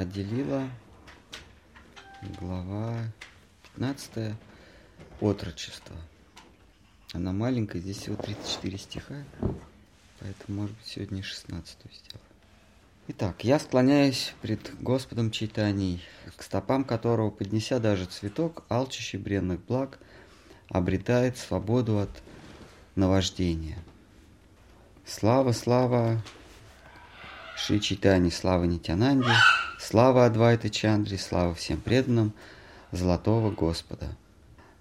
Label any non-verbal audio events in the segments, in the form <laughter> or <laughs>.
отделила глава 15 отрочество. Она маленькая, здесь всего 34 стиха, поэтому, может быть, сегодня 16 сделаю. Итак, я склоняюсь пред Господом читаний, к стопам которого, поднеся даже цветок, алчущий бренных благ, обретает свободу от наваждения. Слава, слава Ши Читани, слава Нитянанде, слава Адвайта Чандри, слава всем преданным Золотого Господа.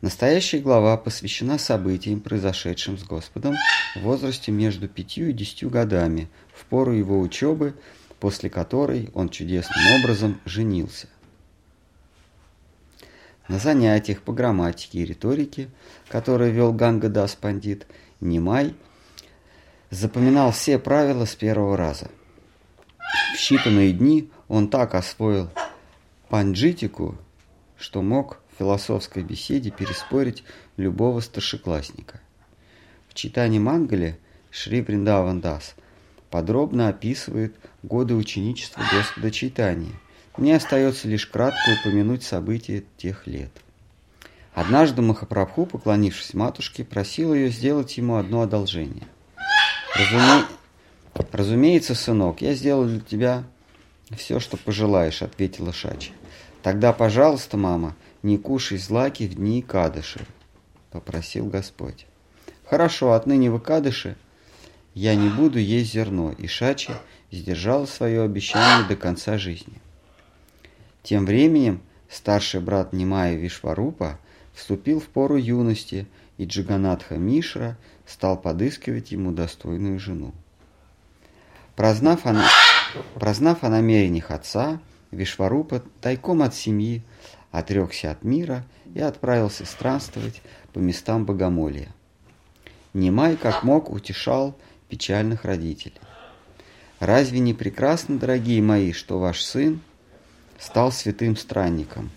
Настоящая глава посвящена событиям, произошедшим с Господом в возрасте между пятью и десятью годами, в пору его учебы, после которой он чудесным образом женился. На занятиях по грамматике и риторике, которые вел Гангадас Пандит, Нимай запоминал все правила с первого раза. В считанные дни он так освоил панджитику, что мог философской беседе переспорить любого старшеклассника. В читании Мангале Шри Бриндаван Дас подробно описывает годы ученичества Господа Чайтания. Мне остается лишь кратко упомянуть события тех лет. Однажды Махапрабху, поклонившись матушке, просил ее сделать ему одно одолжение. Разуме... «Разумеется, сынок, я сделаю для тебя все, что пожелаешь», — ответила Шачи. «Тогда, пожалуйста, мама, не кушай злаки в дни кадыши, попросил Господь. Хорошо, отныне вы кадыши, я не буду есть зерно, и Шачи сдержал свое обещание до конца жизни. Тем временем старший брат Нимая Вишварупа вступил в пору юности, и Джиганатха Мишра стал подыскивать ему достойную жену. Прознав о, прознав о намерениях отца, Вишварупа тайком от семьи отрекся от мира и отправился странствовать по местам богомолия. Немай, как мог, утешал печальных родителей. «Разве не прекрасно, дорогие мои, что ваш сын стал святым странником?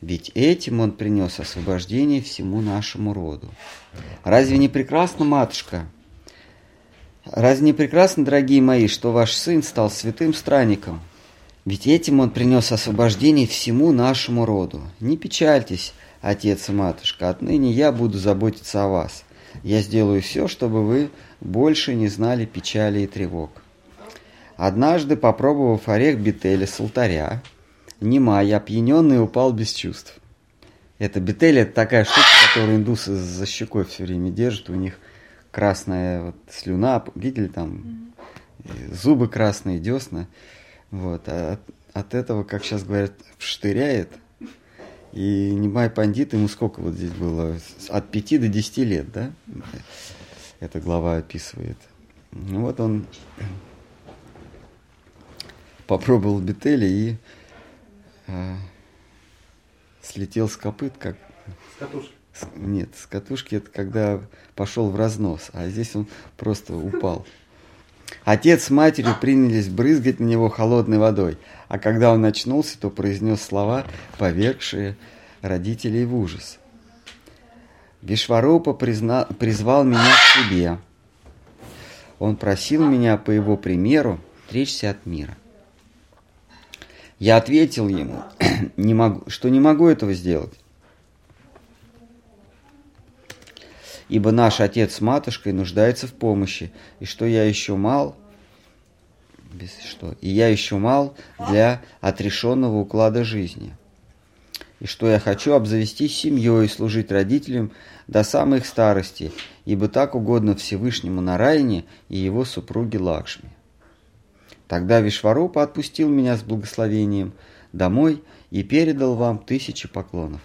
Ведь этим он принес освобождение всему нашему роду. Разве не прекрасно, матушка? Разве не прекрасно, дорогие мои, что ваш сын стал святым странником?» Ведь этим он принес освобождение всему нашему роду. Не печальтесь, отец и матушка, отныне я буду заботиться о вас. Я сделаю все, чтобы вы больше не знали печали и тревог. Однажды, попробовав орех бетеля с алтаря, Немай, опьяненный, упал без чувств. Это бетель, это такая штука, которую индусы за щекой все время держат. У них красная вот слюна, видели там, зубы красные, десна. Вот. А от, от этого, как сейчас говорят, вштыряет. И Немай Пандит, ему сколько вот здесь было? От 5 до 10 лет, да? Эта глава описывает. Ну вот он <clears throat> попробовал бетели и а, слетел с копыт, как... С катушки? Нет, с катушки это когда пошел в разнос, а здесь он просто упал. Отец с матерью принялись брызгать на него холодной водой, а когда он очнулся, то произнес слова, повергшие родителей в ужас. Вишварупа призна... призвал меня к себе. Он просил меня, по его примеру, отречься от мира. Я ответил ему, не могу, что не могу этого сделать. Ибо наш отец с матушкой нуждается в помощи, и что я еще мал, без что, и я еще мал для отрешенного уклада жизни, и что я хочу обзавестись семьей и служить родителям до самой их старости, ибо так угодно Всевышнему Нараяне и его супруге Лакшми. Тогда Вишварупа отпустил меня с благословением домой и передал вам тысячи поклонов.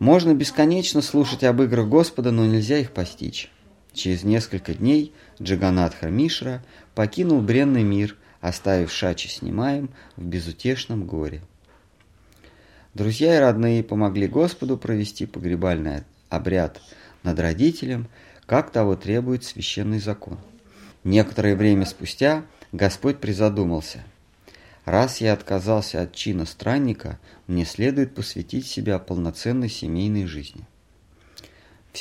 Можно бесконечно слушать об играх Господа, но нельзя их постичь. Через несколько дней Джаганатха Мишра покинул бренный мир, оставив Шачи снимаем в безутешном горе. Друзья и родные помогли Господу провести погребальный обряд над родителем, как того требует священный закон. Некоторое время спустя Господь призадумался – Раз я отказался от чина странника, мне следует посвятить себя полноценной семейной жизни.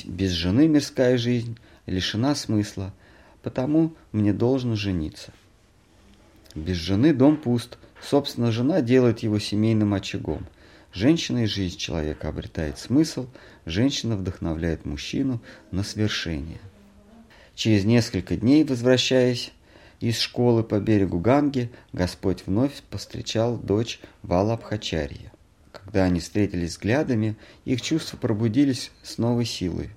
Без жены мирская жизнь лишена смысла, потому мне должно жениться. Без жены дом пуст, Собственно, жена делает его семейным очагом. Женщина и жизнь человека обретает смысл, женщина вдохновляет мужчину на свершение. Через несколько дней, возвращаясь из школы по берегу Ганги, Господь вновь повстречал дочь Валабхачарья. Когда они встретились взглядами, их чувства пробудились с новой силой.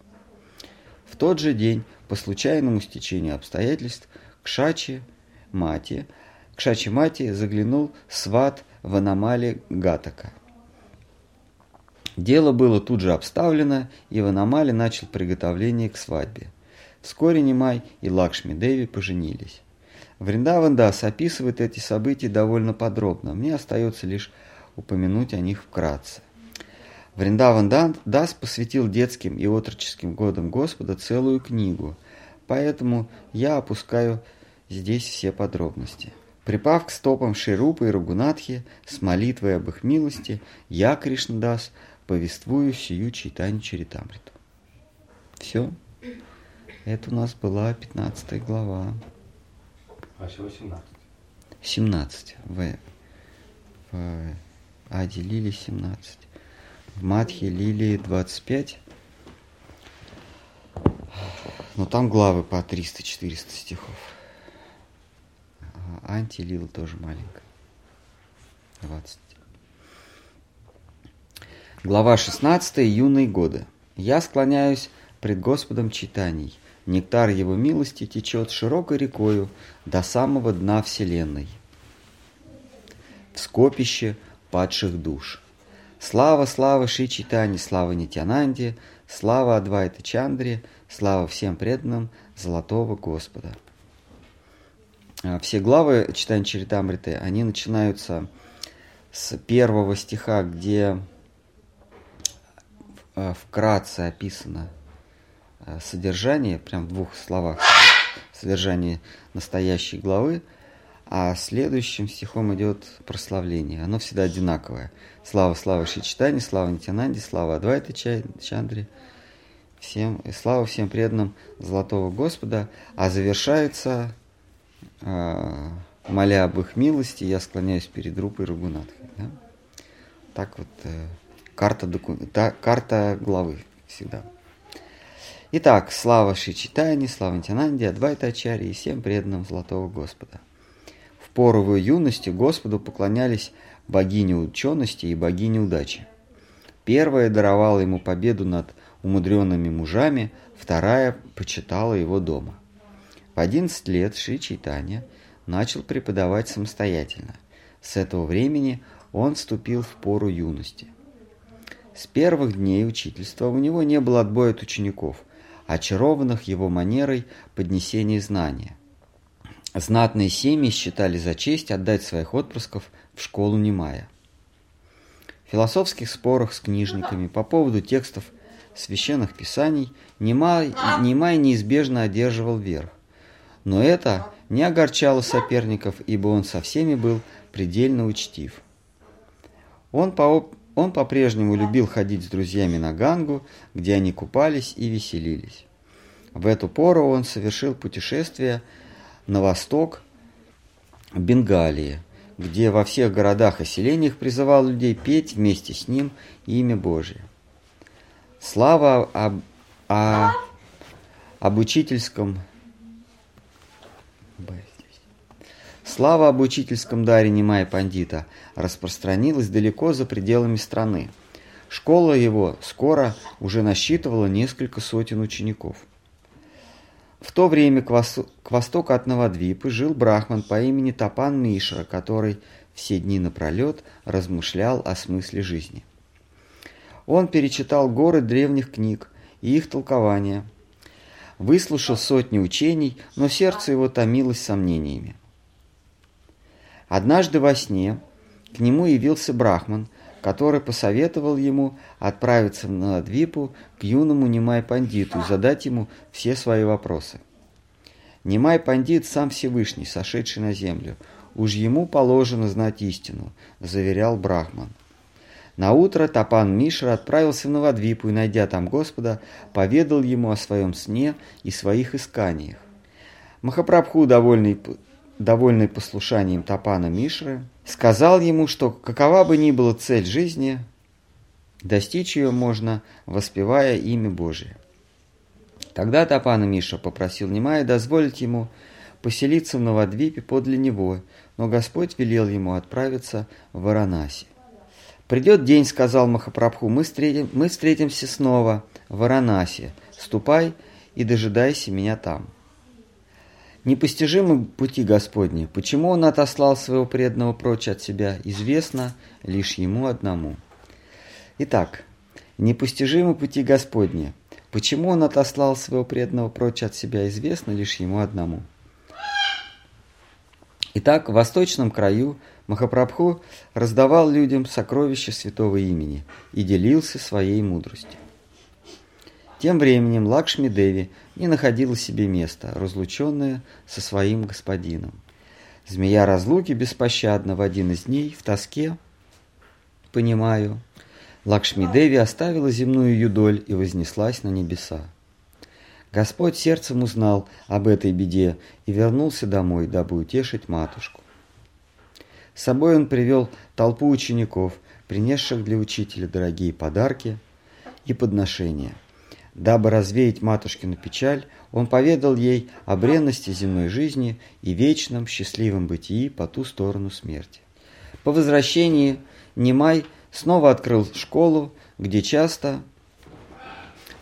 В тот же день, по случайному стечению обстоятельств, к Шаче Мати, к Шаче Мати заглянул сват в аномалии Гатака. Дело было тут же обставлено, и Ванамали начал приготовление к свадьбе. Вскоре Нимай и Лакшми Деви поженились. Вриндаван Дас описывает эти события довольно подробно. Мне остается лишь упомянуть о них вкратце. Вриндаван Дас посвятил детским и отроческим годам Господа целую книгу, поэтому я опускаю здесь все подробности. Припав к стопам Ширупы и Ругунатхи с молитвой об их милости, я, Кришнадас, повествую сию читание Чаритамриту. Все. Это у нас была 15 глава. А всего 17. 17. В, в Аде Лили 17. В Матхе Лили 25. Но там главы по 300-400 стихов. А Антилила тоже маленькая. 20. Глава 16. Юные годы. Я склоняюсь пред Господом читаний. Нектар Его милости течет широкой рекою до самого дна Вселенной. В скопище падших душ. Слава, слава Ши Читани, слава Нитянанде, слава Адвайта Чандре, слава всем преданным Золотого Господа. А, все главы читания Чаритамриты, они начинаются с первого стиха, где а, вкратце описано содержание, прям в двух словах, содержание настоящей главы, а следующим стихом идет прославление. Оно всегда одинаковое. Слава, слава Шичтани, слава Нитянанде, слава Адвайта Чандре, всем, и слава всем преданным Золотого Господа, а завершается, э, моля об их милости, я склоняюсь перед Рупой Рагунатхой. Да? Так вот, э, карта, доку... та, карта главы всегда. Итак, слава Шичитани, слава Нитянанде, Адвайта Ачари и всем преданным Золотого Господа. В пору его юности Господу поклонялись богине учености и богине удачи. Первая даровала ему победу над умудренными мужами, вторая почитала его дома. В 11 лет Ши Чайтанья начал преподавать самостоятельно. С этого времени он вступил в пору юности. С первых дней учительства у него не было отбоя от учеников – очарованных его манерой поднесения знания. Знатные семьи считали за честь отдать своих отпрысков в школу Немая. В философских спорах с книжниками по поводу текстов священных писаний Немай, Немай неизбежно одерживал верх. Но это не огорчало соперников, ибо он со всеми был предельно учтив. Он по он по-прежнему любил ходить с друзьями на Гангу, где они купались и веселились. В эту пору он совершил путешествие на восток Бенгалии, где во всех городах и селениях призывал людей петь вместе с ним имя Божье. Слава об, о, об учительском Слава об учительском даре Немая Пандита распространилась далеко за пределами страны. Школа его скоро уже насчитывала несколько сотен учеников. В то время к, вос... к востоку от Навадвипы жил брахман по имени Тапан Мишра, который все дни напролет размышлял о смысле жизни. Он перечитал горы древних книг и их толкования, выслушал сотни учений, но сердце его томилось сомнениями. Однажды во сне к нему явился Брахман, который посоветовал ему отправиться на Двипу к юному Немай Пандиту и задать ему все свои вопросы. Немай Пандит сам Всевышний, сошедший на землю. Уж ему положено знать истину, заверял Брахман. На утро Тапан Мишра отправился в Новодвипу и, найдя там Господа, поведал ему о своем сне и своих исканиях. Махапрабху, довольный довольный послушанием Тапана Мишры, сказал ему, что какова бы ни была цель жизни, достичь ее можно, воспевая имя Божие. Тогда Тапана Миша попросил Немая дозволить ему поселиться в Новодвипе подле него, но Господь велел ему отправиться в Варанаси. «Придет день, — сказал Махапрабху, — мы, встретим, мы встретимся снова в Варанаси. Ступай и дожидайся меня там». Непостижимы пути Господни. Почему Он отослал своего преданного прочь от себя, известно лишь Ему одному. Итак, непостижимы пути Господни. Почему Он отослал своего преданного прочь от себя, известно лишь Ему одному. Итак, в восточном краю Махапрабху раздавал людям сокровища святого имени и делился своей мудростью. Тем временем Лакшми Деви не находила себе места, разлученная со своим господином. Змея разлуки беспощадна в один из дней, в тоске, понимаю, Лакшми Деви оставила земную юдоль и вознеслась на небеса. Господь сердцем узнал об этой беде и вернулся домой, дабы утешить матушку. С собой он привел толпу учеников, принесших для учителя дорогие подарки и подношения. Дабы развеять матушкину печаль, он поведал ей о бренности земной жизни и вечном счастливом бытии по ту сторону смерти. По возвращении Немай снова открыл школу, где часто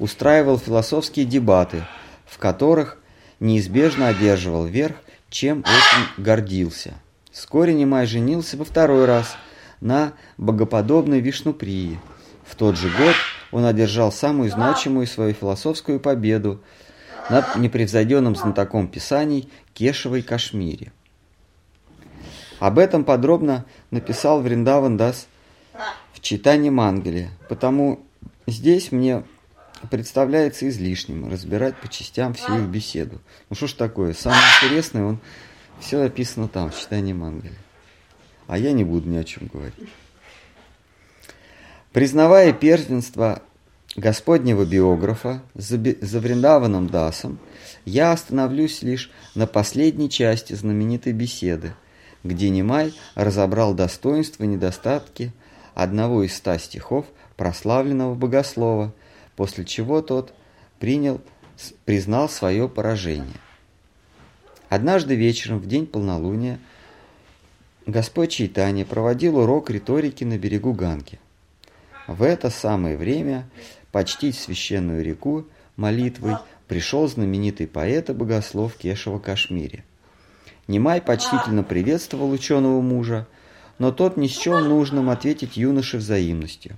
устраивал философские дебаты, в которых неизбежно одерживал верх, чем очень гордился. Вскоре Немай женился во второй раз на богоподобной Вишнуприи. В тот же год он одержал самую значимую свою философскую победу над непревзойденным знатоком писаний Кешевой Кашмире. Об этом подробно написал Вриндаван Дас в читании Мангеле, потому здесь мне представляется излишним разбирать по частям всю их беседу. Ну что ж такое, самое интересное, он все описано там, в читании Мангеле. А я не буду ни о чем говорить. Признавая первенство Господнего биографа за, за Вриндаваном Дасом, я остановлюсь лишь на последней части знаменитой беседы, где Немай разобрал достоинства и недостатки одного из ста стихов прославленного богослова, после чего тот принял, признал свое поражение. Однажды вечером, в день полнолуния, Господь Чайтанья проводил урок риторики на берегу Ганги – в это самое время почтить священную реку молитвой пришел знаменитый поэт и богослов Кешева Кашмире. Немай почтительно приветствовал ученого мужа, но тот не счел нужным ответить юноше взаимностью.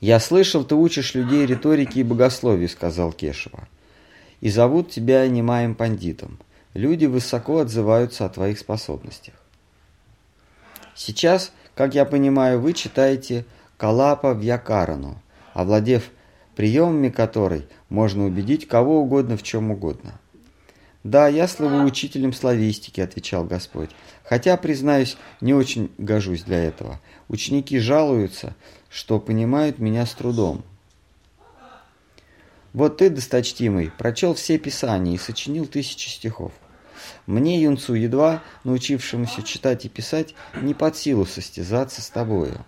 «Я слышал, ты учишь людей риторики и богословию», — сказал Кешева. «И зовут тебя Немаем пандитом. Люди высоко отзываются о твоих способностях. Сейчас, как я понимаю, вы читаете Калапа Вьякарану, овладев приемами которой можно убедить кого угодно в чем угодно. «Да, я слыву учителем славистики», — отвечал Господь. «Хотя, признаюсь, не очень гожусь для этого. Ученики жалуются, что понимают меня с трудом». «Вот ты, досточтимый, прочел все писания и сочинил тысячи стихов. Мне, юнцу, едва научившемуся читать и писать, не под силу состязаться с тобою»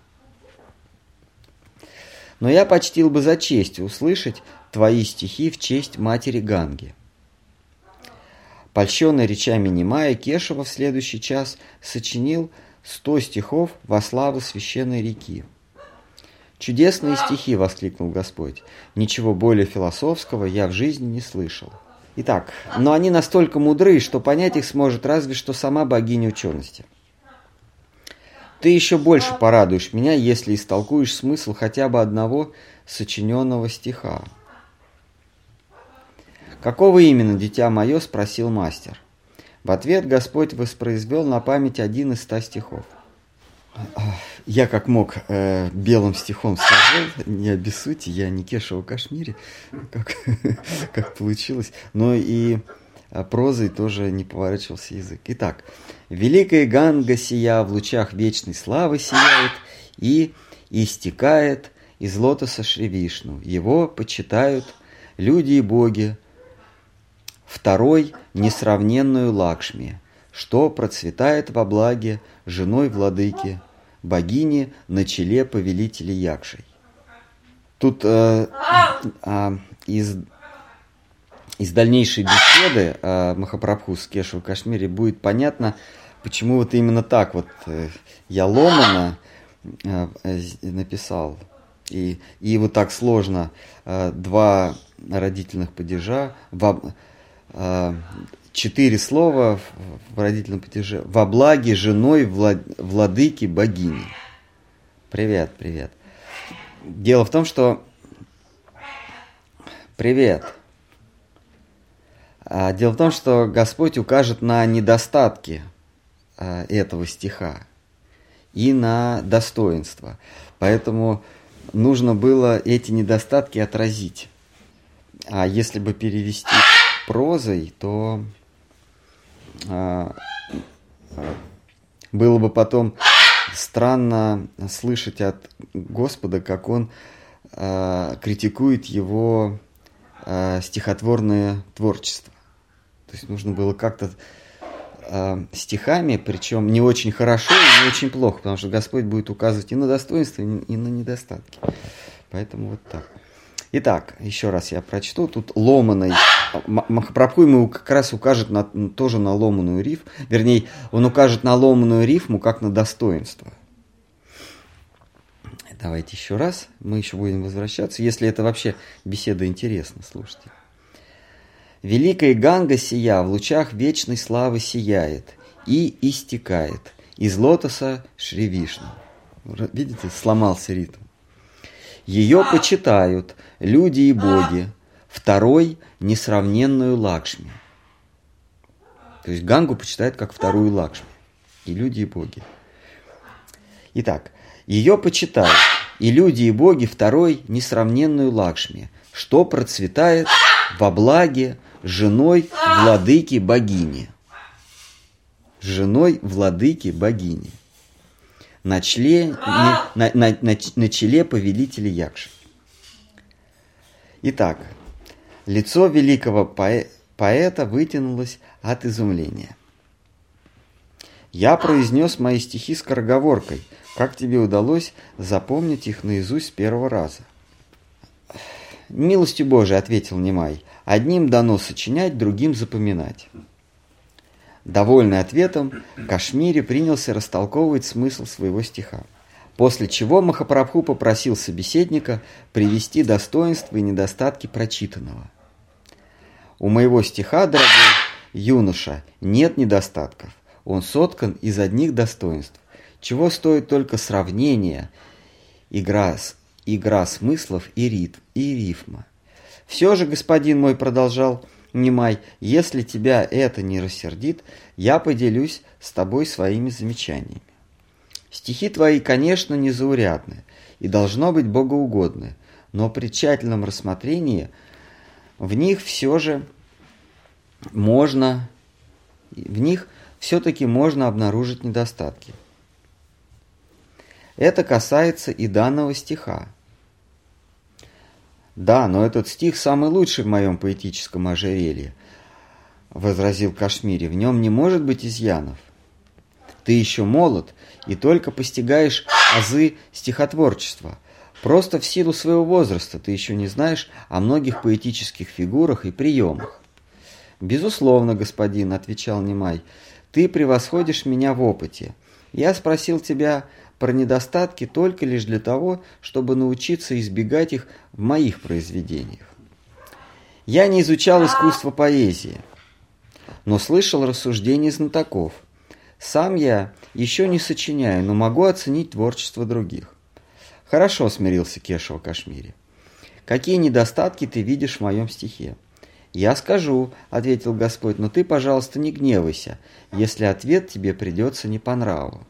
но я почтил бы за честь услышать твои стихи в честь матери Ганги. Польщенный речами Немая, Кешева в следующий час сочинил сто стихов во славу священной реки. «Чудесные стихи!» — воскликнул Господь. «Ничего более философского я в жизни не слышал». Итак, но они настолько мудры, что понять их сможет разве что сама богиня учености – ты еще больше порадуешь меня, если истолкуешь смысл хотя бы одного сочиненного стиха. «Какого именно, дитя мое?» – спросил мастер. В ответ Господь воспроизвел на память один из ста стихов. Я как мог э, белым стихом сложил, не обессудьте, я не Кешева Кашмире, как, <laughs> как получилось, но и а прозой тоже не поворачивался язык. Итак, великая Ганга сия в лучах вечной славы сияет и истекает из лотоса Шривишну. Его почитают люди и боги. Второй – несравненную Лакшми. что процветает во благе женой владыки, богини на челе повелителя Якшей. Тут э, э, из, из дальнейшей беседы э, Махапрабху с Кешем в Кашмире будет понятно, почему вот именно так вот э, я ломано э, э, написал. И, и вот так сложно э, два родительных падежа, э, четыре слова в родительном падеже. Во благе женой влад, владыки богини. Привет, привет. Дело в том, что... Привет. А, дело в том, что Господь укажет на недостатки а, этого стиха и на достоинство. Поэтому нужно было эти недостатки отразить. А если бы перевести прозой, то а, было бы потом странно слышать от Господа, как он критикует его стихотворное творчество. То есть нужно было как-то стихами, причем не очень хорошо и не очень плохо, потому что Господь будет указывать и на достоинства, и на недостатки. Поэтому вот так. Итак, еще раз я прочту. Тут ломаный. Махапрабху ему как раз укажет на, тоже на ломаную риф. Вернее, он укажет на ломаную рифму как на достоинство. Давайте еще раз. Мы еще будем возвращаться, если это вообще беседа интересна, слушайте. Великая Ганга сия в лучах вечной славы сияет и истекает из лотоса Шри Вишну. Видите, сломался ритм. Ее почитают люди и боги. Второй – несравненную Лакшми. То есть Гангу почитают как вторую Лакшми. И люди, и боги. Итак, ее почитают и люди, и боги второй несравненную Лакшми, что процветает во благе женой владыки богини. Женой владыки богини на, чле, на, на, на, на челе повелителя Якши. Итак, лицо великого поэта вытянулось от изумления. Я произнес мои стихи скороговоркой. Как тебе удалось запомнить их наизусть с первого раза? Милостью Божией, ответил Немай. Одним дано сочинять, другим запоминать. Довольный ответом, Кашмири принялся растолковывать смысл своего стиха. После чего Махапрабху попросил собеседника привести достоинства и недостатки прочитанного. У моего стиха, дорогой юноша, нет недостатков. Он соткан из одних достоинств. Чего стоит только сравнение, игра, игра смыслов и ритм, и рифма. Все же, господин мой продолжал, Немай, если тебя это не рассердит, я поделюсь с тобой своими замечаниями. Стихи твои, конечно, незаурядны и должно быть богоугодны, но при тщательном рассмотрении в них все же можно, в них все-таки можно обнаружить недостатки. Это касается и данного стиха. «Да, но этот стих самый лучший в моем поэтическом ожерелье», — возразил Кашмири. «В нем не может быть изъянов. Ты еще молод и только постигаешь азы стихотворчества. Просто в силу своего возраста ты еще не знаешь о многих поэтических фигурах и приемах». «Безусловно, господин», — отвечал Немай, — «ты превосходишь меня в опыте. Я спросил тебя про недостатки только лишь для того, чтобы научиться избегать их в моих произведениях. Я не изучал искусство поэзии, но слышал рассуждения знатоков. Сам я еще не сочиняю, но могу оценить творчество других. Хорошо смирился Кешева Кашмире. Какие недостатки ты видишь в моем стихе? Я скажу, ответил Господь, но ты, пожалуйста, не гневайся, если ответ тебе придется не по нраву.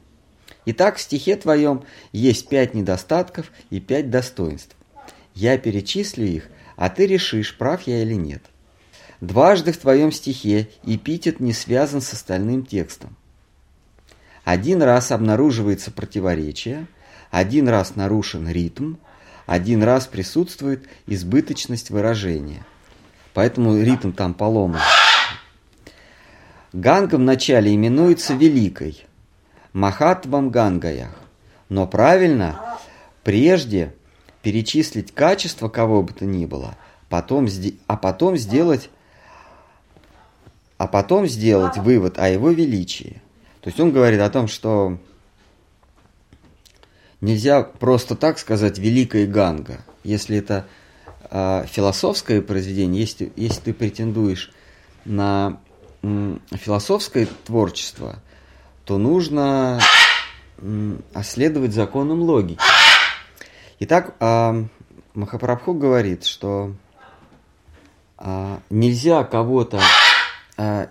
Итак, в стихе твоем есть пять недостатков и пять достоинств. Я перечислю их, а ты решишь, прав я или нет. Дважды в твоем стихе эпитет не связан с остальным текстом. Один раз обнаруживается противоречие, один раз нарушен ритм, один раз присутствует избыточность выражения. Поэтому ритм там поломан. Ганга вначале именуется Великой, Махатвам Гангаях. Но правильно прежде перечислить качество кого бы то ни было, потом, а потом сделать а потом сделать вывод о его величии. То есть он говорит о том, что нельзя просто так сказать «великая Ганга». Если это э, философское произведение, если, если ты претендуешь на м, философское творчество, то нужно следовать законам логики. Итак, э, Махапрабху говорит, что э, нельзя кого-то э,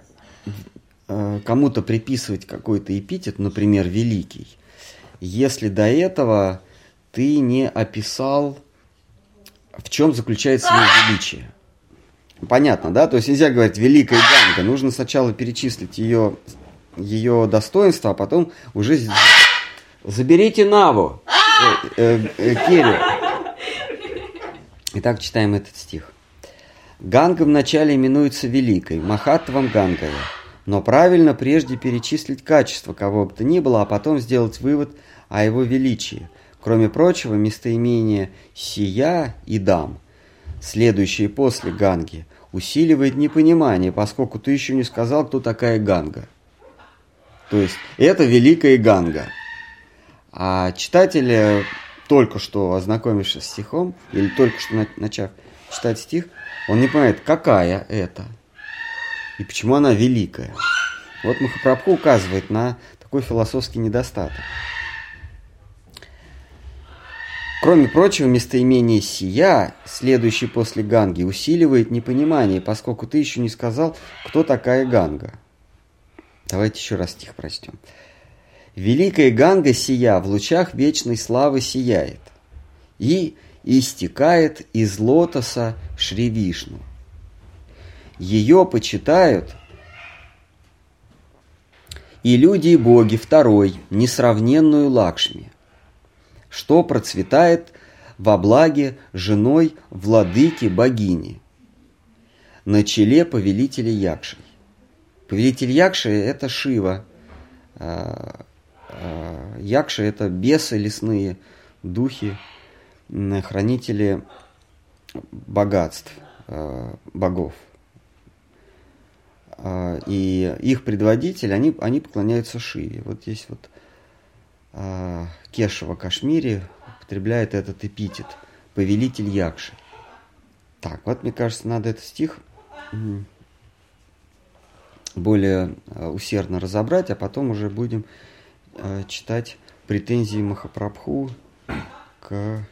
кому-то приписывать какой-то эпитет, например, великий, если до этого ты не описал, в чем заключается его величие. Понятно, да? То есть нельзя говорить «великая Ганга». Нужно сначала перечислить ее, ее достоинства, а потом уже... Заберите Наву, э, э, э, Керри. Итак, читаем этот стих. Ганга вначале именуется Великой, Махатвам Гангая. Но правильно прежде перечислить качество кого бы то ни было, а потом сделать вывод о его величии. Кроме прочего, местоимение «сия» и «дам», следующие после Ганги, усиливает непонимание, поскольку ты еще не сказал, кто такая Ганга. То есть это Великая Ганга. А читатели, только что ознакомившись с стихом, или только что начав читать стих, он не понимает, какая это и почему она великая. Вот Махапрабху указывает на такой философский недостаток. Кроме прочего, местоимение «сия», следующий после Ганги, усиливает непонимание, поскольку ты еще не сказал, кто такая Ганга. Давайте еще раз стих прочтем. «Великая Ганга сия в лучах вечной славы сияет и истекает из лотоса Шри Вишну. Ее почитают и люди, и боги второй, несравненную Лакшми, что процветает во благе женой владыки богини, на челе повелителя Якши. Повелитель Якши – это Шива. А, а, Якши – это бесы лесные, духи, хранители богатств, э, богов. А, и их предводитель, они, они поклоняются Шиве. Вот здесь вот а, Кешева Кашмире употребляет этот эпитет «повелитель Якши». Так, вот мне кажется, надо этот стих более э, усердно разобрать, а потом уже будем э, читать претензии Махапрабху к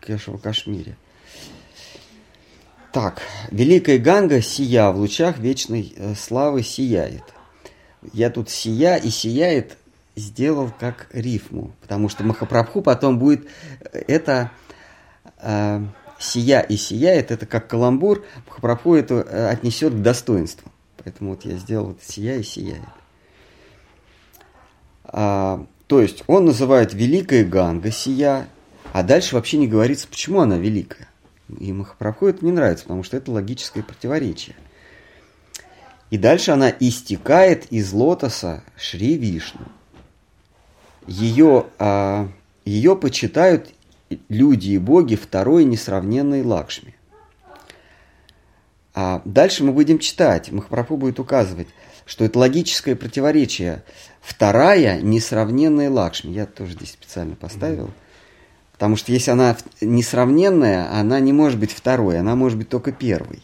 Кешева Кашмире. Так, Великая Ганга, сия в лучах вечной э, славы сияет. Я тут сия и сияет сделал как рифму, потому что Махапрабху потом будет это сия и сияет, это как каламбур, Махапрабху это отнесет к достоинству. Поэтому вот я сделал вот сия и сияет. А, то есть он называет Великая Ганга сия, а дальше вообще не говорится, почему она великая. И Махапрабху это не нравится, потому что это логическое противоречие. И дальше она истекает из лотоса Шри Вишну. Ее, а, ее почитают люди и боги второй несравненной Лакшми. А дальше мы будем читать, Махапрабху будет указывать, что это логическое противоречие. Вторая несравненная Лакшми. Я тоже здесь специально поставил. Mm-hmm Потому что если она несравненная, она не может быть второй, она может быть только первой.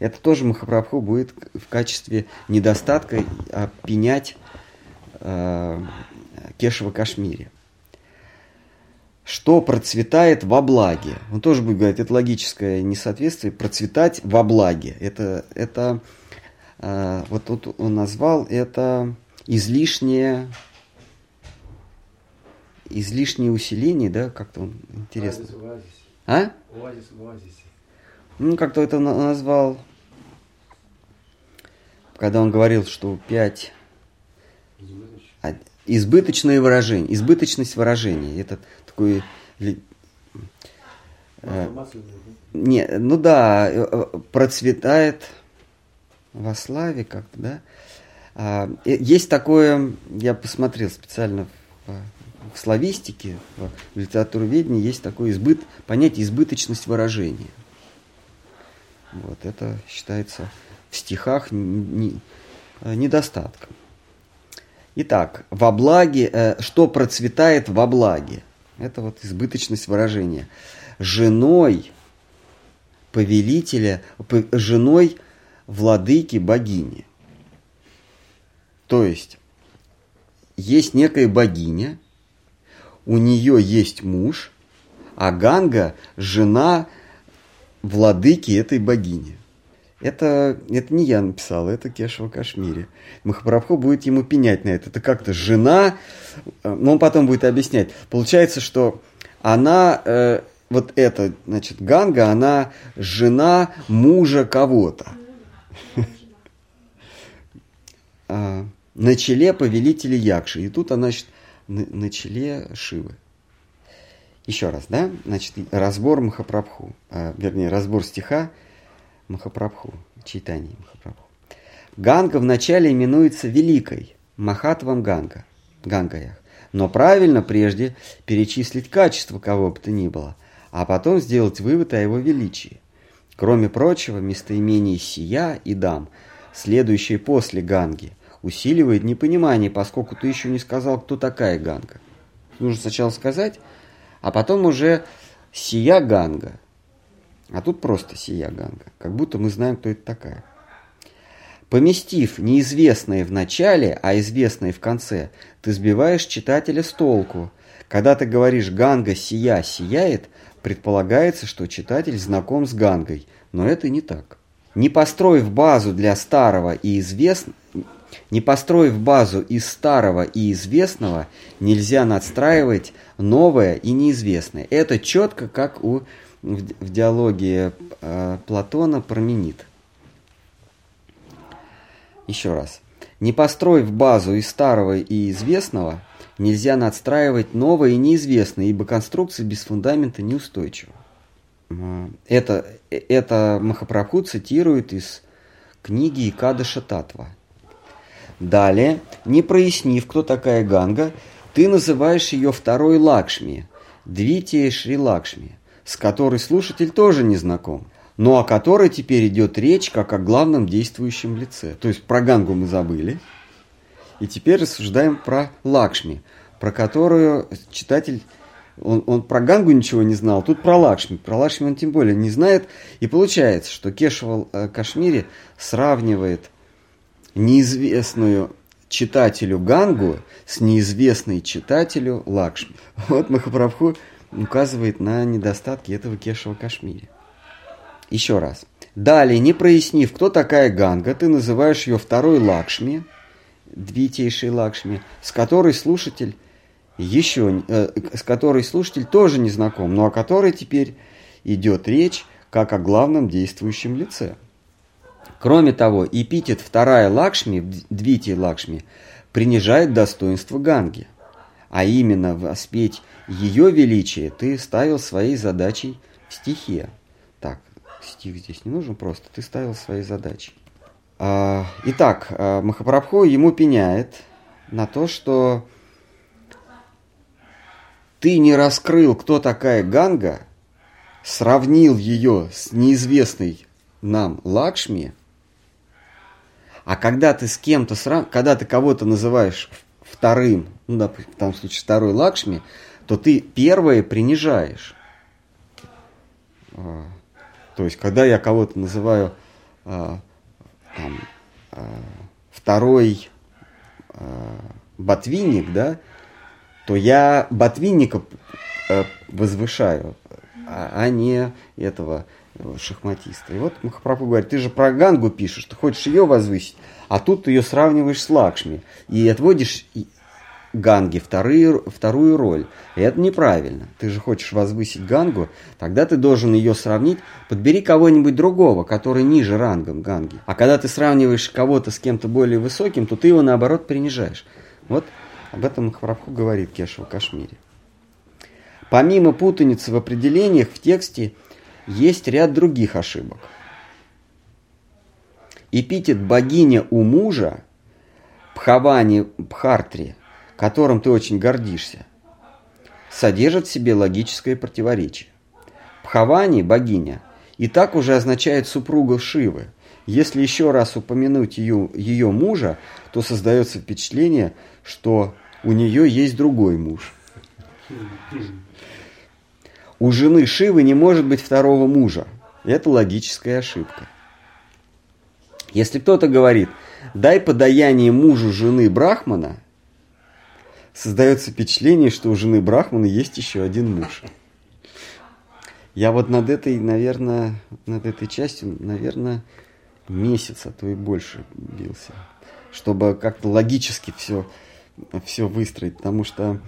Это тоже Махапрабху будет в качестве недостатка опенять э, Кешева Кашмире. Что процветает во благе? Он тоже будет говорить, это логическое несоответствие, процветать во благе. Это, это э, вот тут он назвал это излишнее излишнее усиление, да, как-то он интересно. Оазис в оазисе. А? Оазис в оазисе. Ну, как-то это назвал, когда он говорил, что пять избыточное выражение, избыточность выражения. Это такой э, не, ну да, э, э, процветает. во славе как-то, да. А, есть такое, я посмотрел специально в, в славистике, в, литературоведении, есть такое избыт, понятие избыточность выражения. Вот, это считается в стихах не, не, недостатком. Итак, во благе, что процветает во благе? Это вот избыточность выражения. Женой повелителя, женой владыки богини. То есть, есть некая богиня, у нее есть муж, а Ганга – жена владыки этой богини. Это, это не я написал, это Кешева Кашмире. Махапрабху будет ему пенять на это. Это как-то жена, э, но он потом будет объяснять. Получается, что она, э, вот эта, значит, Ганга, она жена мужа кого-то. <laughs> А, на челе повелителя Якши. И тут она, значит, на челе Шивы. Еще раз, да? Значит, разбор Махапрабху, а, вернее, разбор стиха – Махапрабху, читание Махапрабху. Ганга вначале именуется Великой, Махатвам Ганга, Гангаях. Но правильно прежде перечислить качество кого бы то ни было, а потом сделать вывод о его величии. Кроме прочего, местоимение «сия» и «дам», следующее после Ганги, усиливает непонимание, поскольку ты еще не сказал, кто такая Ганга. Нужно сначала сказать, а потом уже «сия Ганга», а тут просто сия ганга, как будто мы знаем, кто это такая. Поместив неизвестное в начале, а известное в конце, ты сбиваешь читателя с толку. Когда ты говоришь «ганга сия сияет», предполагается, что читатель знаком с гангой, но это не так. Не построив базу для старого и известного, не построив базу из старого и известного, нельзя надстраивать новое и неизвестное. Это четко как у в, в диалоге э, Платона променит. Еще раз. Не построив базу из старого и известного, нельзя надстраивать новое и неизвестное, ибо конструкция без фундамента неустойчива. Это, это Махапрабху цитирует из книги Икадаша Татва. Далее, не прояснив, кто такая Ганга, ты называешь ее второй Лакшми, Двития Шри Лакшми с которой слушатель тоже не знаком, но о которой теперь идет речь как о главном действующем лице. То есть про Гангу мы забыли, и теперь рассуждаем про Лакшми, про которую читатель он, он про Гангу ничего не знал, тут про Лакшми. Про Лакшми он тем более не знает. И получается, что Кешава э, Кашмири сравнивает неизвестную читателю Гангу с неизвестной читателю Лакшми. <laughs> Вот Махапрабху указывает на недостатки этого Кешава Кашмири. Еще раз. Далее, не прояснив, кто такая Ганга, ты называешь ее второй Лакшми, Двитейшей Лакшми, с которой слушатель еще, э, с которой слушатель тоже не знаком, но о которой теперь идет речь как о главном действующем лице. Кроме того, эпитет вторая Лакшми, Двитей Лакшми, принижает достоинство Ганги, а именно воспеть ее величие ты ставил своей задачей в стихе. Так, стих здесь не нужен просто, ты ставил своей задачей. А, итак, а, Махапрабху ему пеняет на то, что ты не раскрыл, кто такая Ганга, сравнил ее с неизвестной нам Лакшми, а когда ты с кем-то срав... когда ты кого-то называешь вторым, ну, допустим, в том случае второй Лакшми, то ты первое принижаешь. А, то есть, когда я кого-то называю а, там, а, второй ботвинник, да, то я ботвинника возвышаю, а не этого шахматиста. И вот Махапрабху говорит, ты же про Гангу пишешь, ты хочешь ее возвысить, а тут ты ее сравниваешь с Лакшми и отводишь Ганге вторые, вторую роль. И это неправильно. Ты же хочешь возвысить Гангу, тогда ты должен ее сравнить. Подбери кого-нибудь другого, который ниже рангом Ганги. А когда ты сравниваешь кого-то с кем-то более высоким, то ты его наоборот принижаешь. Вот об этом Махапрабху говорит Кешева Кашмире. Помимо путаницы в определениях в тексте есть ряд других ошибок. Эпитет богиня у мужа, Пхавани Бхартри, которым ты очень гордишься, содержит в себе логическое противоречие. Пхавани, богиня, и так уже означает супруга Шивы. Если еще раз упомянуть ее, ее мужа, то создается впечатление, что у нее есть другой муж. У жены Шивы не может быть второго мужа. Это логическая ошибка. Если кто-то говорит, дай подаяние мужу жены Брахмана, создается впечатление, что у жены Брахмана есть еще один муж. Я вот над этой, наверное, над этой частью, наверное, месяц, а то и больше бился, чтобы как-то логически все, все выстроить, потому что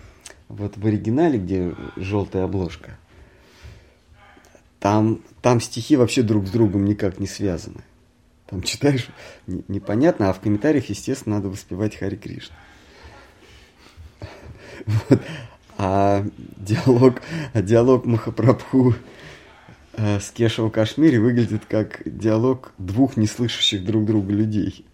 вот в оригинале, где желтая обложка, там, там стихи вообще друг с другом никак не связаны. Там читаешь, не, непонятно, а в комментариях, естественно, надо воспевать Хари Кришна. Вот. А диалог, диалог Махапрабху э, с Кешева Кашмире выглядит как диалог двух неслышащих друг друга людей.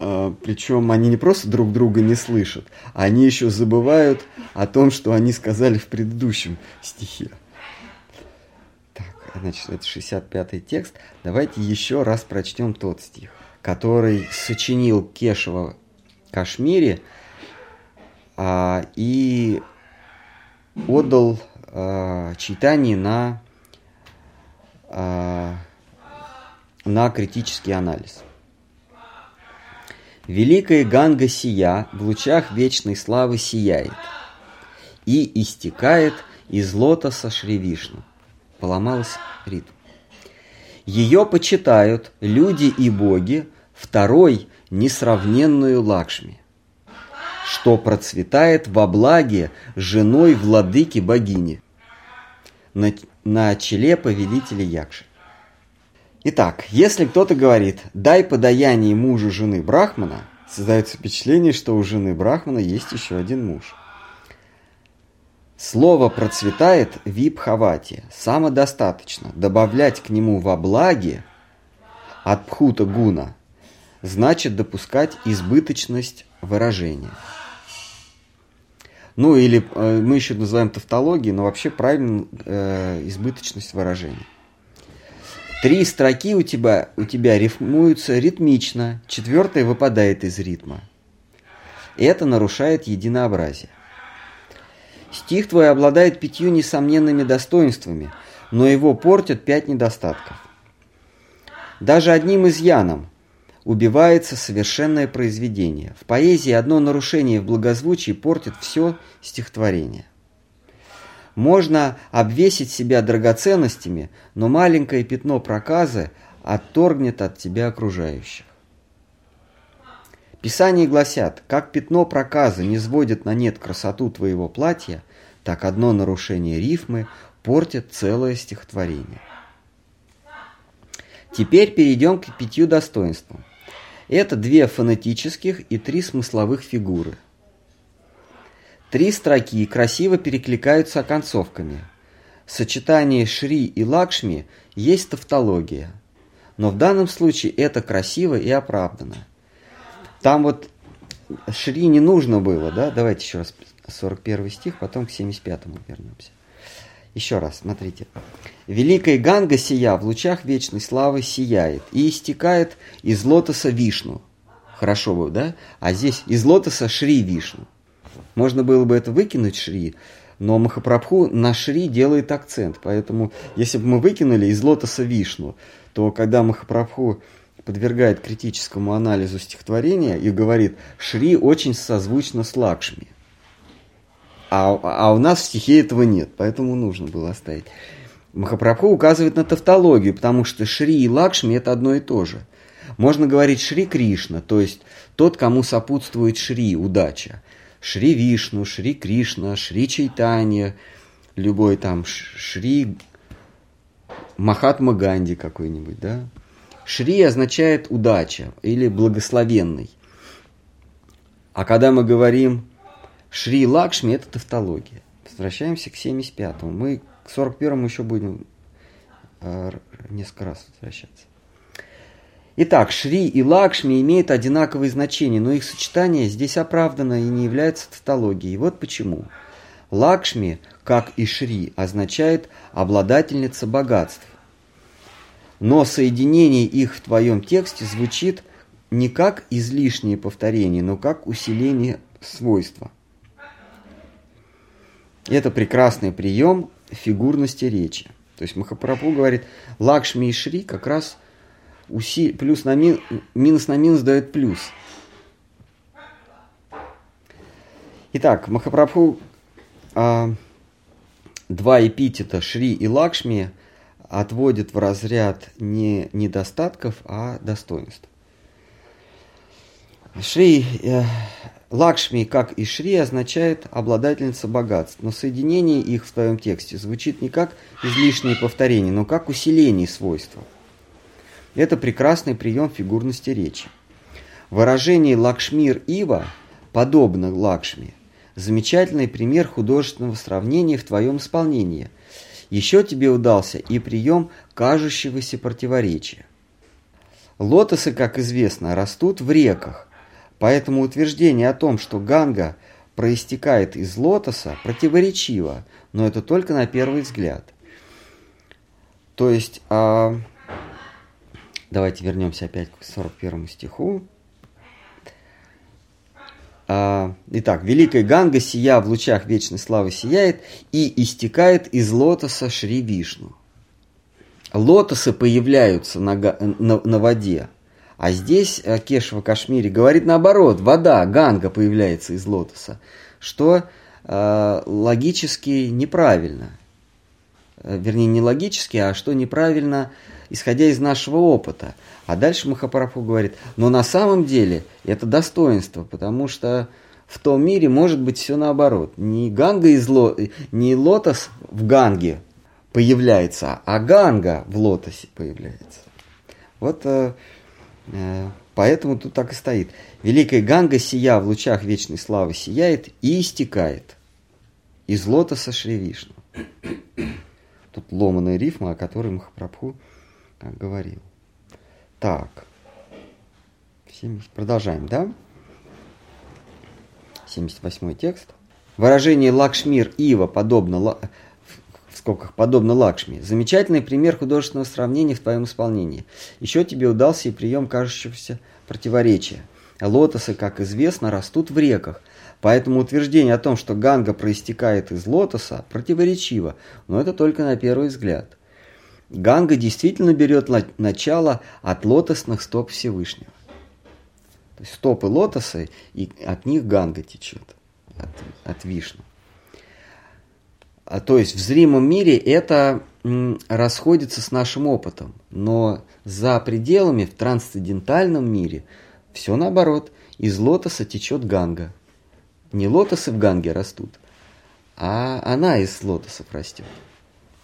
А, причем они не просто друг друга не слышат, а они еще забывают о том, что они сказали в предыдущем стихе значит, это 65-й текст. Давайте еще раз прочтем тот стих, который сочинил Кешева Кашмире а, и отдал а, читание на, а, на критический анализ. Великая Ганга сия в лучах вечной славы сияет и истекает из лотоса Шри Вишну поломалась ритм. Ее почитают люди и боги второй несравненную Лакшми, что процветает во благе женой владыки богини на, на челе повелителя Якши. Итак, если кто-то говорит «дай подаяние мужу жены Брахмана», создается впечатление, что у жены Брахмана есть еще один муж – Слово процветает в ипхавате, самодостаточно. Добавлять к нему во благе от пхута гуна значит допускать избыточность выражения. Ну или э, мы еще называем тавтологией, но вообще правильно э, избыточность выражения. Три строки у тебя, у тебя рифмуются ритмично, четвертая выпадает из ритма. Это нарушает единообразие. Стих твой обладает пятью несомненными достоинствами, но его портят пять недостатков. Даже одним изъяном убивается совершенное произведение. В поэзии одно нарушение в благозвучии портит все стихотворение. Можно обвесить себя драгоценностями, но маленькое пятно проказы отторгнет от тебя окружающих. Писания гласят, как пятно проказа не сводит на нет красоту твоего платья, так одно нарушение рифмы портит целое стихотворение. Теперь перейдем к пятью достоинствам. Это две фонетических и три смысловых фигуры. Три строки красиво перекликаются оконцовками. Сочетание Шри и Лакшми есть тавтология. Но в данном случае это красиво и оправдано. Там вот Шри не нужно было, да? Давайте еще раз 41 стих, потом к 75 вернемся. Еще раз, смотрите. Великая Ганга сия в лучах вечной славы сияет и истекает из лотоса Вишну. Хорошо бы, да? А здесь из лотоса Шри Вишну. Можно было бы это выкинуть Шри, но Махапрабху на Шри делает акцент. Поэтому, если бы мы выкинули из лотоса Вишну, то когда Махапрабху подвергает критическому анализу стихотворения и говорит, Шри очень созвучно с Лакшми. А, а у нас в стихе этого нет, поэтому нужно было оставить. Махапрабху указывает на тавтологию, потому что Шри и Лакшми это одно и то же. Можно говорить Шри Кришна, то есть тот, кому сопутствует Шри, удача. Шри Вишну, Шри Кришна, Шри Чайтанья, любой там Шри Махатма Ганди какой-нибудь, да? Шри означает удача или благословенный. А когда мы говорим Шри Лакшми, это тавтология. Возвращаемся к 75-му. Мы к 41-му еще будем э, несколько раз возвращаться. Итак, Шри и Лакшми имеют одинаковые значения, но их сочетание здесь оправдано и не является тавтологией. Вот почему. Лакшми, как и Шри, означает обладательница богатств. Но соединение их в твоем тексте звучит не как излишнее повторение, но как усиление свойства. Это прекрасный прием фигурности речи. То есть Махапрабху говорит, Лакшми и Шри как раз уси, плюс на мин, минус на минус дает плюс. Итак, Махапрабху а, два эпитета Шри и Лакшми отводит в разряд не недостатков, а достоинств. Шри, э, Лакшми, как и Шри, означает обладательница богатств, но соединение их в твоем тексте звучит не как излишнее повторение, но как усиление свойства. Это прекрасный прием фигурности речи. Выражение «Лакшмир Ива» подобно Лакшми – замечательный пример художественного сравнения в твоем исполнении. Еще тебе удался и прием кажущегося противоречия. Лотосы, как известно, растут в реках, Поэтому утверждение о том, что Ганга проистекает из лотоса, противоречиво, но это только на первый взгляд. То есть, а, давайте вернемся опять к 41 стиху. А, итак, великая Ганга, сия в лучах вечной славы сияет и истекает из лотоса Шри Вишну. Лотосы появляются на, на, на воде, а здесь э, Кешева Кашмире говорит наоборот, вода, ганга появляется из лотоса, что э, логически неправильно. Э, вернее, не логически, а что неправильно, исходя из нашего опыта. А дальше Махапрабху говорит, но на самом деле это достоинство, потому что в том мире может быть все наоборот. Не ганга из ло... не лотос в ганге появляется, а ганга в лотосе появляется. Вот Э, поэтому тут так и стоит. Великая Ганга, сия в лучах вечной славы, сияет и истекает из лотоса Шри Вишну. Тут ломаная рифма, о которой Махапрабху говорил. Так. Продолжаем, да? 78 текст. Выражение Лакшмир Ива подобно скобках, подобно Лакшми. Замечательный пример художественного сравнения в твоем исполнении. Еще тебе удался и прием кажущегося противоречия. Лотосы, как известно, растут в реках, поэтому утверждение о том, что Ганга проистекает из лотоса, противоречиво, но это только на первый взгляд. Ганга действительно берет начало от лотосных стоп Всевышнего. То есть стопы лотоса, и от них Ганга течет, от, от Вишну. А, то есть в зримом мире это расходится с нашим опытом, но за пределами, в трансцендентальном мире, все наоборот. Из лотоса течет ганга. Не лотосы в ганге растут, а она из лотосов растет.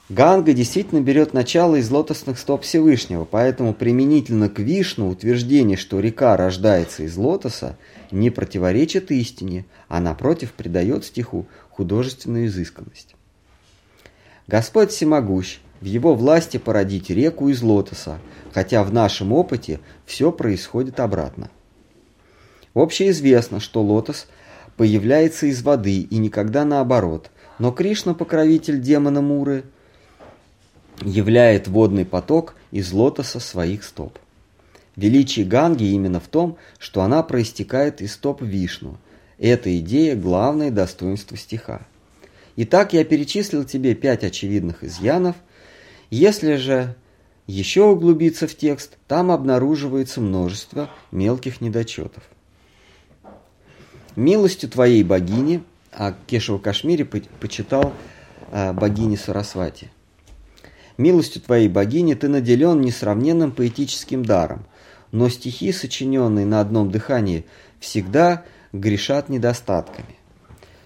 Ганга действительно берет начало из лотосных стоп Всевышнего, поэтому применительно к Вишну утверждение, что река рождается из лотоса, не противоречит истине, а напротив придает стиху художественную изысканность. Господь всемогущ, в его власти породить реку из лотоса, хотя в нашем опыте все происходит обратно. Общеизвестно, что лотос появляется из воды и никогда наоборот, но Кришна, покровитель демона Муры, являет водный поток из лотоса своих стоп. Величие Ганги именно в том, что она проистекает из стоп Вишну. Эта идея – главное достоинство стиха. Итак, я перечислил тебе пять очевидных изъянов. Если же еще углубиться в текст, там обнаруживается множество мелких недочетов. Милостью твоей богини, а Кешева Кашмире почитал а, богини Сарасвати. Милостью твоей богини ты наделен несравненным поэтическим даром, но стихи, сочиненные на одном дыхании, всегда грешат недостатками.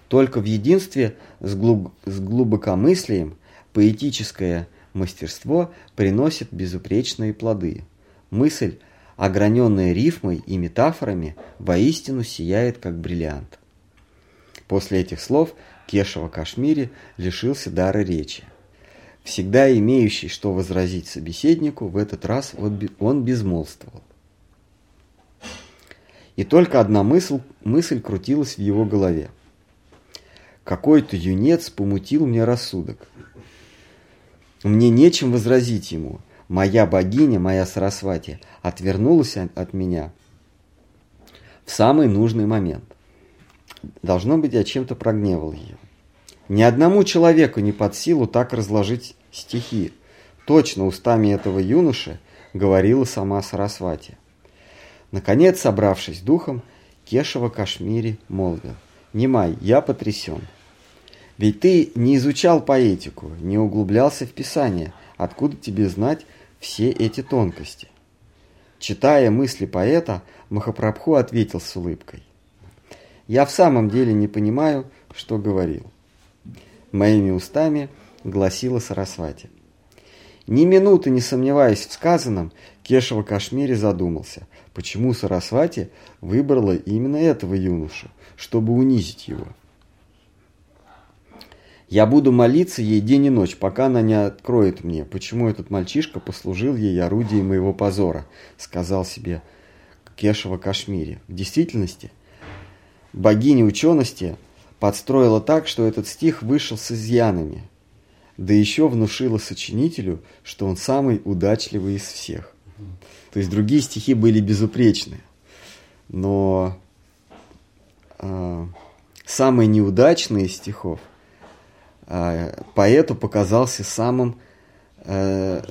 Только в единстве с, глуб... с глубокомыслием поэтическое мастерство приносит безупречные плоды. Мысль, ограненная рифмой и метафорами, воистину сияет, как бриллиант. После этих слов Кешева Кашмири лишился дара речи. Всегда имеющий что возразить собеседнику, в этот раз он безмолвствовал. И только одна мысль, мысль крутилась в его голове. Какой-то юнец помутил мне рассудок. Мне нечем возразить ему. Моя богиня, моя Сарасвати, отвернулась от меня в самый нужный момент. Должно быть, я чем-то прогневал ее. Ни одному человеку не под силу так разложить стихи. Точно устами этого юноши говорила сама Сарасвати. Наконец, собравшись духом, Кешева Кашмири молвил. «Немай, я потрясен. Ведь ты не изучал поэтику, не углублялся в писание. Откуда тебе знать все эти тонкости?» Читая мысли поэта, Махапрабху ответил с улыбкой. «Я в самом деле не понимаю, что говорил». Моими устами гласила Сарасвати. Ни минуты не сомневаясь в сказанном, Кешева Кашмире задумался, почему Сарасвати выбрала именно этого юношу, чтобы унизить его. Я буду молиться ей день и ночь, пока она не откроет мне, почему этот мальчишка послужил ей орудием моего позора, сказал себе Кешева Кашмире. В действительности, богиня учености подстроила так, что этот стих вышел с изъянами, да еще внушила сочинителю, что он самый удачливый из всех. То есть другие стихи были безупречны, но э, самый неудачный из стихов поэту показался самым... Э,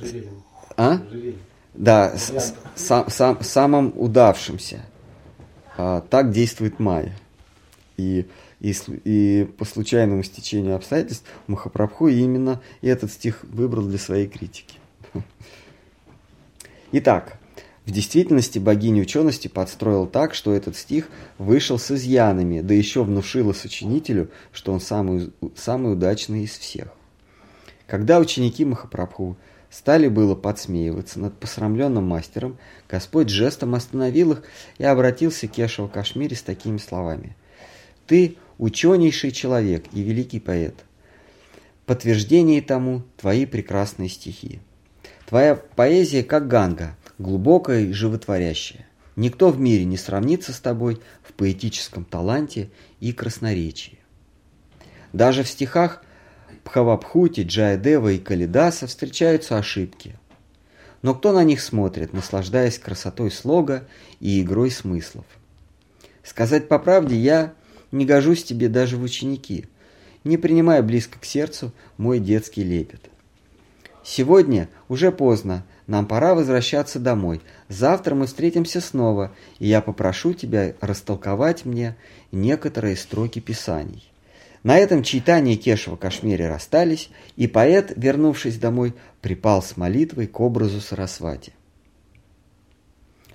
а? Да, с, сам, сам, самым удавшимся. А, так действует Майя. И, и, и по случайному стечению обстоятельств Махапрабху именно этот стих выбрал для своей критики. <laughs> Итак, в действительности богиня учености подстроил так, что этот стих вышел с изъянами, да еще внушила сочинителю, что он самый, самый удачный из всех. Когда ученики Махапрабху стали было подсмеиваться над посрамленным мастером, Господь жестом остановил их и обратился к Кешеву Кашмире с такими словами. «Ты ученейший человек и великий поэт. Подтверждение тому твои прекрасные стихи. Твоя поэзия как ганга, глубокое и животворящее. Никто в мире не сравнится с тобой в поэтическом таланте и красноречии. Даже в стихах Пхавабхути, Джаядева и Калидаса встречаются ошибки. Но кто на них смотрит, наслаждаясь красотой слога и игрой смыслов? Сказать по правде, я не гожусь тебе даже в ученики, не принимая близко к сердцу мой детский лепет. Сегодня уже поздно, нам пора возвращаться домой. Завтра мы встретимся снова, и я попрошу тебя растолковать мне некоторые строки писаний. На этом читание Кешева Кашмире расстались, и поэт, вернувшись домой, припал с молитвой к образу Сарасвати.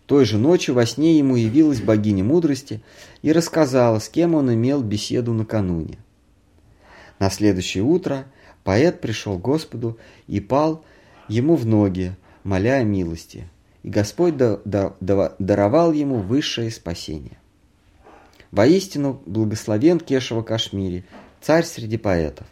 Той же ночью во сне ему явилась богиня мудрости и рассказала, с кем он имел беседу накануне. На следующее утро поэт пришел к Господу и пал ему в ноги, моля о милости, и Господь даровал ему высшее спасение. Воистину благословен Кешева Кашмире, царь среди поэтов.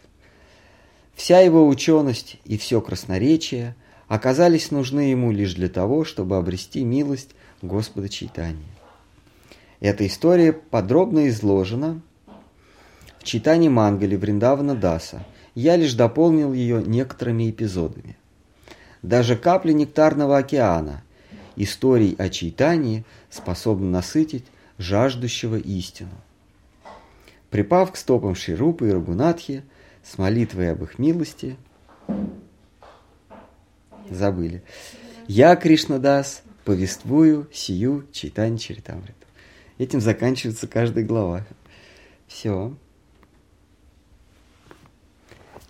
Вся его ученость и все красноречие оказались нужны ему лишь для того, чтобы обрести милость Господа Чайтани. Эта история подробно изложена в читании Мангали Вриндавана Даса. Я лишь дополнил ее некоторыми эпизодами. Даже капли нектарного океана историй о читании способны насытить жаждущего истину. Припав к стопам Ширупы и Рагунатхи с молитвой об их милости, забыли. Я, Кришнадас, повествую сию читань Чаритамриту. Этим заканчивается каждая глава. Все.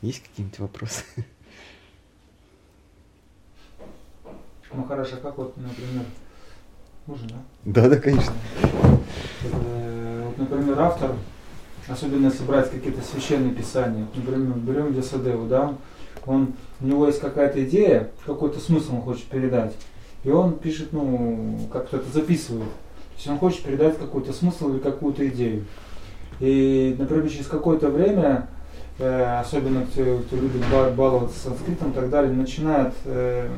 Есть какие-нибудь вопросы? Махараша, как вот, например, можно, да? Да, да, конечно. Э, вот, например, автор, особенно если брать какие-то священные писания, например, берем Десадеву, да, он, у него есть какая-то идея, какой-то смысл он хочет передать, и он пишет, ну, как кто-то записывает. То есть он хочет передать какой-то смысл или какую-то идею. И, например, через какое-то время Э, особенно кто, кто любит баловаться санскритом и так далее, начинают э,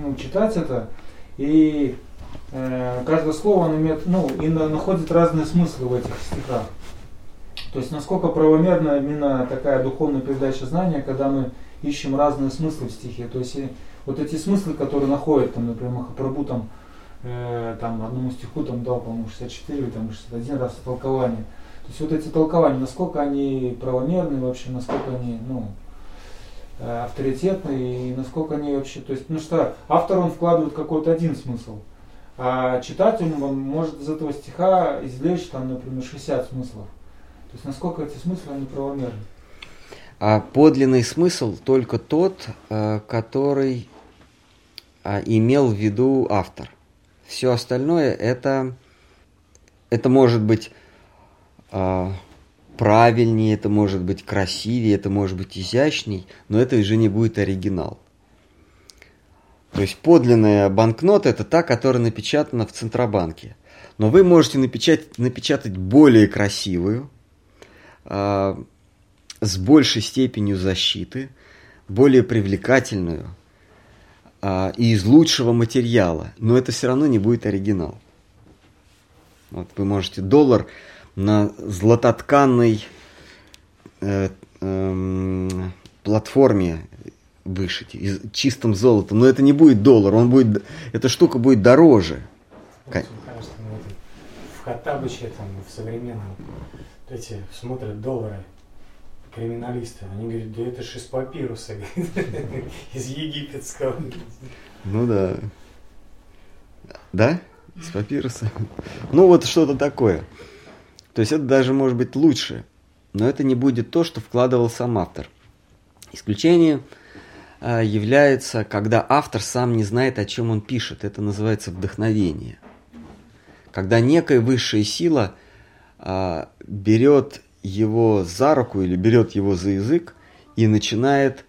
ну, читать это, и э, каждое слово он имеет, ну, и находит разные смыслы в этих стихах. То есть насколько правомерна именно такая духовная передача знания, когда мы ищем разные смыслы в стихе. То есть вот эти смыслы, которые находят, там, например, Махапрабху там, э, там одному стиху там дал, по-моему, 64 или там 61 раз толкование. То есть вот эти толкования, насколько они правомерны вообще, насколько они, ну, э, авторитетны и насколько они вообще, то есть, ну что, автор он вкладывает какой-то один смысл, а читатель он может из этого стиха извлечь там, например, 60 смыслов. То есть насколько эти смыслы, они правомерны? А подлинный смысл только тот, э, который а, имел в виду автор. Все остальное это, это может быть правильнее, это может быть красивее, это может быть изящней, но это уже не будет оригинал. То есть подлинная банкнота это та, которая напечатана в Центробанке. Но вы можете напечатать, напечатать более красивую, э, с большей степенью защиты, более привлекательную э, и из лучшего материала, но это все равно не будет оригинал. Вот вы можете доллар на златотканной э, э, платформе вышить, из, чистым золотом, но это не будет доллар, он будет, эта штука будет дороже. Вот, в Хаттабыче, там, в современном эти смотрят доллары, криминалисты, они говорят, да это же из папируса, <laughs> из египетского. Ну да. Да? Из папируса? Ну вот что-то такое. То есть это даже может быть лучше, но это не будет то, что вкладывал сам автор. Исключение а, является, когда автор сам не знает, о чем он пишет. Это называется вдохновение. Когда некая высшая сила а, берет его за руку или берет его за язык и начинает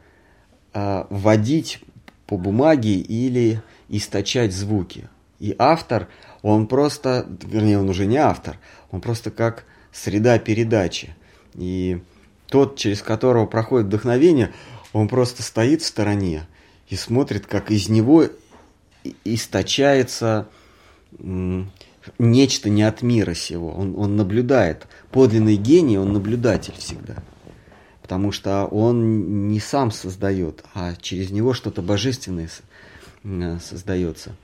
а, вводить по бумаге или источать звуки. И автор, он просто, вернее, он уже не автор, он просто как среда передачи. И тот, через которого проходит вдохновение, он просто стоит в стороне и смотрит, как из него источается нечто не от мира сего. Он, он наблюдает. Подлинный гений, он наблюдатель всегда. Потому что он не сам создает, а через него что-то божественное создается.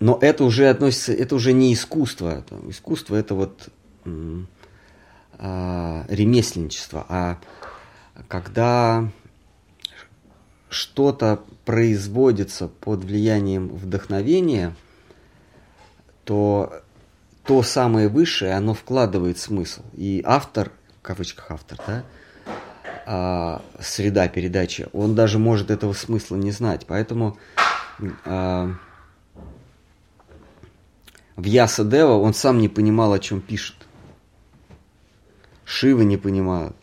Но это уже относится, это уже не искусство. Искусство это вот а, ремесленничество. А когда что-то производится под влиянием вдохновения, то то самое высшее, оно вкладывает смысл. И автор, в кавычках автор, да, а, среда передачи, он даже может этого смысла не знать. Поэтому а, в Яса Дева он сам не понимал, о чем пишет. Шива не понимал,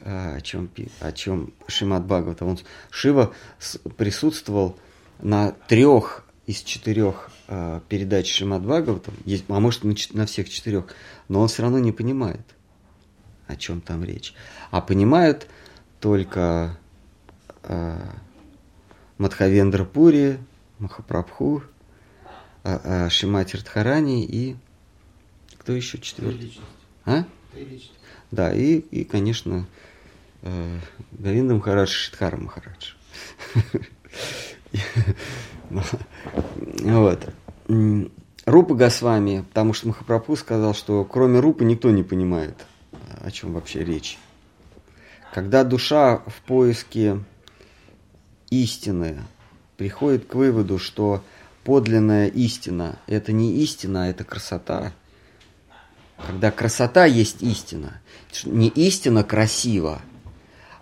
а, о чем, о чем Шимат Бхагавата. Он, Шива присутствовал на трех из четырех э, передач Шимат Бхагаватам, есть, а может на, на всех четырех, но он все равно не понимает, о чем там речь. А понимают только э, Мадхавендра Пури, Махапрабху, э, э, Шимати Радхарани и кто еще четвертый? А? Да, и, и конечно, э, Гавинда Махарадж Шидхара Махарадж. <laughs> Вот. Рупа Госвами, потому что Махапрабху сказал, что кроме Рупы никто не понимает, о чем вообще речь. Когда душа в поиске истины приходит к выводу, что подлинная истина – это не истина, а это красота. Когда красота есть истина. Не истина красива,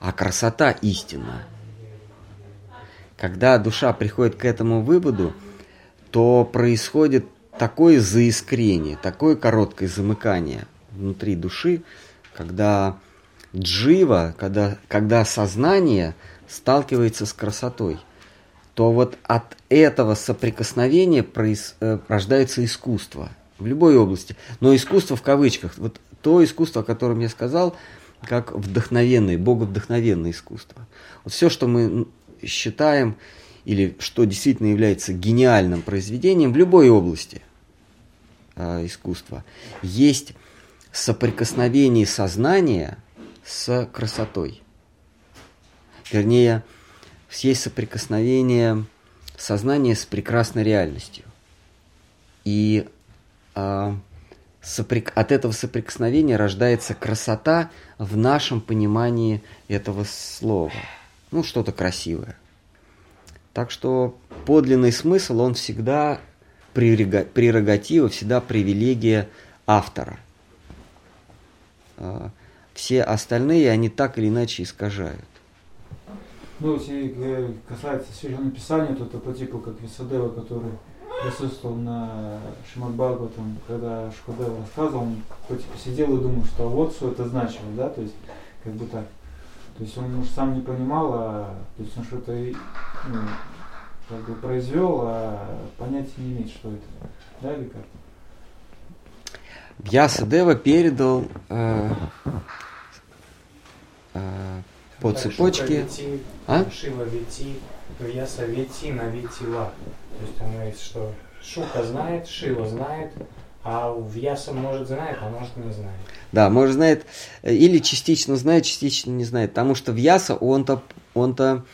а красота истина. Когда душа приходит к этому выводу, то происходит такое заискрение, такое короткое замыкание внутри души, когда джива, когда, когда сознание сталкивается с красотой, то вот от этого соприкосновения произ, э, рождается искусство в любой области. Но искусство в кавычках, вот то искусство, о котором я сказал, как вдохновенное, боговдохновенное искусство. Вот все, что мы считаем или что действительно является гениальным произведением в любой области э, искусства, есть соприкосновение сознания с красотой. Вернее, есть соприкосновение сознания с прекрасной реальностью. И э, соприк... от этого соприкосновения рождается красота в нашем понимании этого слова. Ну, что-то красивое. Так что подлинный смысл, он всегда прерогатива, всегда привилегия автора. А, все остальные, они так или иначе искажают. Ну, если э, касается свежего написания, то это по типу как Висадева, который присутствовал на Шимадбагу, там, когда Шкудева рассказывал, он по типу сидел и думал, что вот что это значило, да, то есть как бы так. То есть он может сам не понимал, а то есть он что-то ну, как бы произвел, а понятия не имеет, что это. Да, или как? Вьясадева передал э, э, по цепочке. А? Шива Вити, Вьяса Вити на Витила. То есть он говорит, что Шука знает, Шива знает, а Вьяса может знает, а может не знает. Да, может знает, или частично знает, частично не знает. Потому что Вьяса, он-то он-то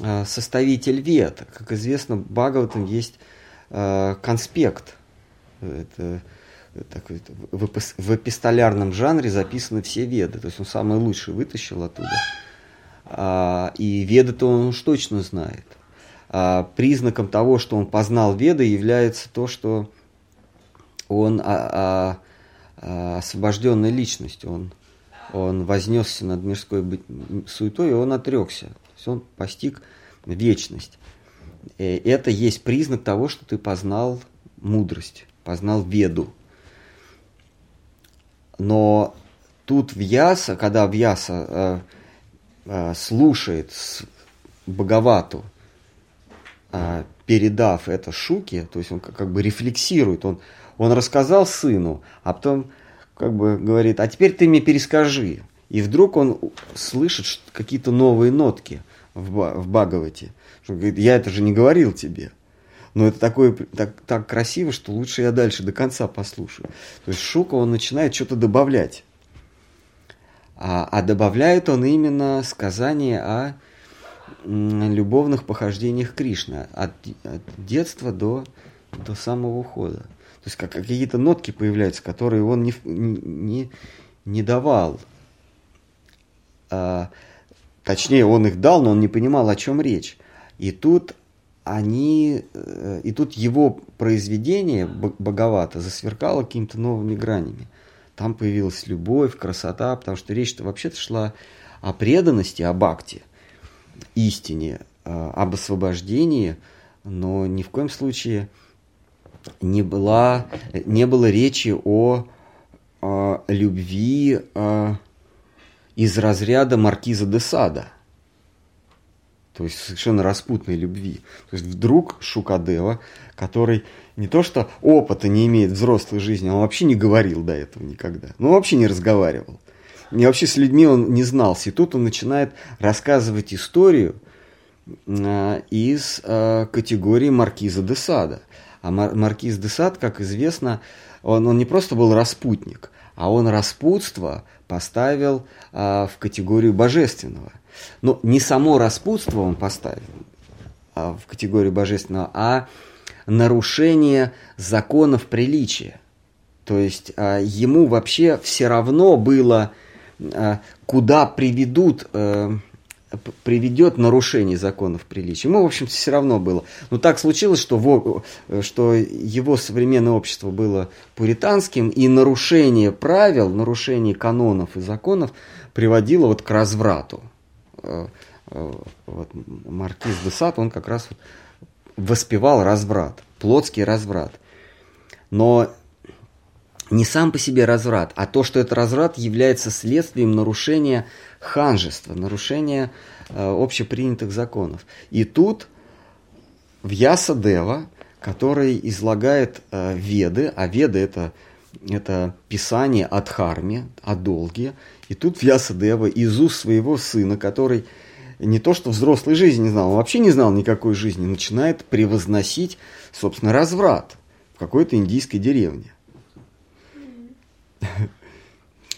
э, составитель вет. Как известно, Бхагаватам есть э, конспект. Это, такой, в, в эпистолярном жанре записаны все веды. То есть он самый лучший вытащил оттуда. А, и веды-то он уж точно знает. А, признаком того, что он познал веды, является то, что он а, освобожденная личность, он, он вознесся над мирской суетой, и он отрекся. То есть он постиг вечность. И э, это есть признак того, что ты познал мудрость, познал веду. Но тут Вьяса, когда Вьяса э, э, слушает Боговату, э, передав это Шуке, то есть он как, бы рефлексирует, он, он рассказал сыну, а потом как бы говорит, а теперь ты мне перескажи. И вдруг он слышит какие-то новые нотки в, в Баговате. Он говорит, я это же не говорил тебе. Но это такое, так, так красиво, что лучше я дальше до конца послушаю. То есть Шука, он начинает что-то добавлять. А, а добавляет он именно сказание о любовных похождениях Кришны. От, от детства до, до самого ухода. То есть как, какие-то нотки появляются, которые он не, не, не давал. А, точнее, он их дал, но он не понимал, о чем речь. И тут они, э, и тут его произведение Боговато засверкало какими-то новыми гранями. Там появилась любовь, красота, потому что речь-то вообще-то шла о преданности, об акте, истине, э, об освобождении, но ни в коем случае не, была, не было речи о, о любви о, из разряда маркиза де Сада – то есть совершенно распутной любви. То есть вдруг Шукадева, который не то что опыта не имеет взрослой жизни, он вообще не говорил до этого никогда. Ну, вообще не разговаривал. И вообще с людьми он не знался. И тут он начинает рассказывать историю э, из э, категории Маркиза де Сада. А Мар- Маркиз де Сад, как известно, он, он не просто был распутник, а он распутство поставил э, в категорию божественного. Но не само распутство он поставил а, в категорию божественного, а нарушение законов приличия. То есть а, ему вообще все равно было, а, куда приведут, а, приведет нарушение законов приличия. Ему, в общем, все равно было. Но так случилось, что, в, что его современное общество было пуританским, и нарушение правил, нарушение канонов и законов приводило вот к разврату. Э, э, вот, маркиз де Сад, он как раз вот воспевал разврат, плотский разврат. Но не сам по себе разврат, а то, что этот разврат является следствием нарушения ханжества, нарушения э, общепринятых законов. И тут в Яса Дева, который излагает э, веды, а веды это, это писание от харми, о долге, и тут Вьясадева из уст своего сына, который не то что взрослой жизни не знал, он вообще не знал никакой жизни, начинает превозносить, собственно, разврат в какой-то индийской деревне.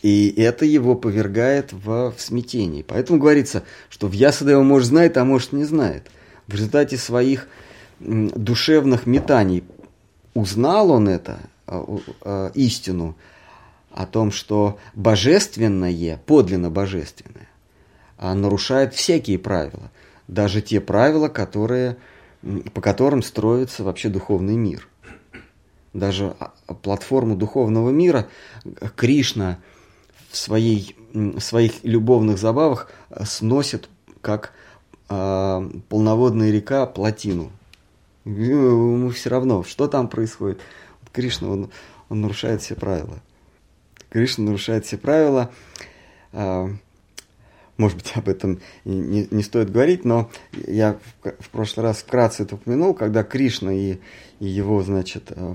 И это его повергает в, в смятение. Поэтому говорится, что в Ясадева может знает, а может не знает. В результате своих душевных метаний узнал он это, а, а, истину, о том, что божественное, подлинно божественное, нарушает всякие правила, даже те правила, которые, по которым строится вообще духовный мир. Даже платформу духовного мира Кришна – в, своей, в своих любовных забавах э, сносит, как э, полноводная река, плотину. Ему все равно, что там происходит. Кришна, он, он нарушает все правила. Кришна нарушает все правила. Э, может быть, <laughs> об этом не, не стоит говорить, но я в, в прошлый раз вкратце это упомянул, когда Кришна и, и его, значит, э,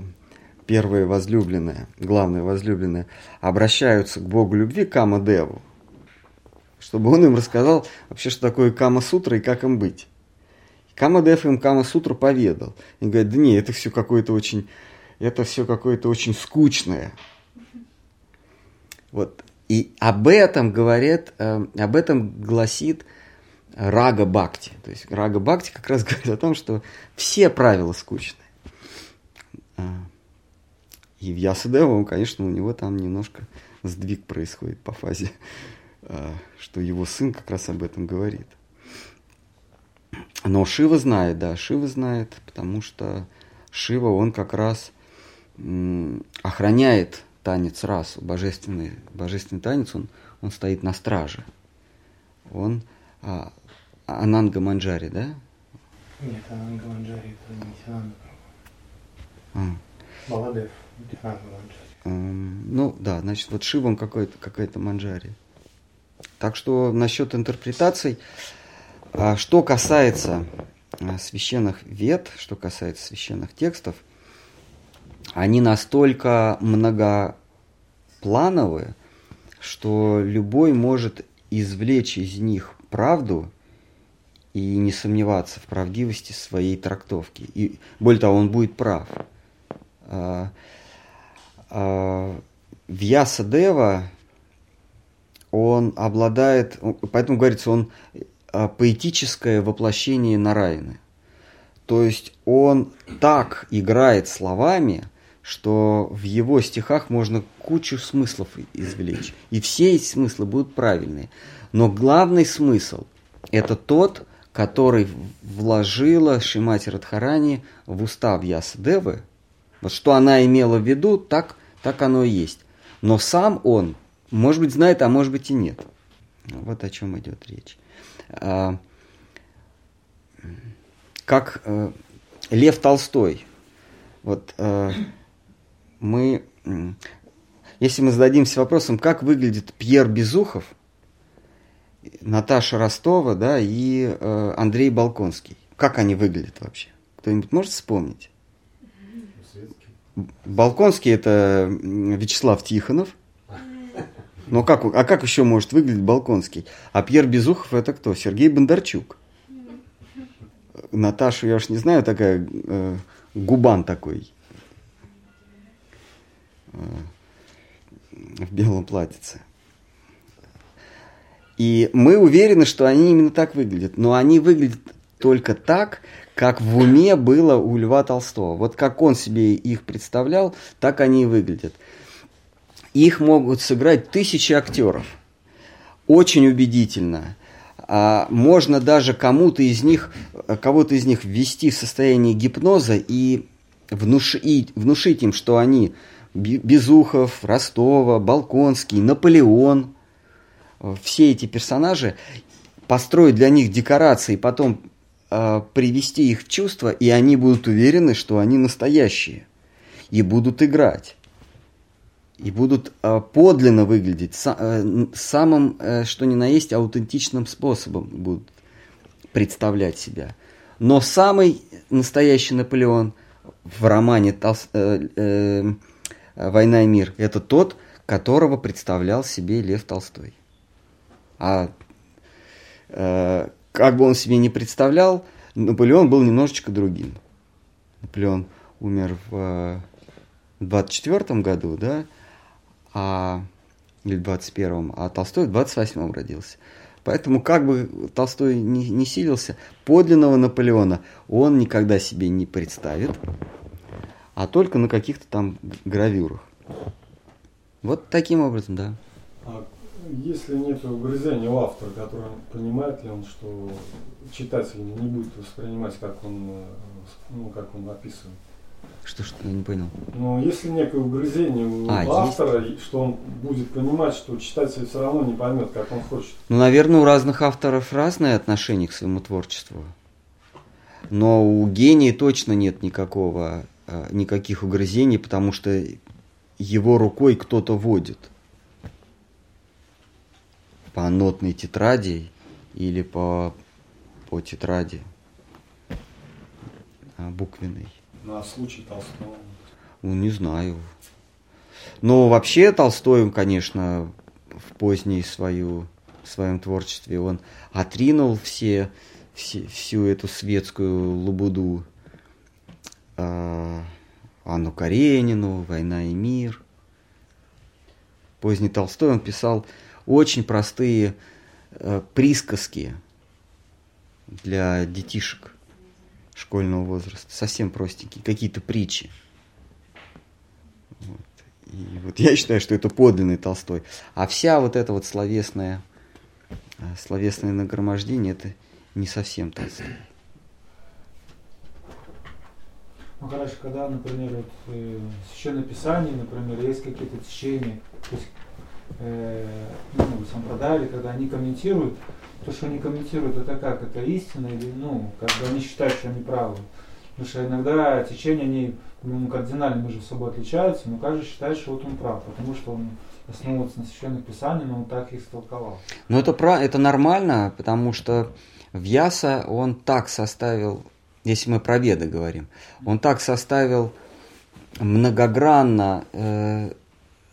первые возлюбленные, главные возлюбленные, обращаются к Богу любви, Кама-деву, чтобы он им рассказал вообще, что такое Кама-сутра и как им быть. Кама-дев им Кама-сутру поведал. И говорит, да не, это все какое-то очень, это все какое-то очень скучное. Вот. И об этом говорит, э, об этом гласит Рага Бхакти. То есть Рага Бхакти как раз <laughs> говорит о том, что все правила скучные. А. И в Ясадевом, конечно, у него там немножко сдвиг происходит по фазе, а, что его сын как раз об этом говорит. Но Шива знает, да, Шива знает, потому что Шива, он как раз охраняет танец расу, божественный, божественный танец, он, он стоит на страже. Он а, Ананга Манджари, да? Нет, Ананга Манджари это не Ананга. А. Баладев. Ну да, значит, вот Шивом какой-то, какая-то манджари. Так что насчет интерпретаций, а, что касается а, священных вет, что касается священных текстов, они настолько многоплановые, что любой может извлечь из них правду и не сомневаться в правдивости своей трактовки. И более того, он будет прав. А, Вьяса Дева, он обладает, поэтому говорится, он а, поэтическое воплощение Нараяны. То есть он так играет словами, что в его стихах можно кучу смыслов извлечь. И все эти смыслы будут правильные. Но главный смысл – это тот, который вложила Шимати Радхарани в устав Ясадевы. Вот что она имела в виду, так так оно и есть. Но сам он, может быть, знает, а может быть и нет. Вот о чем идет речь. Как э, Лев Толстой. Вот э, мы, если мы зададимся вопросом, как выглядит Пьер Безухов, Наташа Ростова, да, и э, Андрей Балконский. Как они выглядят вообще? Кто-нибудь может вспомнить? Балконский это Вячеслав Тихонов. Но как, а как еще может выглядеть Балконский? А Пьер Безухов это кто? Сергей Бондарчук. Наташу я уж не знаю, такая э, губан такой. Э, в белом платьице. И мы уверены, что они именно так выглядят. Но они выглядят только так, как в уме было у Льва Толстого. Вот как он себе их представлял, так они и выглядят. Их могут сыграть тысячи актеров. Очень убедительно. А можно даже кому-то из них, кого-то из них ввести в состояние гипноза и внушить, внушить им, что они Безухов, Ростова, Балконский, Наполеон, все эти персонажи, построить для них декорации, потом э, привести их в чувство, и они будут уверены, что они настоящие, и будут играть, и будут э, подлинно выглядеть, э, самым, э, что ни на есть, аутентичным способом будут представлять себя. Но самый настоящий Наполеон в романе «Война и мир» – это тот, которого представлял себе Лев Толстой. А как бы он себе не представлял, Наполеон был немножечко другим. Наполеон умер в 24 году, да, а, или в 21 а Толстой в 28 родился. Поэтому как бы Толстой не, не силился, подлинного Наполеона он никогда себе не представит, а только на каких-то там гравюрах. Вот таким образом, да. А если нет угрызения у автора, который понимает ли он, что читатель не будет воспринимать, как он, э, ну, как он описывает? Что, что, я не понял. Ну, если некое угрызение у А, автора, и что он будет понимать, что читатель все равно не поймет, как он хочет. Ну, наверное, у разных авторов разное отношение к своему творчеству. Но у гения точно нет никакого, э, никаких угрызений, потому что его рукой кто-то водит. По нотной тетради или по, по тетради а, буквенной. На случай Толстого. Ну, не знаю. Но вообще Толстой, он, конечно, в поздней свою, в своем творчестве, он отринул все, все всю эту светскую лабуду. А, Анну Каренину, «Война и мир». Поздний Толстой, он писал очень простые э, присказки для детишек школьного возраста, совсем простенькие, какие-то притчи. Вот. И вот я считаю, что это подлинный Толстой. А вся вот эта вот словесная, э, словесное нагромождение, это не совсем Толстой. Ну хорошо, когда, например, вот, э, в Священном Писании, например, есть какие-то течения, то есть, э, ну, сампрадали, когда они комментируют, то, что они комментируют, это как? Это истина или, ну, как бы они считают, что они правы. Потому что иногда течения, они ну, кардинально между собой отличаются, но каждый считает, что вот он прав, потому что он основывается на священных писаниях, но он так их истолковал. Ну это, про, это нормально, потому что Вьяса, он так составил если мы про Веды говорим, он так составил многогранно э,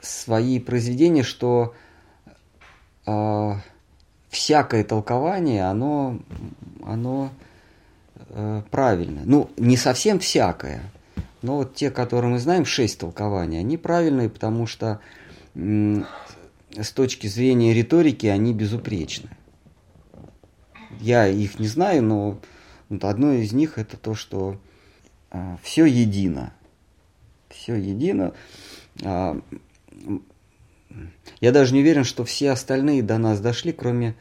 свои произведения, что э, всякое толкование, оно, оно э, правильное. Ну, не совсем всякое, но вот те, которые мы знаем, шесть толкований, они правильные, потому что э, с точки зрения риторики они безупречны. Я их не знаю, но вот одно из них это то, что а, все едино. Все едино. А, я даже не уверен, что все остальные до нас дошли, кроме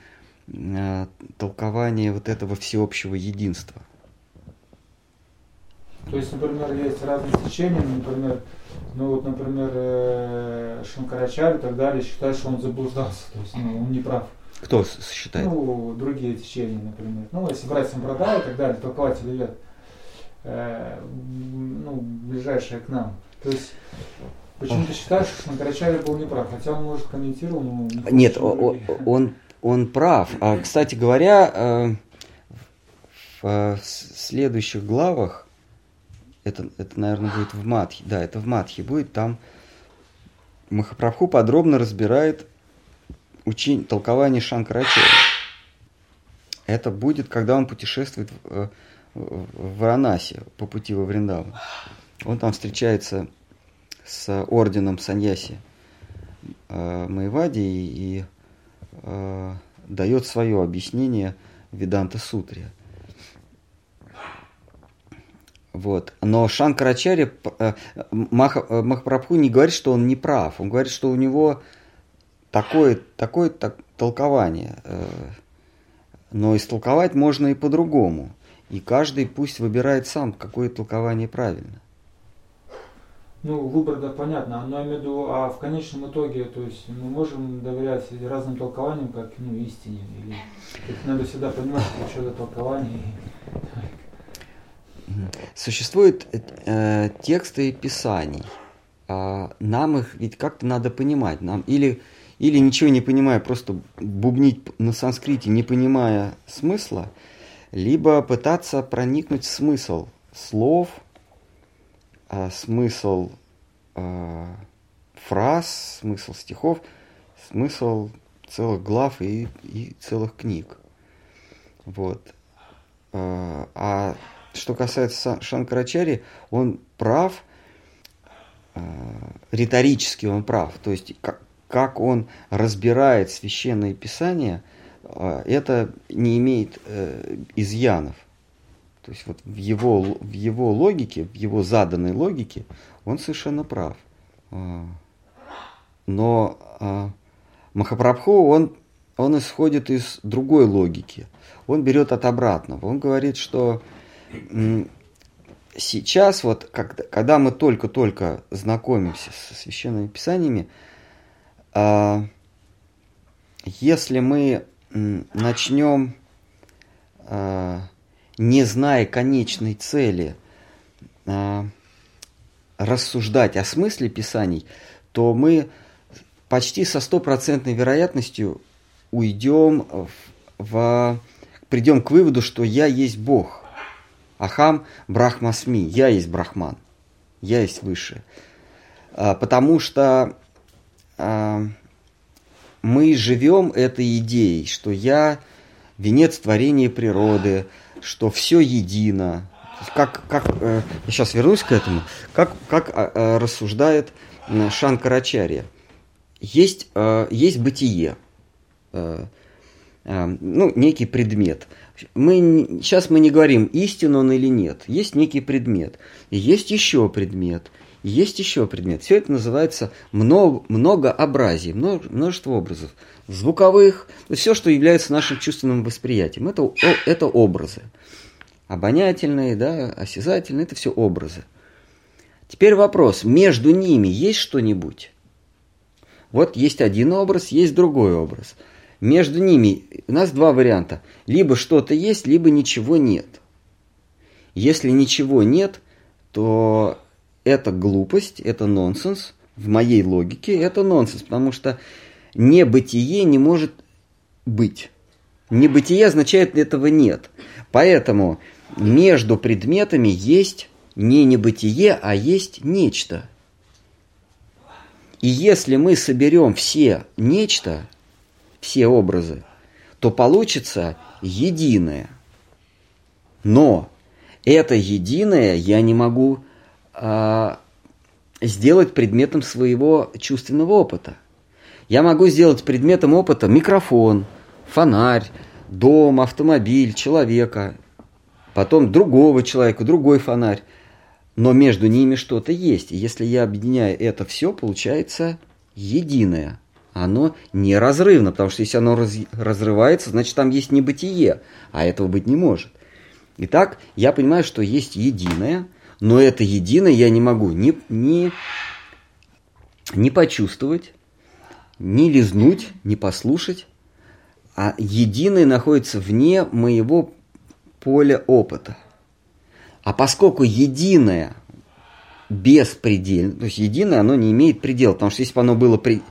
а, толкования вот этого всеобщего единства. То есть, например, есть разные течения, например, ну вот, например, э, Шанкарачарь и так далее считают, что он заблуждался, то есть ну, он не прав. Кто считает? Ну, другие течения, например. Ну, если брать Сампрадай и так далее, толкователи вет, э, ну, ближайшие к нам. То есть, почему ты считаешь, что Шанкарачарья был неправ? Хотя он, может, комментировал, но... Нет, он, он, он прав. А, кстати говоря, э, в э, следующих главах, это, это, наверное, будет в Матхе, да, это в Матхе будет, там Махапрабху подробно разбирает учень, толкование Шанкарачарьи. Это будет, когда он путешествует в, э, в Варанаси по пути во Вриндаву. Он там встречается с орденом Саньяси э, Майвади и, э, дает свое объяснение Веданта Сутре. Вот. Но Шанкарачарья, э, Махапрабху не говорит, что он не прав. Он говорит, что у него такое, такое так, толкование. Э, но истолковать можно и по-другому. И каждый пусть выбирает сам, какое толкование правильно. Ну, выбор, да, понятно. Но я имею в виду, а в конечном итоге, то есть мы можем доверять разным толкованиям, как ну, истине. Или надо всегда понимать, что это толкование. Существуют э, тексты писаний. А нам их ведь как-то надо понимать. Нам или или ничего не понимая, просто бубнить на санскрите, не понимая смысла, либо пытаться проникнуть в смысл слов, а, смысл а, фраз, смысл стихов, смысл целых глав и, и целых книг. Вот. А, а что касается Шанкарачари, он прав, риторически он прав. То есть, как, он разбирает священные писания, это не имеет э, изъянов. То есть вот в его, в его логике, в его заданной логике, он совершенно прав. А, но Махапрабху, он, он исходит из другой логики. Он берет от обратного. Он говорит, что сейчас, вот, когда, когда мы только-только знакомимся со священными писаниями, э, если мы начнем, не зная конечной цели, э, рассуждать о смысле писаний, то мы почти со стопроцентной вероятностью уйдем в, в придем к выводу, что я есть Бог. Ахам Брахмасми, я есть Брахман, я есть Высшее. А, потому что а, мы живем этой идеей, что я венец творения природы, что все едино. Как, как, э, я сейчас вернусь к этому, как, как а, рассуждает Шанкарачарья. Есть, есть бытие, э, ну, некий предмет – мы, сейчас мы не говорим, истин он или нет. Есть некий предмет. И есть еще предмет. Есть еще предмет. Все это называется много, многообразие, множество образов. Звуковых, все, что является нашим чувственным восприятием. Это, это образы. Обонятельные, да, осязательные, это все образы. Теперь вопрос, между ними есть что-нибудь? Вот есть один образ, есть другой образ – между ними у нас два варианта. Либо что-то есть, либо ничего нет. Если ничего нет, то это глупость, это нонсенс. В моей логике это нонсенс, потому что небытие не может быть. Небытие означает этого нет. Поэтому между предметами есть не небытие, а есть нечто. И если мы соберем все нечто, все образы, то получится единое. Но это единое я не могу сделать предметом своего чувственного опыта. Я могу сделать предметом опыта микрофон, фонарь, дом, автомобиль, человека, потом другого человека, другой фонарь. Но между ними что-то есть. И если я объединяю это все, получается единое оно неразрывно, потому что если оно раз, разрывается, значит там есть небытие, а этого быть не может. Итак, я понимаю, что есть единое, но это единое я не могу ни, ни, ни почувствовать, ни лизнуть, ни послушать, а единое находится вне моего поля опыта. А поскольку единое беспредельно, то есть единое, оно не имеет предела, потому что если бы оно было при,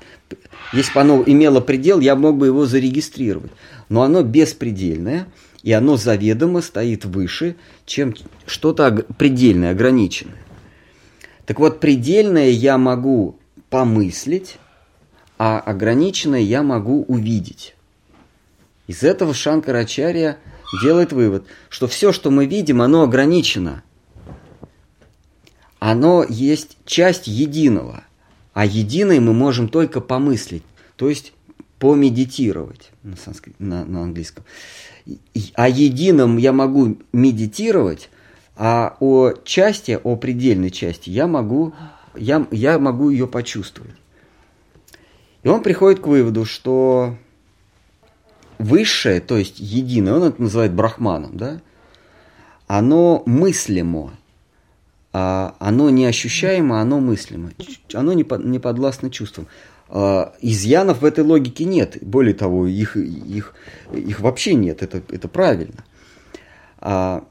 если бы оно имело предел, я мог бы его зарегистрировать. Но оно беспредельное, и оно заведомо стоит выше, чем что-то предельное, ограниченное. Так вот, предельное я могу помыслить, а ограниченное я могу увидеть. Из этого Шанкарачарья делает вывод, что все, что мы видим, оно ограничено. Оно есть часть единого – а единое мы можем только помыслить, то есть помедитировать на, санскрит, на, на английском. О едином я могу медитировать, а о части, о предельной части я могу, я, я могу ее почувствовать. И он приходит к выводу, что высшее, то есть единое, он это называет брахманом, да, оно мыслимо, а, оно не ощущаемо, оно мыслимо. Оно не, по, не подвластно чувствам. А, изъянов в этой логике нет. Более того, их, их, их вообще нет. Это, это правильно. А,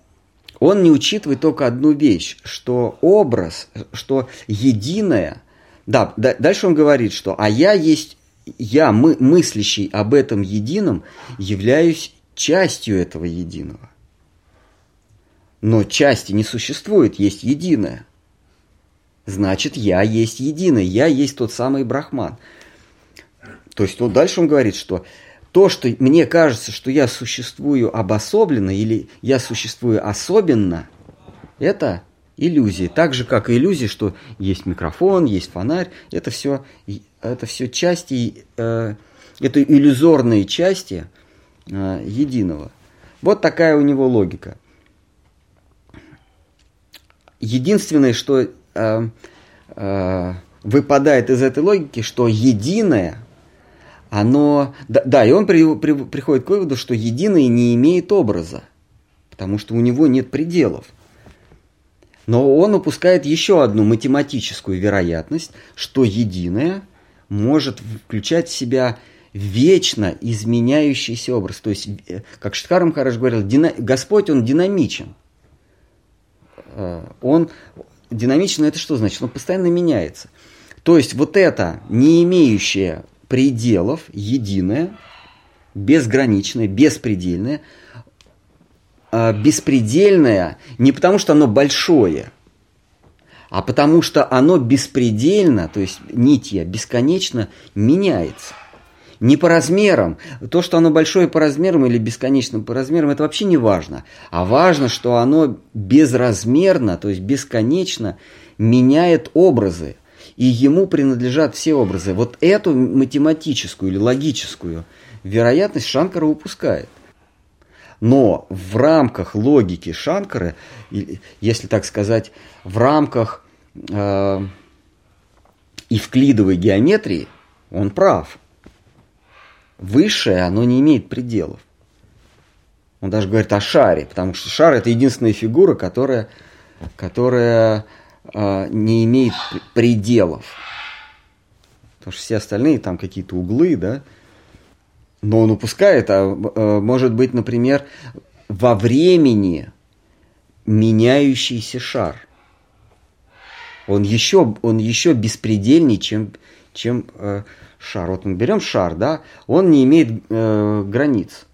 он не учитывает только одну вещь, что образ, что единое, да, дальше он говорит, что а я есть, я, мы, мыслящий об этом едином, являюсь частью этого единого. Но части не существует, есть единое. Значит, я есть единое, я есть тот самый брахман. То есть вот дальше он говорит, что то, что мне кажется, что я существую обособленно или я существую особенно, это иллюзии. Так же, как и иллюзии, что есть микрофон, есть фонарь. Это все, это все части, э, это иллюзорные части э, единого. Вот такая у него логика. Единственное, что э, э, выпадает из этой логики, что единое, оно... Да, да и он при, при, приходит к выводу, что единое не имеет образа, потому что у него нет пределов. Но он упускает еще одну математическую вероятность, что единое может включать в себя вечно изменяющийся образ. То есть, э, как Штхарам Хараш говорил. Господь, Он динамичен. Э, он динамичен, это что значит? Он постоянно меняется. То есть, вот это не имеющее пределов, единое, безграничное, беспредельное – э, беспредельное не потому, что оно большое, а потому что оно беспредельно, то есть нитья бесконечно меняется. Не по размерам. То, что оно большое по размерам или бесконечно по размерам, это вообще не важно. А важно, что оно безразмерно, то есть бесконечно меняет образы. И ему принадлежат все образы. Вот эту математическую или логическую вероятность Шанкара упускает. Но в рамках логики Шанкары, если так сказать, в рамках э, евклидовой геометрии, он прав. Высшее, оно не имеет пределов. Он даже говорит о шаре, потому что шар это единственная фигура, которая, которая э, не имеет пределов. Потому что все остальные там какие-то углы, да, но он упускает, а э, может быть, например, во времени меняющийся шар. Он еще, он еще беспредельнее, чем, чем э, шар. Вот мы берем шар, да, он не имеет э, границ.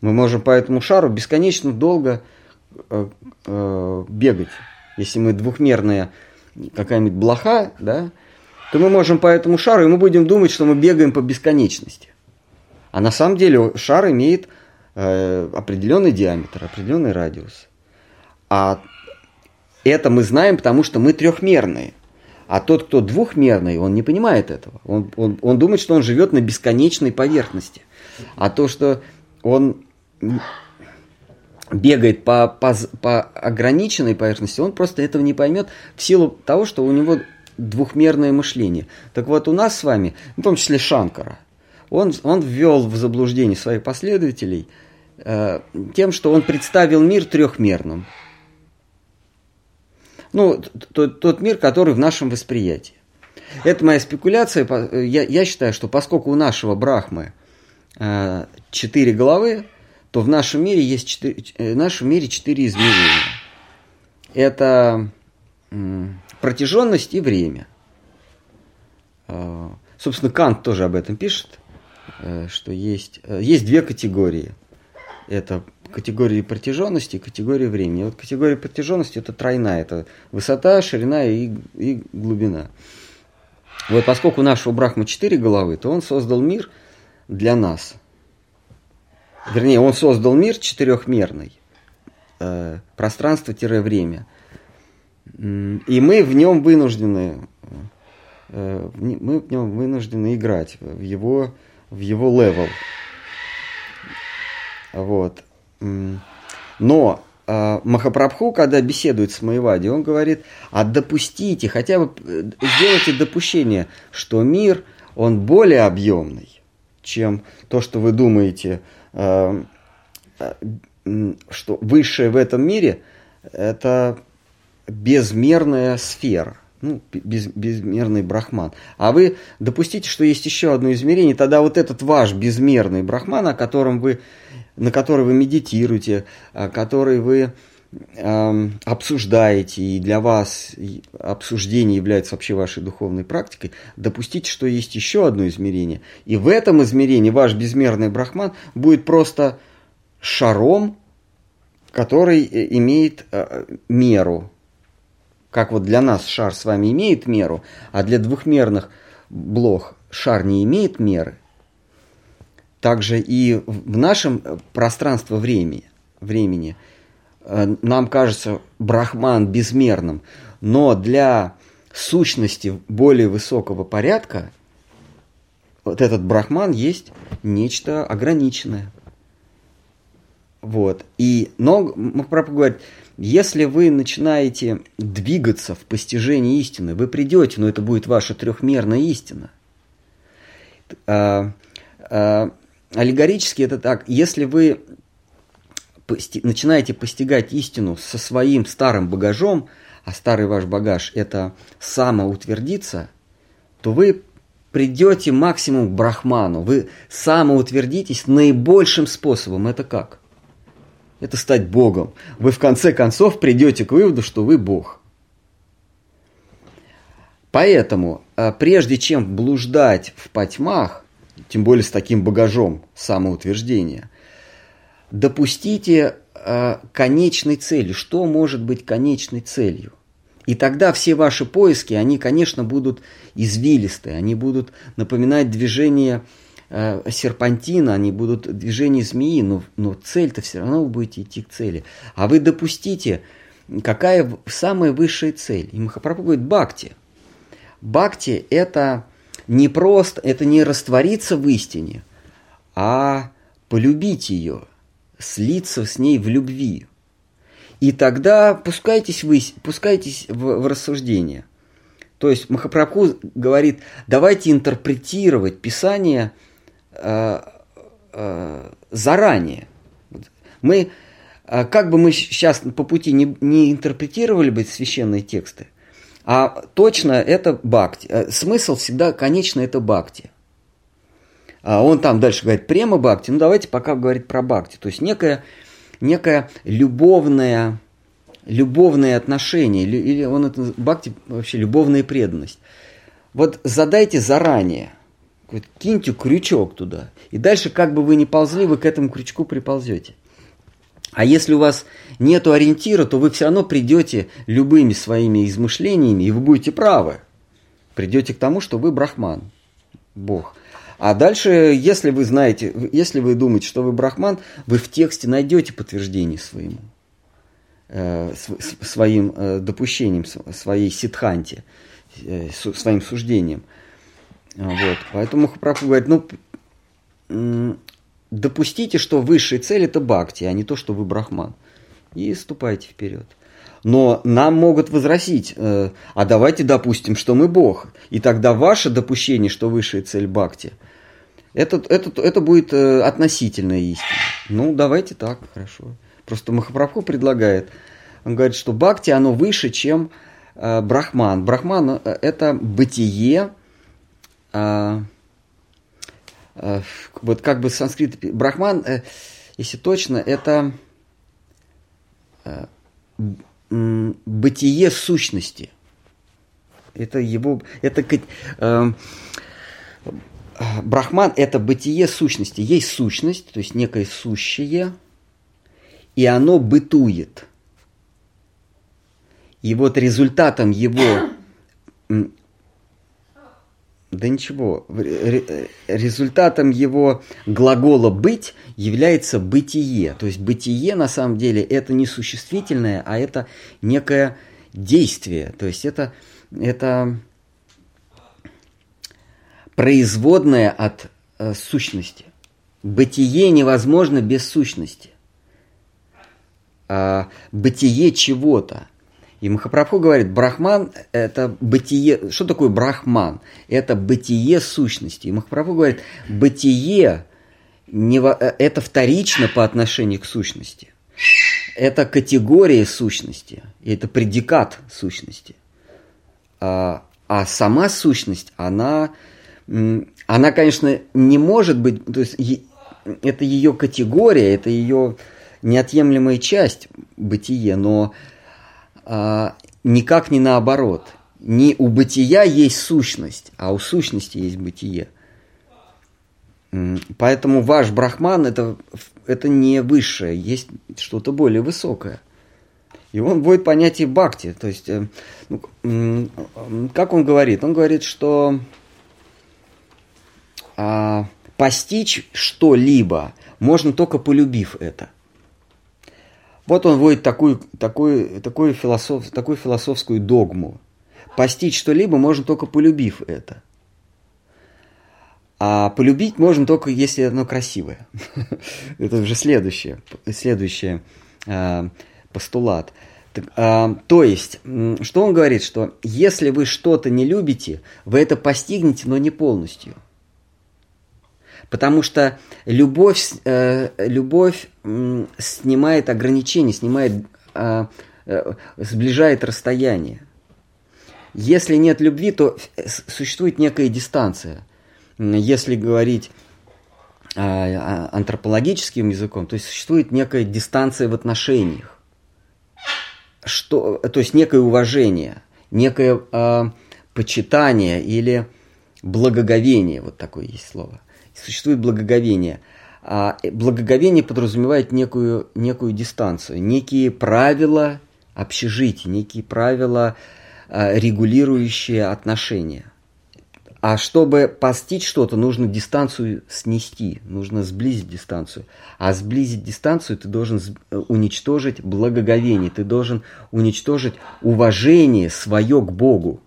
Мы можем по этому шару бесконечно долго э, э, бегать. Если мы двухмерная какая-нибудь блоха, да, то мы можем по этому шару, и мы будем думать, что мы бегаем по бесконечности. А на самом деле шар имеет э, определенный диаметр, определенный радиус. А это мы знаем, потому что мы трехмерные. А тот, кто двухмерный, он не понимает этого. Он, он, он думает, что он живет на бесконечной поверхности. А то, что он бегает по, по, по ограниченной поверхности, он просто этого не поймет в силу того, что у него двухмерное мышление. Так вот, у нас с вами, в том числе Шанкара – он, он ввел в заблуждение своих последователей э, тем, что он представил мир трехмерным. Ну, тот, тот мир, который в нашем восприятии. Это моя спекуляция. Я, я считаю, что поскольку у нашего Брахмы э, четыре головы, то в нашем мире есть четыре, э, в нашем мире четыре измерения. Это э, протяженность и время. Э, собственно, Кант тоже об этом пишет. Э, что есть, э, есть две категории. Это категории протяженности и категории времени. Вот категория протяженности это тройная, это высота, ширина и, и глубина. Вот поскольку нашего Брахма четыре головы, то он создал мир для нас. Вернее, он создал мир четырехмерный. Э, пространство-время. И мы в нем вынуждены, э, мы в нем вынуждены играть в его в его level. Вот. Но э, Махапрабху, когда беседует с маявади, он говорит, а допустите, хотя бы э, сделайте допущение, что мир, он более объемный, чем то, что вы думаете, э, э, что высшее в этом мире, это безмерная сфера ну, без, безмерный брахман. А вы допустите, что есть еще одно измерение, тогда вот этот ваш безмерный брахман, о котором вы, на который вы медитируете, который вы обсуждаете, и для вас обсуждение является вообще вашей духовной практикой, допустите, что есть еще одно измерение. И в этом измерении ваш безмерный брахман будет просто шаром, который э, имеет э, меру, как вот для нас шар с вами имеет меру, а для двухмерных блох шар не имеет меры, также и в нашем пространстве времени, времени э, нам кажется Брахман безмерным, но для сущности более высокого порядка вот этот Брахман есть нечто ограниченное. Вот. И, но Махапрабху говорит, если вы начинаете двигаться в постижении истины, вы придете, но это будет ваша трехмерная истина. А, аллегорически это так, если вы пости, начинаете постигать истину со своим старым багажом, а старый ваш багаж это самоутвердиться, то вы придете максимум к брахману, вы самоутвердитесь наибольшим способом. Это как? Это стать Богом. Вы в конце концов придете к выводу, что вы Бог. Поэтому, а, прежде чем блуждать в потьмах, тем более с таким багажом самоутверждения, допустите а, конечной цели. Что может быть конечной целью? И тогда все ваши поиски, они, конечно, будут извилистые, они будут напоминать движение э, серпантина, они будут движение змеи, но, но цель-то все равно вы будете идти к цели. А вы допустите, какая самая высшая цель. И Махапрабху говорит, бхакти. Бхакти – это не просто, это не раствориться в истине, а полюбить ее, слиться с ней в любви. И тогда пускайтесь, вы, пускайтесь в, в рассуждение. То есть Махапрабху говорит, давайте интерпретировать Писание э, э, заранее. Мы, э, как бы мы сейчас по пути не, не интерпретировали бы священные тексты, а точно это бхакти. Э, смысл всегда, конечно, это бхакти. А он там дальше говорит према бхакти, ну давайте пока говорить про бхакти. То есть некая некое любовное, любовное отношение, или он это, бхакти вообще любовная преданность. Вот задайте заранее, киньте крючок туда, и дальше как бы вы ни ползли, вы к этому крючку приползете. А если у вас нет ориентира, то вы все равно придете любыми своими измышлениями, и вы будете правы. Придете к тому, что вы брахман, Бог. А дальше, если вы знаете, если вы думаете, что вы брахман, вы в тексте найдете подтверждение своему, э, своим э, допущением, своей ситханте, э, своим суждением. Вот. Поэтому Махапрабху говорит, ну, допустите, что высшая цель это бхакти, а не то, что вы брахман. И ступайте вперед. Но нам могут возразить, э, а давайте допустим, что мы Бог. И тогда ваше допущение, что высшая цель бхакти – это, это, это будет э, относительная истина. Ну, давайте так, хорошо. Просто Махапрабху предлагает. Он говорит, что бхакти, оно выше, чем э, брахман. Брахман это бытие, э, вот как бы санскрит, брахман, э, если точно, это э, бытие сущности. Это его, это э, Брахман – это бытие сущности. Есть сущность, то есть некое сущее, и оно бытует. И вот результатом его... Да ничего, результатом его глагола «быть» является бытие. То есть бытие на самом деле это не существительное, а это некое действие. То есть это, это производная от э, сущности. Бытие невозможно без сущности. А, бытие чего-то. И Махапрабху говорит, брахман – это бытие. Что такое брахман? Это бытие сущности. И Махапрабху говорит, бытие не, э, это вторично по отношению к сущности. Это категория сущности, это предикат сущности. А, а сама сущность, она она, конечно, не может быть, то есть это ее категория, это ее неотъемлемая часть бытия, но а, никак не наоборот. Не у бытия есть сущность, а у сущности есть бытие. Поэтому ваш брахман это, это не высшее, есть что-то более высокое. И он вводит понятие бхакти. То есть, э, ну, как он говорит? Он говорит, что а, постичь что-либо можно только полюбив это. Вот он вводит такую, такую, такую, философ, такую философскую догму. Постичь что-либо можно только полюбив это. А полюбить можно только, если оно красивое. <laughs> это уже следующее, следующее э, постулат. А, то есть, что он говорит, что если вы что-то не любите, вы это постигнете, но не полностью. Потому что любовь, э, любовь снимает ограничения, снимает, а, э, сближает расстояние. Если нет любви, то существует некая дистанция. Если говорить а, антропологическим языком, то есть существует некая дистанция в отношениях что, то есть некое уважение, некое э, почитание или благоговение, вот такое есть слово. Существует благоговение. А благоговение подразумевает некую, некую дистанцию, некие правила общежития, некие правила, э, регулирующие отношения – а чтобы постичь что-то, нужно дистанцию снести, нужно сблизить дистанцию. А сблизить дистанцию ты должен э, уничтожить благоговение, ты должен уничтожить уважение свое к Богу.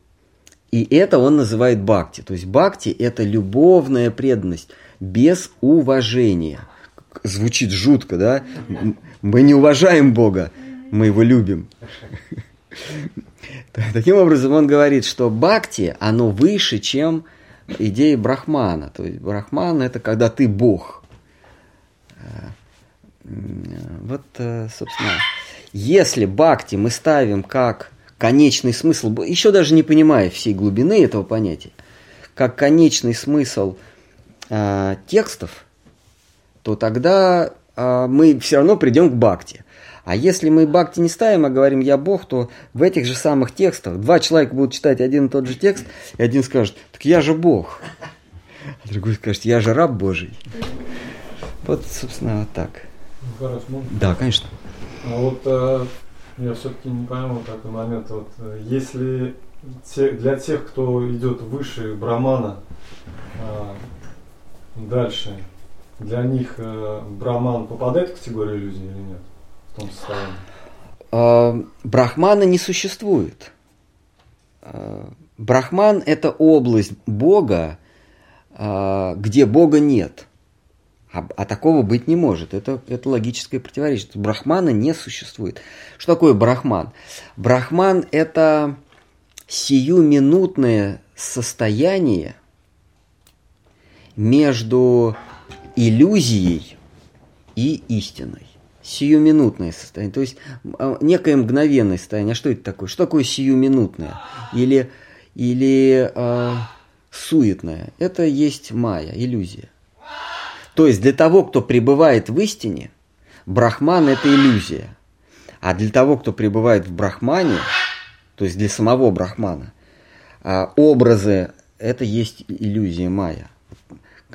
И это он называет бхакти. То есть бхакти – это любовная преданность без уважения. Звучит жутко, да? Мы не уважаем Бога, мы его любим. Таким образом, он говорит, что бхакти, оно выше, чем идея брахмана. То есть брахман – это когда ты бог. Э, вот, э, собственно, если бхакти мы ставим как конечный смысл, еще даже не понимая всей глубины этого понятия, как конечный смысл э, текстов, то тогда э, мы все равно придем к бхакти. А если мы бхакти не ставим, а говорим «я Бог», то в этих же самых текстах два человека будут читать один и тот же текст, и один скажет «так я же Бог», а другой скажет «я же раб Божий». Вот, собственно, вот так. Можно? Да, конечно. А вот э, я все-таки не пойму такой момент. Вот, э, если те, для тех, кто идет выше Брамана, э, дальше, для них э, Браман попадает в категорию иллюзии или нет? в том состоянии? А, брахмана не существует. А, брахман – это область Бога, а, где Бога нет. А, а такого быть не может. Это, это логическое противоречие. Брахмана не существует. Что такое брахман? Брахман – это сиюминутное состояние между иллюзией и истиной сиюминутное состояние, то есть а, некое мгновенное состояние. А что это такое? Что такое сиюминутное? Или, или э, суетное? Это есть майя, иллюзия. То есть для того, кто пребывает в истине, брахман – это иллюзия. А для того, кто пребывает в брахмане, то есть для самого брахмана, образы – это есть иллюзия майя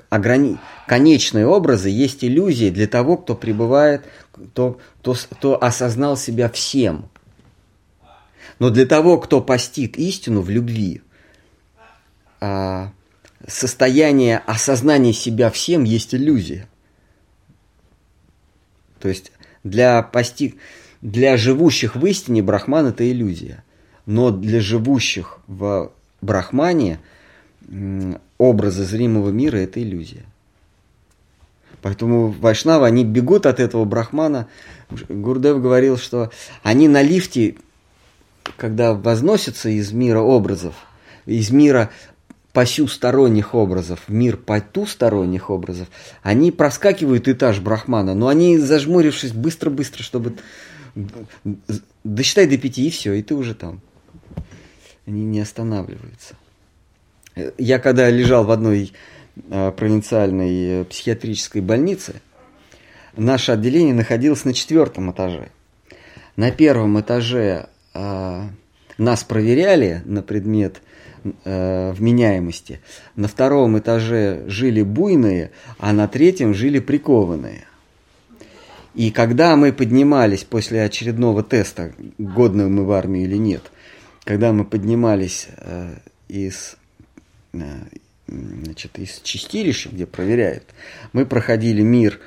ограни... конечные образы есть иллюзии для того, кто пребывает, кто, кто, кто осознал себя всем. Но для того, кто постиг истину в любви, а, состояние осознания себя всем есть иллюзия. То есть для, постиг... для живущих в истине брахман это иллюзия. Но для живущих в брахмане образы зримого мира – это иллюзия. Поэтому вайшнавы, они бегут от этого брахмана. Гурдев говорил, что они на лифте, когда возносятся из мира образов, из мира посюсторонних образов в мир потусторонних образов, они проскакивают этаж брахмана, но они, зажмурившись быстро-быстро, чтобы досчитай до пяти, и все, и ты уже там. Они не останавливаются. Я когда лежал в одной э, провинциальной э, психиатрической больнице, наше отделение находилось на четвертом этаже. На первом этаже э, нас проверяли на предмет э, вменяемости. На втором этаже жили буйные, а на третьем жили прикованные. И когда мы поднимались после очередного теста, годны мы в армию или нет, когда мы поднимались э, из Э, значит, из чистилища, где проверяют, мы проходили мир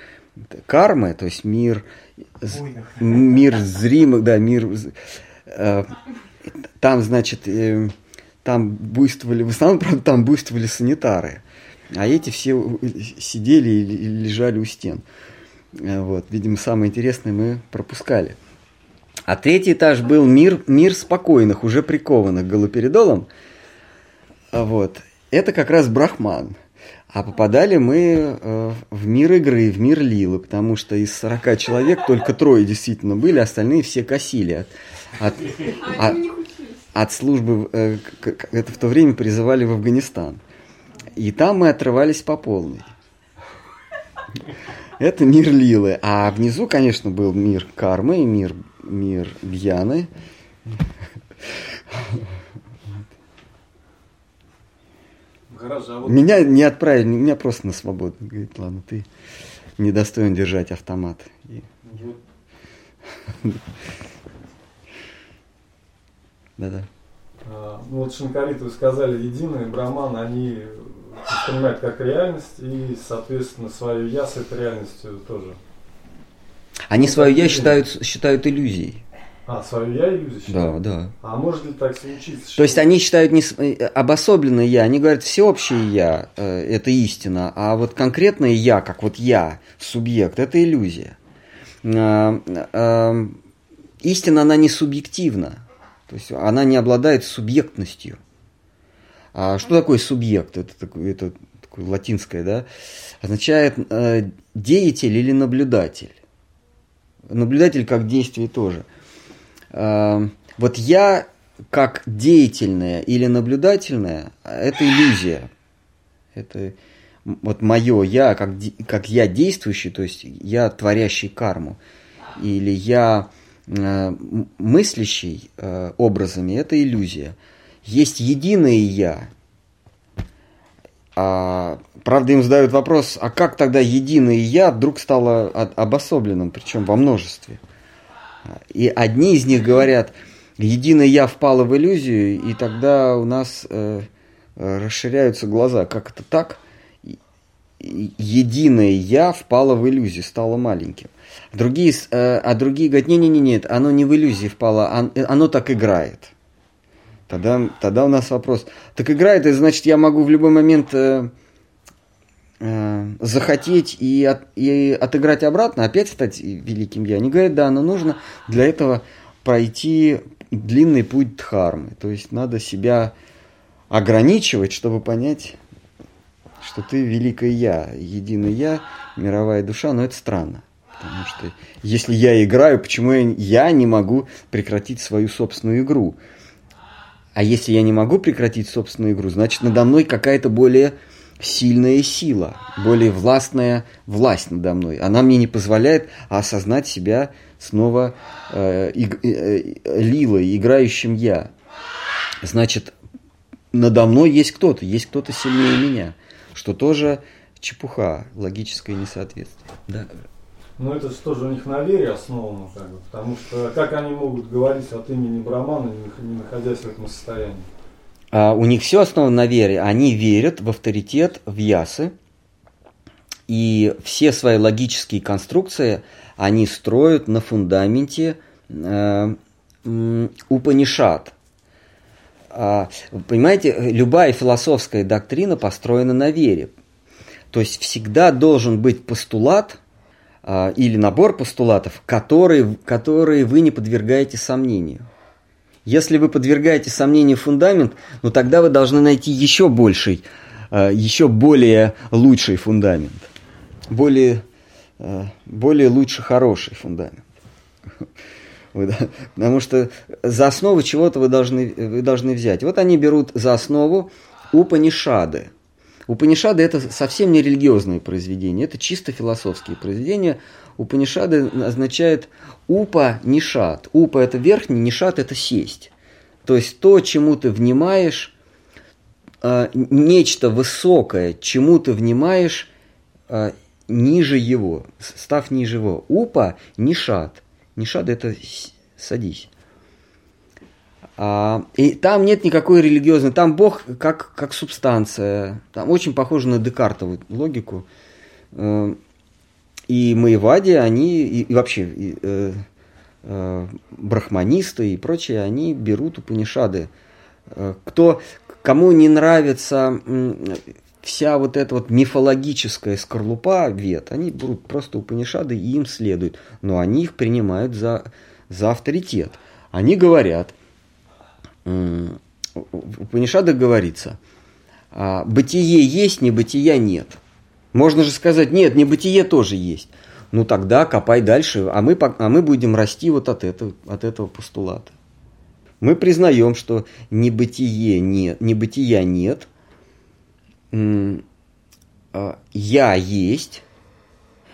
кармы, то есть мир, мир зримых, да, мир... Э, там, значит, э, там буйствовали, в основном, правда, там буйствовали санитары, а эти все сидели и лежали у стен. Вот, видимо, самое интересное мы пропускали. А третий этаж был мир, мир спокойных, уже прикованных галоперидолом. Вот. Это как раз брахман. А попадали мы э, в мир игры, в мир Лилы, потому что из 40 человек только трое действительно были, остальные все косили. От, от, от, от службы, э, это в то время призывали в Афганистан. И там мы отрывались по полной. Это мир Лилы. А внизу, конечно, был мир кармы и мир, мир. Хорошо, вот... Меня не отправили, меня просто на свободу. Говорит, ладно, ты недостоин держать автомат. И... Да-да. А, ну вот Шинкарит, вы сказали, единые браман, они воспринимают как реальность и, соответственно, свою я с этой реальностью тоже. Они свою я считают, считают иллюзией. А, свою я иллюзию считают? Да, да. А может ли так случиться? То есть они считают не э, обособленное я, они говорят всеобщее я, э, это истина, а вот конкретное я, как вот я, субъект, это иллюзия. Э, э, истина, она не субъективна, то есть она не обладает субъектностью. А что такое субъект? Это, такое, это такое латинское, да? Означает э, деятель или наблюдатель. Наблюдатель как действие тоже – Эм, вот я как деятельная или наблюдательная, это иллюзия. Это вот мое я, как, как я действующий, то есть я творящий карму, или я э, мыслящий э, образами, это иллюзия. Есть единое я. А, правда, им задают вопрос, а как тогда единое я вдруг стало обособленным, причем во множестве? И одни из них говорят, единое я впало в иллюзию, и тогда у нас э, расширяются глаза. Как это так? Единое я впало в иллюзию, стало маленьким. Другие, э, а другие говорят, не-не-не, нет, оно не в иллюзии впало, оно так играет. Тогда, тогда у нас вопрос. Так играет, это значит, я могу в любой момент э, Э, захотеть и, от, и отыграть обратно, опять стать великим я. Они говорят, да, но нужно для этого пройти длинный путь дхармы. То есть надо себя ограничивать, чтобы понять, что ты великое я, единое я, мировая душа, но это странно. Потому что если я играю, почему я не могу прекратить свою собственную игру? А если я не могу прекратить собственную игру, значит надо мной какая-то более сильная сила, более властная власть надо мной. Она мне не позволяет осознать себя снова э, иг, э, лилой, играющим я. Значит, надо мной есть кто-то, есть кто-то сильнее меня, что тоже чепуха, логическое несоответствие. Да. Ну это же тоже у них на вере основано, как бы, потому что как они могут говорить от имени Брамана, не находясь в этом состоянии? А, у них все основано на вере. Они верят в авторитет, в ясы. И все свои логические конструкции они строят на фундаменте э, Упанишат. Э, понимаете, любая философская доктрина построена на вере. То есть всегда должен быть постулат э, или набор постулатов, которые, которые вы не подвергаете сомнению. Если вы подвергаете сомнению фундамент, ну тогда вы должны найти еще больший, э, еще более лучший фундамент. Более, более лучше хороший фундамент. Потому что за основу чего-то вы должны, вы должны взять. Вот они берут за основу Упанишады. Упанишады это совсем не религиозные произведения, это чисто философские произведения. Упанишады означает упа нишат. Упа это верхний, нишат это сесть. То есть то, чему ты внимаешь, э, нечто высокое, чему ты внимаешь э, ниже его, став ниже его. Упа нишат. Нишат это садись. А, и там нет никакой религиозной, там Бог как, как субстанция, там очень похоже на Декартову логику. Э, и Маевади, они, и, и вообще и, э, э, брахманисты и прочие, они берут Упанишады. Э, кто, кому не нравится вся вот эта вот мифологическая скорлупа вет, они берут просто Упанишады и им следуют. Но они их принимают за, за авторитет. Они говорят, в Панишадах говорится, «А, бытие есть, небытия нет. Можно же сказать, нет, небытие тоже есть. Ну тогда копай дальше, а мы, а мы будем расти вот от этого, от этого постулата. Мы признаем, что небытие нет, небытия нет, я есть,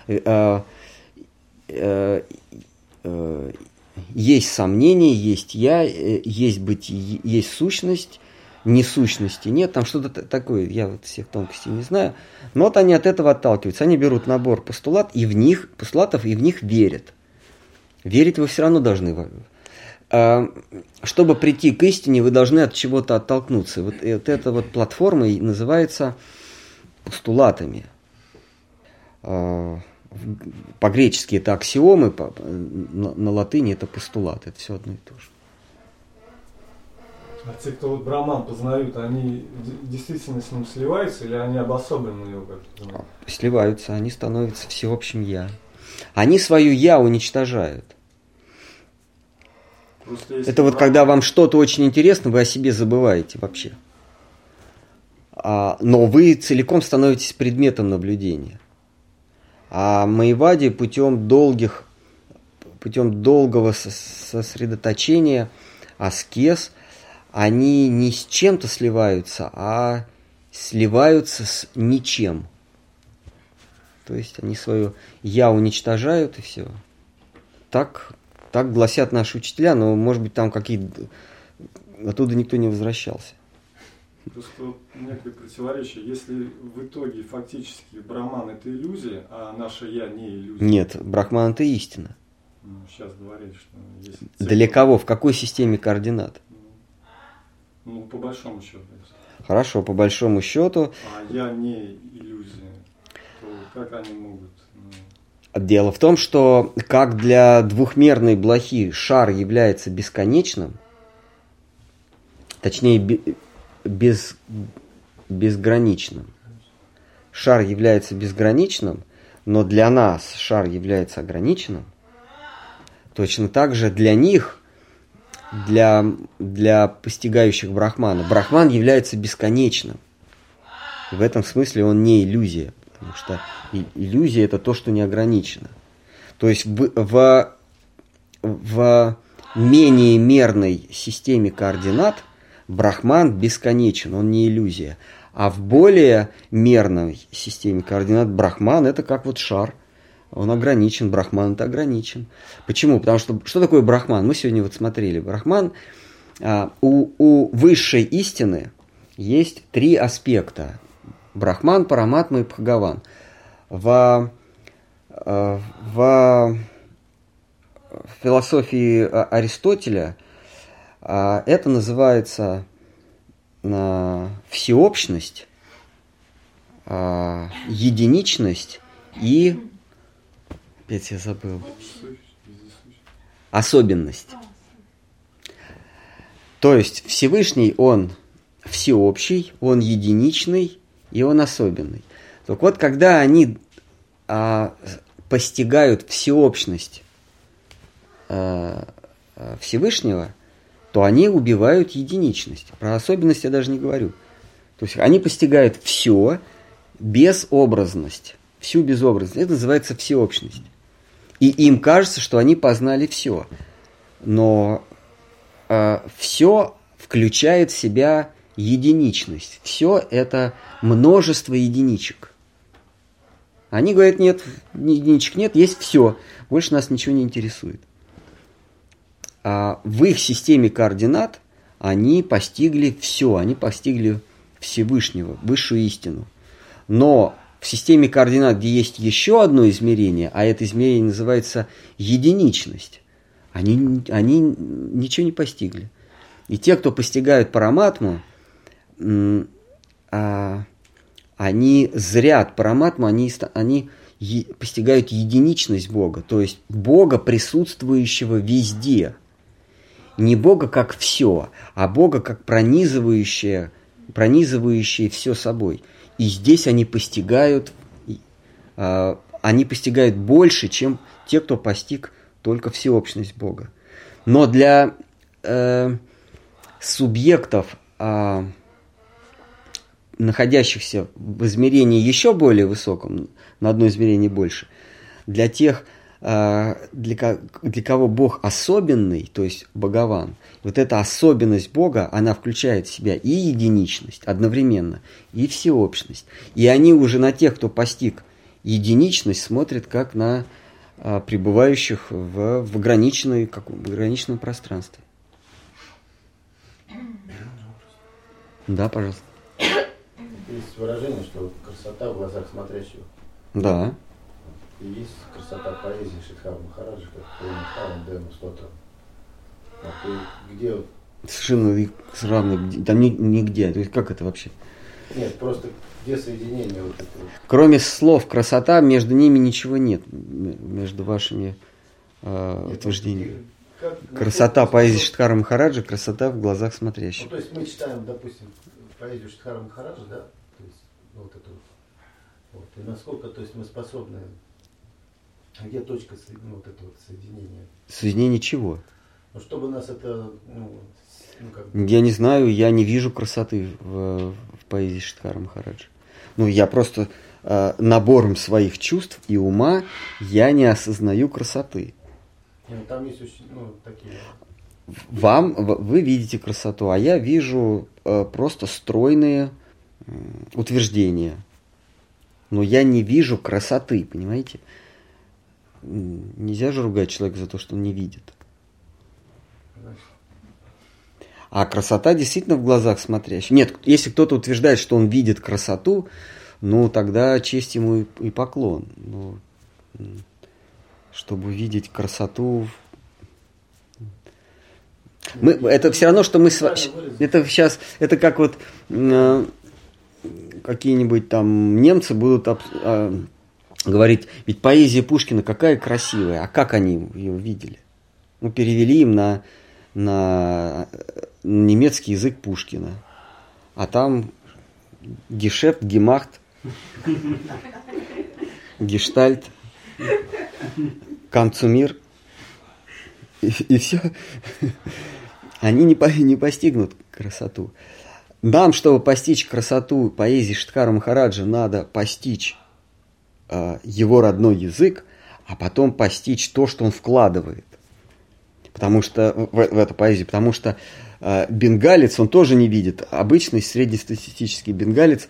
э, а, э, э, есть сомнение, есть я, есть бытие, есть сущность, несущности нет, там что-то такое, я вот всех тонкостей не знаю. Но вот они от этого отталкиваются. Они берут набор постулат и в них, постулатов и в них верят. Верить вы все равно должны. А, чтобы прийти к истине, вы должны от чего-то оттолкнуться. Вот, вот эта вот платформа называется постулатами. А, по-гречески это аксиомы, на, латыни это постулат, это все одно и то же. А те, кто вот браман познают, они действительно с ним сливаются или они обособленно его как-то Сливаются, они становятся всеобщим я. Они свое я уничтожают. Это вот когда вам что-то очень интересно, вы о себе забываете вообще. А, но вы целиком становитесь предметом наблюдения. А Маевади путем долгих, путем долгого сосредоточения, аскез, они не с чем-то сливаются, а сливаются с ничем. То есть они свое я уничтожают и все. Так, так гласят наши учителя, но может быть там какие-то оттуда никто не возвращался. Просто некое противоречие. Если в итоге фактически Брахман это иллюзия, а наше я не иллюзия. Нет, Брахман это истина. Ну, сейчас говорили, что есть. Для кого? В какой системе координат? Ну, по большому счету. Хорошо, по большому счету. А я не иллюзия. То как они могут? Дело в том, что как для двухмерной блохи шар является бесконечным, точнее без, безграничным. Шар является безграничным, но для нас шар является ограниченным. Точно так же для них, для, для постигающих Брахмана, Брахман является бесконечным. В этом смысле он не иллюзия, потому что иллюзия это то, что не ограничено. То есть в, в, в менее мерной системе координат – Брахман бесконечен, он не иллюзия. А в более мерной системе координат Брахман это как вот шар. Он ограничен, Брахман это ограничен. Почему? Потому что что такое Брахман? Мы сегодня вот смотрели. Брахман, а, у, у высшей истины есть три аспекта. Брахман, Параматма и Бхагаван. В, а, в философии Аристотеля а это называется а, всеобщность, а, единичность и опять я забыл особенность. То есть Всевышний он всеобщий, он единичный и он особенный. Так вот, когда они а, постигают всеобщность а, Всевышнего, то они убивают единичность. Про особенность я даже не говорю. То есть они постигают все без образность, всю безобразность. Это называется всеобщность. И им кажется, что они познали все. Но э, все включает в себя единичность. Все это множество единичек. Они говорят, нет, единичек нет, есть все. Больше нас ничего не интересует. А, в их системе координат они постигли все, они постигли Всевышнего, высшую истину. Но в системе координат, где есть еще одно измерение, а это измерение называется единичность, они, они ничего не постигли. И те, кто постигают параматму, они зрят параматму, они, они постигают единичность Бога, то есть Бога, присутствующего везде. Не Бога как все, а Бога как пронизывающее, пронизывающее все собой. И здесь они постигают, а, они постигают больше, чем те, кто постиг только всеобщность Бога. Но для э, субъектов, э, находящихся в измерении еще более высоком, на одно измерение больше, для тех, э, для, для кого Бог особенный, то есть Богован, вот эта особенность Бога, она включает в себя и единичность одновременно, и всеобщность. И они уже на тех, кто постиг единичность, смотрят как на а, пребывающих в, в, ограниченной, как, в ограниченном пространстве. Да, пожалуйста. Есть выражение, что красота в глазах смотрящего. Да. И есть красота поэзии Шидхара Махараджа, как Пурнахарам Дэну Стотра. Вот, и где Совершенно равны, там нигде. То есть как это вообще? Нет, просто где соединение вот этого? Кроме слов красота, между ними ничего нет, между вашими э, утверждениями. Как, красота поэзии Шиткара Махараджа, красота в глазах смотрящих. Ну, то есть мы читаем, допустим, поэзию Шиткара Махараджа, да, вот это вот. И насколько, то есть мы способны, где точка ну, вот этого вот соединения? Соединение чего? Ну, чтобы нас это ну, ну, как бы... Я не знаю, я не вижу красоты в, в поэзии Шиткара Махараджа. Ну, я просто э, набором своих чувств и ума я не осознаю красоты. Ну, там есть очень, ну, такие... Вам, вы видите красоту, а я вижу э, просто стройные э, утверждения. Но я не вижу красоты, понимаете? Нельзя же ругать человека за то, что он не видит. А красота действительно в глазах смотрящих. Нет, если кто-то утверждает, что он видит красоту, ну тогда честь ему и поклон. Ну, чтобы видеть красоту. Мы, это все равно, что мы с это сейчас, это как вот э, какие-нибудь там немцы будут э, говорить, ведь поэзия Пушкина какая красивая, а как они ее видели? Ну, перевели им на, на немецкий язык Пушкина. А там гешефт, гемахт, гештальт, концумир. И, и все. Они не, по, не постигнут красоту. Нам, чтобы постичь красоту поэзии Шиткара Махараджа, надо постичь э, его родной язык, а потом постичь то, что он вкладывает. Потому что в, в эту поэзию, потому что а, бенгалец, он тоже не видит. Обычный среднестатистический бенгалец,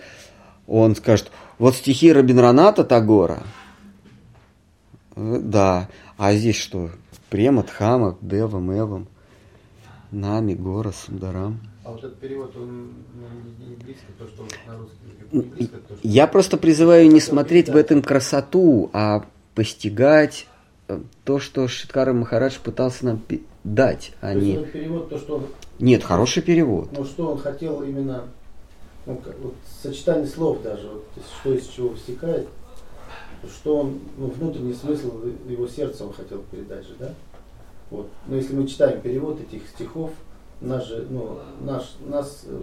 он скажет, вот стихи Рабинраната Тагора, э, да, а здесь что? Према, Тхама, Дева, Мевам, Нами, Гора, Сундарам. А вот этот перевод, он ну, не близко, то, что на русский язык близко, то, что... Я просто призываю не смотреть в этом красоту, а постигать э, то, что Шиткара Махарадж пытался нам дать, а то не... перевод, то, что он нет, хороший перевод. Ну, что он хотел именно, ну, как, вот, сочетание слов даже, вот, что из чего втекает, что он, ну, внутренний смысл его сердца он хотел передать же, да? Вот. Но если мы читаем перевод этих стихов, наш же, ну, наш, нас э,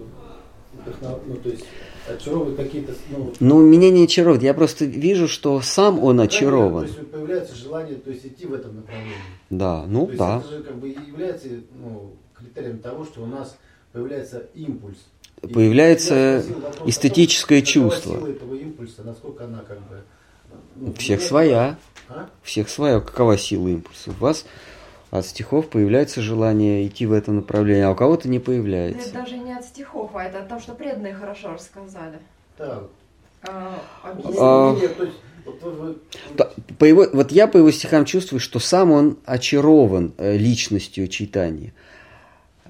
вдохнов... ну, то есть очаровывают какие-то... Ну, ну, меня не очаровывает, я просто вижу, что сам он очарован. То есть появляется желание то есть, идти в этом направлении. Да, ну то да. это же как бы является ну, критерием того, что у нас появляется импульс. Появляется вопрос, эстетическое какого, чувство. Сила этого импульса, насколько она как бы... Ну, Всех своя. А? Всех своя. Какова сила импульса? У вас от стихов появляется желание идти в это направление, а у кого-то не появляется. Это даже не от стихов, а это от того, что преданные хорошо рассказали. Да. А, а, по его, вот я по его стихам чувствую, что сам он очарован э, личностью читания.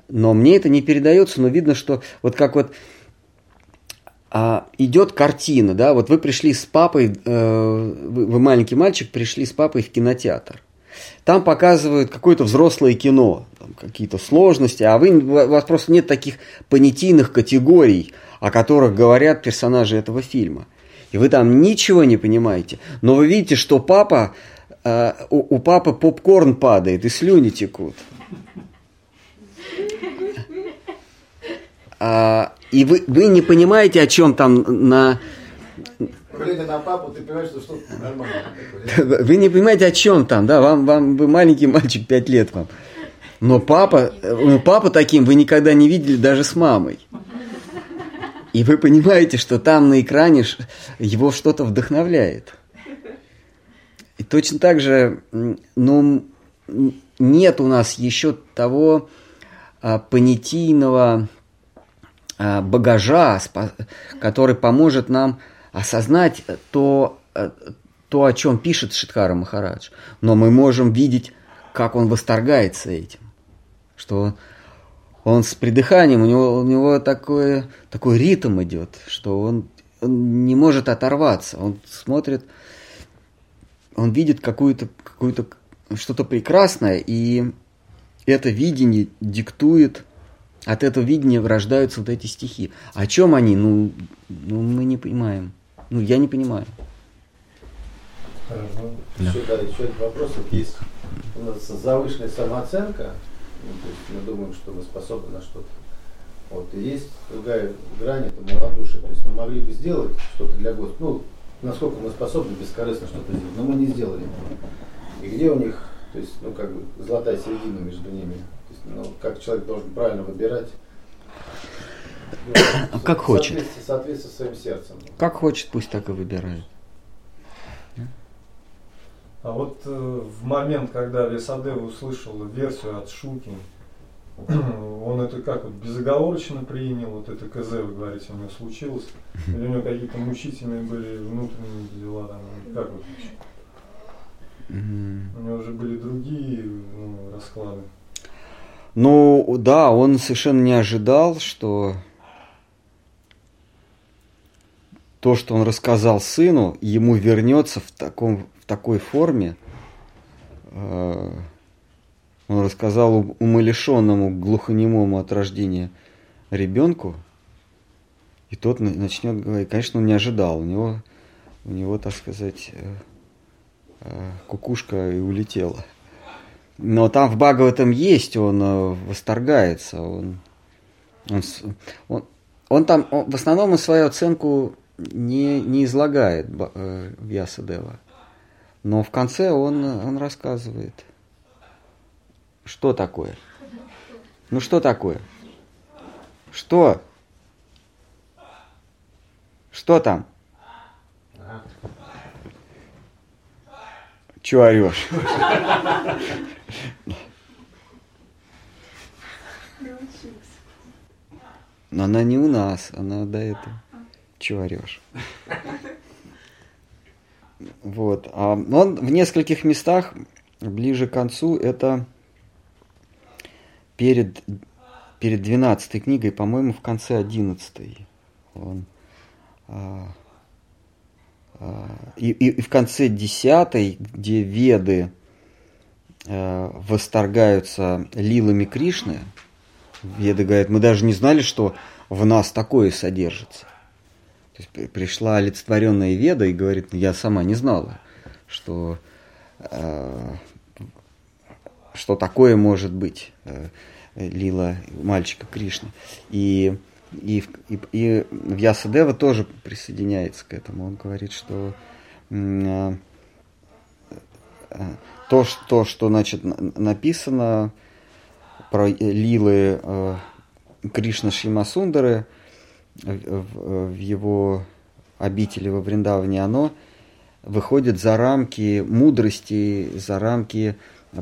Но мне это не передается, но видно, что вот как вот а, идет картина, да, вот вы пришли с папой, э, вы, вы маленький мальчик, пришли с папой в кинотеатр. Там показывают какое-то взрослое кино, какие-то сложности, а вы, у вас просто нет таких понятийных категорий, о которых говорят персонажи этого фильма. И вы там ничего не понимаете. Но вы видите, что папа, э, у, у папы попкорн падает и слюни текут. А, и вы, вы не понимаете, о чем там на... Глядя на папу, ты понимаешь, что что-то нормальное такое. Вы не понимаете, о чем там, да? Вам, вам вы маленький мальчик, 5 лет вам. Но папа, ну, папа таким вы никогда не видели даже с мамой. И вы понимаете, что там на экране его что-то вдохновляет. И точно так же, ну, нет у нас еще того а, понятийного а, багажа, который поможет нам осознать то, э, то, о чем пишет Шидхара Махарадж. Но мы можем видеть, как он восторгается этим. Что он с придыханием, у него, у него такой, такой ритм идет, что он, он не может оторваться. Он смотрит, он видит какую-то, какую-то, что-то прекрасное, и это видение диктует, от этого видения рождаются вот эти стихи. О чем они? Ну, ну мы не понимаем. Ну, я не понимаю. Хорошо. Да. Еще, да, еще один вопрос. Вот есть у нас завышенная самооценка, ну, то есть мы думаем, что мы способны на что-то. Вот, и есть другая грань, это малодушие. То есть мы могли бы сделать что-то для Господа, ну, насколько мы способны бескорыстно что-то сделать, но мы не сделали. И где у них, то есть, ну, как бы, золотая середина между ними. То есть, ну, как человек должен правильно выбирать. Как хочет. соответствии- В соответствии со своим сердцем. Как хочет, пусть так и выбирает. А вот э, в момент, когда Весадева услышал версию от Шуки, <clears throat> он это как вот безоговорочно принял, вот это КЗ, вы говорите, у него случилось, или у него какие-то мучительные были внутренние дела, там, как вот, у него уже были другие ну, расклады. Ну, да, он совершенно не ожидал, что то, что он рассказал сыну, ему вернется в, таком, в такой форме. Э, Он рассказал ум- умалишенному, глухонемому от рождения ребенку, и тот на- начнет говорить. Конечно, он не ожидал. У него, у него так сказать, э, э, кукушка и улетела. Но там в Бхагаватам есть, он восторгается, он, он, он, он там, он- в основном он свою оценку не, не излагает э, Вьясадева. Но в конце он, он рассказывает, что такое. Ну что такое? Что? Что там? Чего орешь? Но она не у нас, она до этого. Чего орешь? Вот. А он в нескольких местах ближе к концу это перед, перед 12 книгой, по-моему, в конце 11. Он, а, а, и, и, в конце 10, где веды э, восторгаются лилами Кришны, веды говорят, мы даже не знали, что в нас такое содержится. Пришла олицетворенная веда и говорит, «Ну, я сама не знала, что, э, что такое может быть э, лила мальчика Кришны. И, и, и, и Вьясадева тоже присоединяется к этому. Он говорит, что э, э, то, что, что значит, на- написано про лилы э, Кришна Шимасундары в, его обители во Вриндаване, оно выходит за рамки мудрости, за рамки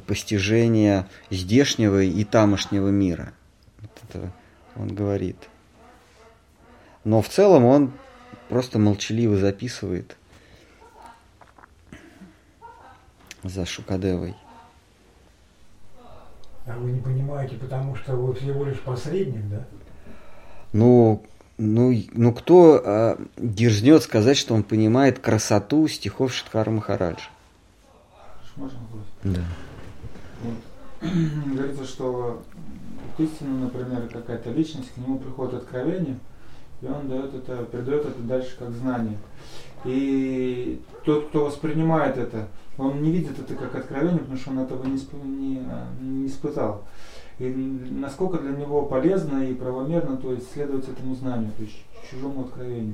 постижения здешнего и тамошнего мира. Вот это он говорит. Но в целом он просто молчаливо записывает за Шукадевой. А вы не понимаете, потому что вы всего лишь посредник, да? Ну, ну, ну кто а, дерзнет сказать, что он понимает красоту стихов Шидхара Махараджа? Можно? Да. Вот. <clears throat> Говорится, что к истину, например, какая-то личность, к нему приходит откровение, и он дает это, передает это дальше как знание. И тот, кто воспринимает это, он не видит это как откровение, потому что он этого не, не, не испытал. И насколько для него полезно и правомерно, то есть следовать этому знанию, то есть чужому откровению.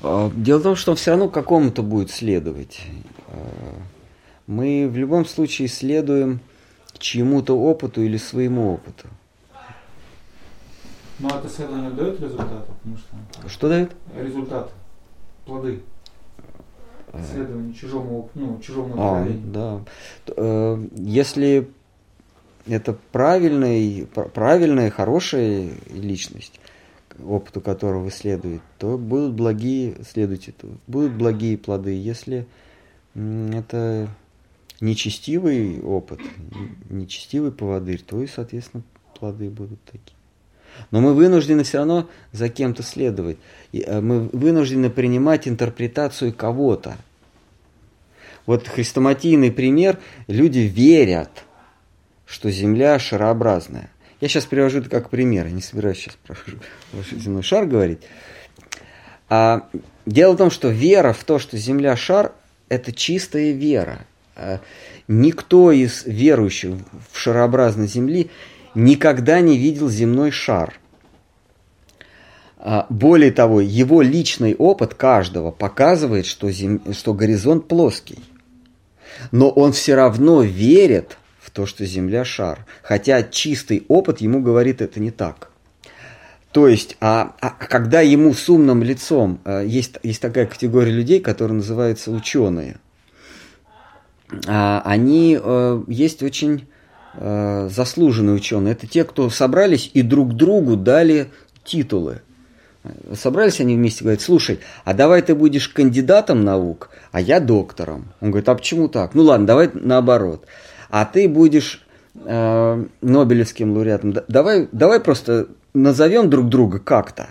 А, дело в том, что он все равно какому-то будет следовать. А, мы в любом случае следуем чьему-то опыту или своему опыту. Но это исследование дает результаты? Потому что... Что дает? Результат. Плоды. Исследование чужому, ну, чужому а, да. Э, если это правильный, правильная, хорошая личность, опыту которого вы следуете, то будут благие, следуйте, будут благие плоды. Если это нечестивый опыт, нечестивый поводырь, то и, соответственно, плоды будут такие. Но мы вынуждены все равно за кем-то следовать. Э, мы вынуждены принимать интерпретацию кого-то. Вот хрестоматийный пример. Люди верят, что Земля шарообразная. Я сейчас привожу это как пример. Не собираюсь сейчас про земной шар говорить. А, дело в том, что вера в то, что Земля шар, это чистая вера. А, никто из верующих в шарообразной Земли никогда не видел земной шар. А, более того, его личный опыт каждого показывает, что, зем... что горизонт плоский. Но он все равно верит то, что Земля шар. Хотя чистый опыт ему говорит это не так. То есть, а, а когда ему с умным лицом, а, есть, есть такая категория людей, которые называются ученые, а, они а, есть очень э, заслуженные ученые. Это те, кто собрались и друг другу дали титулы. Собрались они вместе, говорят, слушай, а давай ты будешь кандидатом наук, а я доктором. Он говорит, а почему так? Ну ладно, давай наоборот. А ты будешь э, Нобелевским лауреатом. Давай, давай просто назовем друг друга как-то.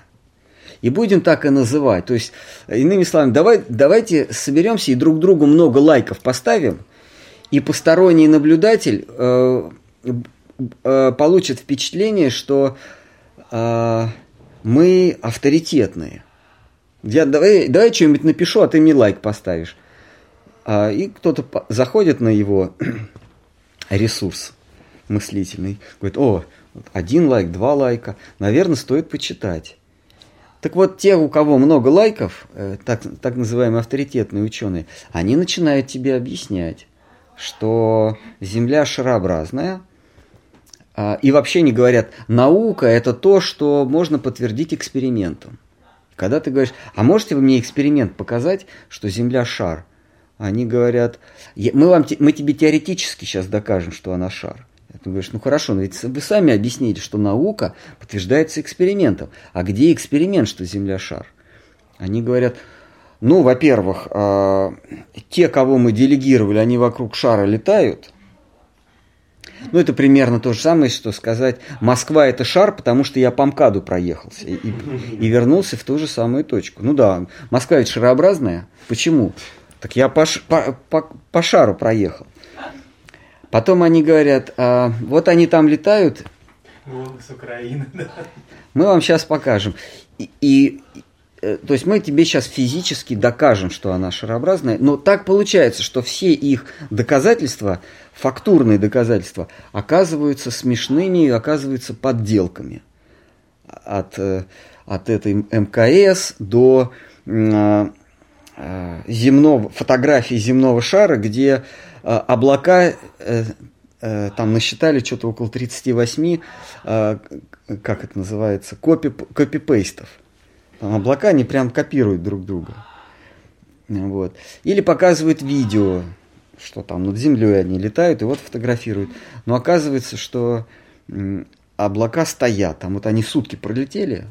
И будем так и называть. То есть, иными словами, давай, давайте соберемся и друг другу много лайков поставим – и посторонний наблюдатель э, э, получит впечатление, что э, мы авторитетные. Я, давай, давай что-нибудь напишу, а ты мне лайк поставишь. А, и кто-то заходит на его ресурс мыслительный, говорит, о, один лайк, два лайка, наверное, стоит почитать. Так вот, те, у кого много лайков, э, так, так называемые авторитетные ученые, они начинают тебе объяснять, что Земля шарообразная, а, и вообще не говорят, наука это то, что можно подтвердить экспериментом. Когда ты говоришь, а можете вы мне эксперимент показать, что Земля шар? Они говорят, мы, вам, мы тебе теоретически сейчас докажем, что она шар. Ты говоришь, ну хорошо, но ведь вы сами объяснили, что наука подтверждается экспериментом. А где эксперимент, что Земля шар? Они говорят, ну, во-первых, э, те, кого мы делегировали, они вокруг шара летают. Ну, это примерно то же самое, что сказать, Москва это шар, потому что я по МКАДу проехался и, и вернулся в ту же самую точку. Ну да, Москва ведь шарообразная. Почему? Так я по, по, по, по шару проехал. Потом они говорят, а, вот они там летают. с Украины, да. Мы вам сейчас покажем. И, и Э, то есть мы тебе сейчас физически докажем, что она шарообразная, но так получается, что все их доказательства, фактурные доказательства, оказываются смешными и оказываются подделками. От, э, от этой МКС до э, земного, фотографии земного шара, где облака там насчитали что-то около 38, как это называется, копи, копипейстов. Там облака, они прям копируют друг друга. Вот. Или показывают видео, что там над землей они летают и вот фотографируют. Но оказывается, что облака стоят. Там вот они сутки пролетели,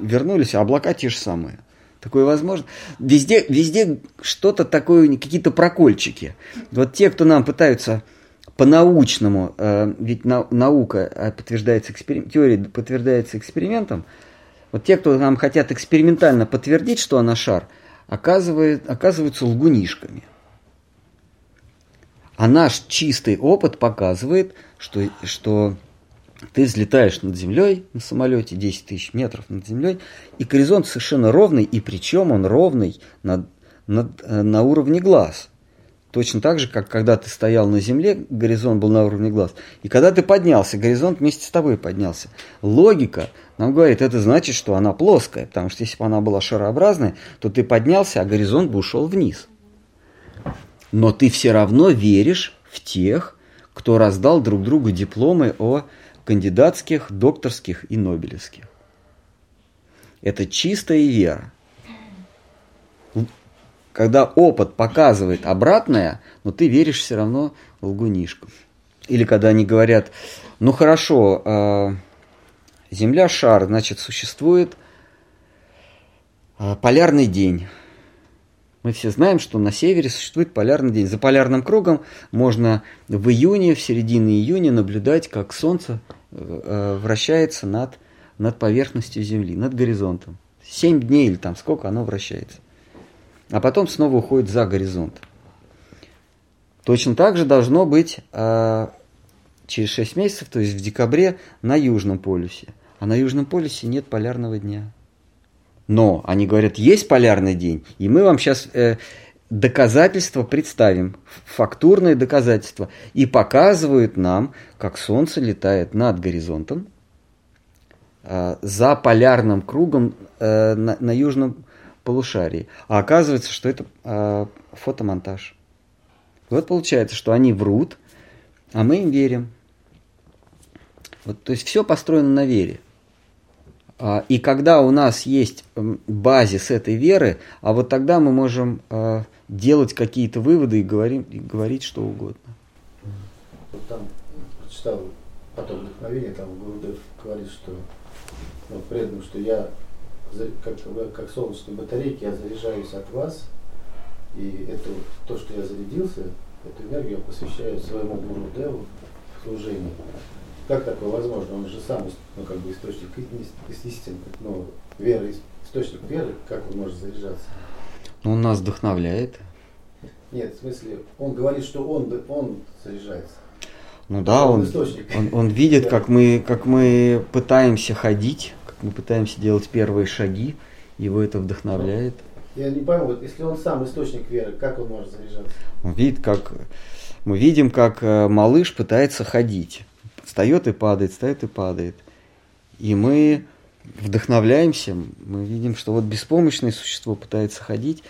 вернулись, а облака те же самые. Такое возможно. Везде, везде что-то такое, какие-то прокольчики. Вот те, кто нам пытаются по-научному, э, ведь на, наука э, подтверждается экспериментом, теория подтверждается экспериментом, вот те, кто нам хотят экспериментально подтвердить, что она шар, оказывает, оказываются лгунишками. А наш чистый опыт показывает, что, что ты взлетаешь над землей на самолете 10 тысяч метров над землей, и горизонт совершенно ровный, и причем он ровный над, над, э, на уровне глаз. Точно так же, как когда ты стоял на земле, горизонт был на уровне глаз. И когда ты поднялся, горизонт вместе с тобой поднялся. Логика нам говорит, это значит, что она плоская, потому что если бы она была шарообразная, то ты поднялся, а горизонт бы ушел вниз. Но ты все равно веришь в тех, кто раздал друг другу дипломы о кандидатских, докторских и нобелевских. Это чистая вера когда опыт показывает обратное, но ты веришь все равно лгунишкам. Или когда они говорят, ну хорошо, э, Земля шар, значит, существует э, полярный день. Мы все знаем, что на севере существует полярный день. За полярным кругом можно в июне, в середине июня наблюдать, как Солнце э, вращается над, над поверхностью Земли, над горизонтом. Семь дней или там сколько оно вращается а потом снова уходит за горизонт. Точно так же должно быть э, через 6 месяцев, то есть в декабре, на Южном полюсе. А на Южном полюсе нет полярного дня. Но они говорят, есть полярный день, и мы вам сейчас э, доказательства представим, фактурные доказательства, и показывают нам, как Солнце летает над горизонтом, э, за полярным кругом э, на, на Южном полушарии. А оказывается, что это э, фотомонтаж. Вот получается, что они врут, а мы им верим. Вот, то есть все построено на вере. А, и когда у нас есть базис этой веры, а вот тогда мы можем а, делать какие-то выводы и, говорим, и говорить что угодно. Вот там прочитал потом вдохновение, там Гурдев говорит, что ну, предан, что я как, как солнечные батарейки, я заряжаюсь от вас, и это то, что я зарядился, эту энергию я посвящаю своему гуру в служении. Как такое возможно? Он же сам ну, как бы источник истины, ну, веры, источник веры, как он может заряжаться? Ну, он нас вдохновляет. Нет, в смысле, он говорит, что он, он заряжается. Ну да, он, он, он, он видит, как мы, как мы пытаемся ходить, мы пытаемся делать первые шаги, его это вдохновляет. Я не пойму, вот если он сам источник веры, как он может заряжаться? Он видит, как мы видим, как э, малыш пытается ходить. Встает и падает, встает и падает. И мы вдохновляемся, мы видим, что вот беспомощное существо пытается ходить,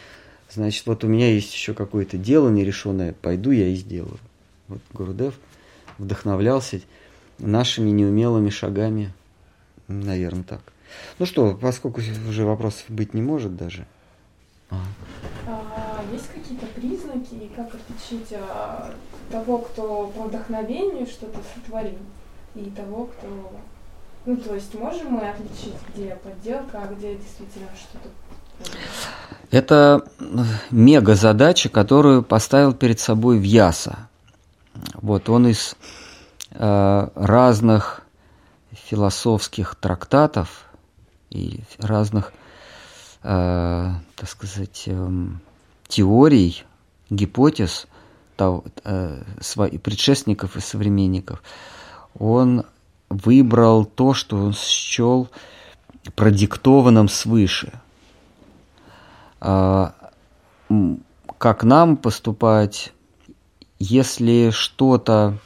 значит, вот у меня есть еще какое-то дело нерешенное, пойду я и сделаю. Вот Гурудев вдохновлялся нашими неумелыми шагами Наверное, так. Ну что, поскольку уже вопросов быть не может даже. А. А, есть какие-то признаки, и как отличить а, того, кто по вдохновению что-то сотворил, и того, кто... Ну, то есть можем мы отличить, где подделка, а где действительно что-то это мега задача, которую поставил перед собой Вьяса. Вот он из э, разных философских трактатов и разных, э, так сказать, э, теорий, гипотез того, э, предшественников и современников, он выбрал то, что он счел продиктованным свыше. Э, как нам поступать, если что-то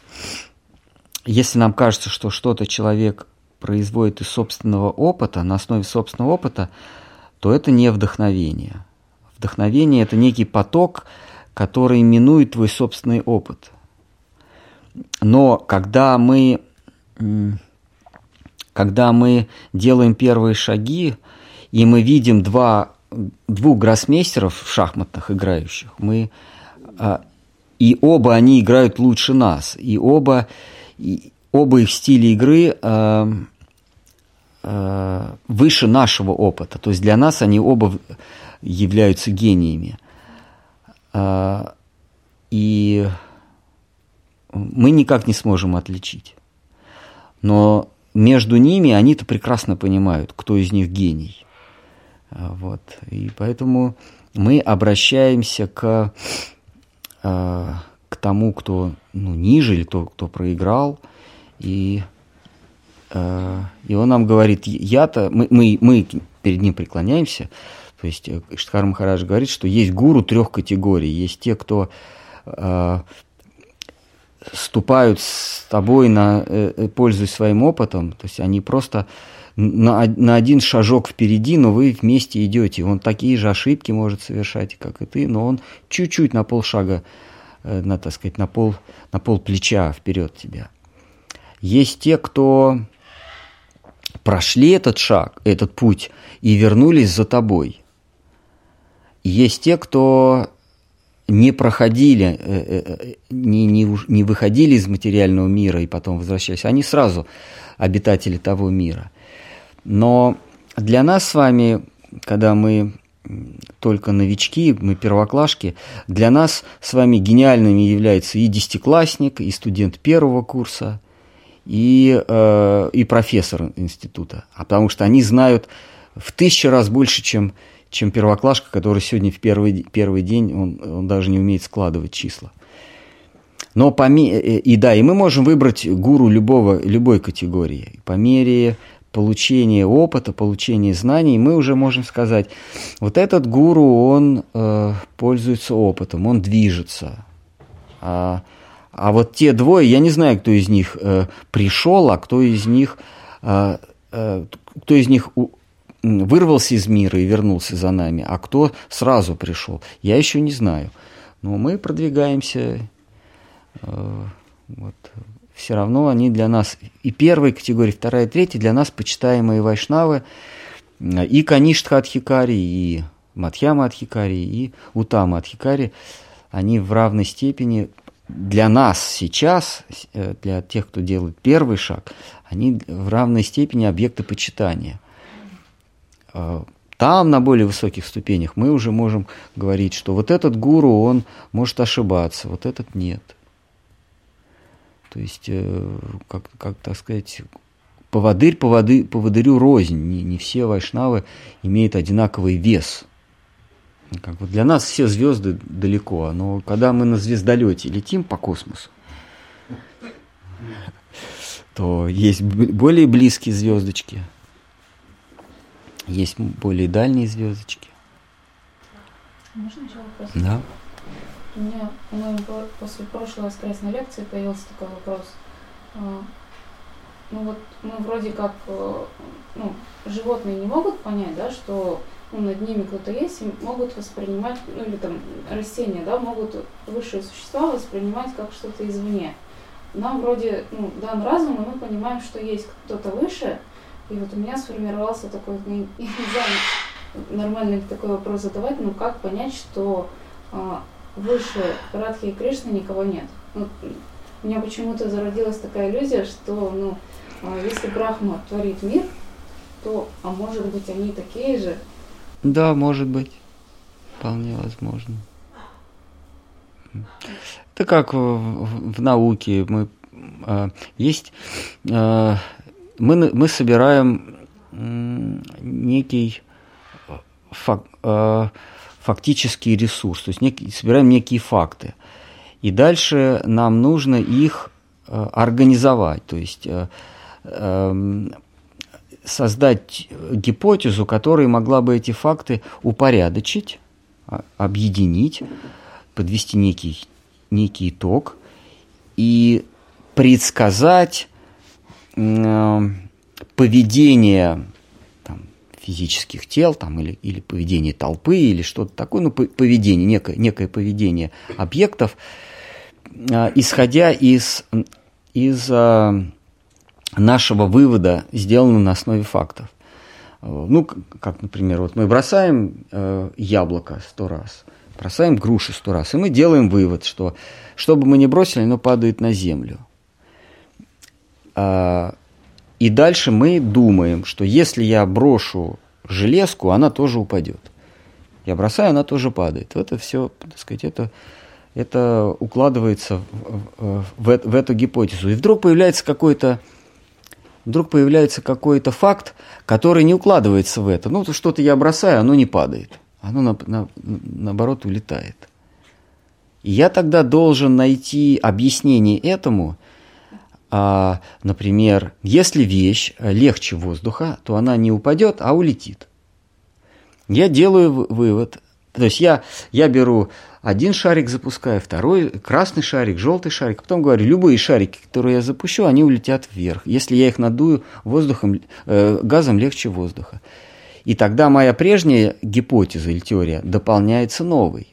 если нам кажется, что что-то человек производит из собственного опыта, на основе собственного опыта, то это не вдохновение. Вдохновение – это некий поток, который минует твой собственный опыт. Но когда мы, когда мы делаем первые шаги, и мы видим два, двух гроссмейстеров шахматных играющих, мы, а, и оба они играют лучше нас, и оба и оба их стиля игры э, э, выше нашего опыта. То есть для нас они оба являются гениями. Э, и мы никак не сможем отличить. Но между ними они-то прекрасно понимают, кто из них гений. Э, вот. И поэтому мы обращаемся к, э, к тому, кто ну, ниже или кто, кто проиграл. И, э, и он нам говорит, я-то, мы, мы, мы перед ним преклоняемся, то есть э, Штхар Махарадж говорит, что есть гуру трех категорий. Есть те, кто э, ступают с тобой, на, э, э, пользуясь своим опытом, то есть они просто на, на один шажок впереди, но вы вместе идете. Он такие же ошибки может совершать, как и ты, но он чуть-чуть на полшага, э, на, так сказать, на пол, на пол плеча вперед тебя. Есть те, кто прошли этот шаг, этот путь и вернулись за тобой. Есть те, кто не проходили, э, э, не, не, не выходили из материального мира и потом возвращались, они сразу обитатели того мира. Но для нас с вами, когда мы только новички, мы первоклашки, для нас с вами гениальными является и десятиклассник, и студент первого курса, и, э, и профессор института. А потому что они знают в тысячу раз больше, чем чем первоклашка, который сегодня в первый, первый день, он, он даже не умеет складывать числа. Но по мере, э, и да, и мы можем выбрать гуру любого, любой категории. По мере получения опыта, получения знаний, мы уже можем сказать, вот этот гуру, он э, пользуется опытом, он движется. А, а вот те двое, я не знаю, кто из них э, пришел, а кто из них, э, э, кто из них вырвался из мира и вернулся за нами, а кто сразу пришел, я еще не знаю. Но мы продвигаемся, э, вот, все равно они для нас и первой категории, вторая, третья для нас почитаемые вайшнавы, и Каништха Адхикари, и Мадхьяма Адхикари, и Утама Адхикари, они в равной степени для нас сейчас, э, для тех, кто делает первый шаг, они в равной степени объекты почитания – там, на более высоких ступенях, мы уже можем говорить, что вот этот гуру, он может ошибаться, вот этот нет. То есть, э, как, как так сказать, поводырь поводы, поводырю рознь. Не, не все вайшнавы имеют одинаковый вес. Как вот для нас все звезды далеко, но когда мы на звездолете летим по космосу, то есть более близкие звездочки – есть более дальние звездочки. Можно еще вопрос? Да. У меня, по-моему, после прошлой воскресной лекции появился такой вопрос. А, ну вот мы вроде как, э, ну, животные не могут понять, да, что ну, над ними кто-то есть, и могут воспринимать, ну или там растения, да, могут высшие существа воспринимать как что-то извне. Нам вроде, ну, дан разум, и мы понимаем, что есть кто-то выше, и вот у меня сформировался такой, не, <laughs> не знаю, нормальный такой вопрос задавать, но как понять, что а, выше Радхи и Кришны никого нет? Ну, у меня почему-то зародилась такая иллюзия, что ну, а, если Брахма творит мир, то, а может быть, они такие же? Да, может быть. Вполне возможно. Это как в, в, в науке. Мы, э, есть э, мы, мы собираем некий фак, э, фактический ресурс, то есть некий, собираем некие факты. И дальше нам нужно их э, организовать, то есть э, э, создать гипотезу, которая могла бы эти факты упорядочить, а, объединить, подвести некий, некий итог и предсказать Э, поведение там, физических тел там, или, или поведение толпы или что-то такое, ну, поведение, некое, некое поведение объектов, э, исходя из, из э, нашего вывода, сделанного на основе фактов. Ну, как, например, вот мы бросаем э, яблоко сто раз, бросаем груши сто раз, и мы делаем вывод, что что бы мы ни бросили, оно падает на землю – и дальше мы думаем, что если я брошу железку, она тоже упадет. Я бросаю, она тоже падает. Это все, так сказать, это, это укладывается в, в, в эту гипотезу. И вдруг появляется какой-то вдруг появляется какой-то факт, который не укладывается в это. Ну, что-то я бросаю, оно не падает. Оно, на, на, наоборот, улетает. И я тогда должен найти объяснение этому. А, например, если вещь легче воздуха, то она не упадет, а улетит. Я делаю вывод. То есть я, я беру один шарик запускаю, второй красный шарик, желтый шарик. Потом говорю, любые шарики, которые я запущу, они улетят вверх. Если я их надую воздухом, э, газом легче воздуха. И тогда моя прежняя гипотеза или теория дополняется новой.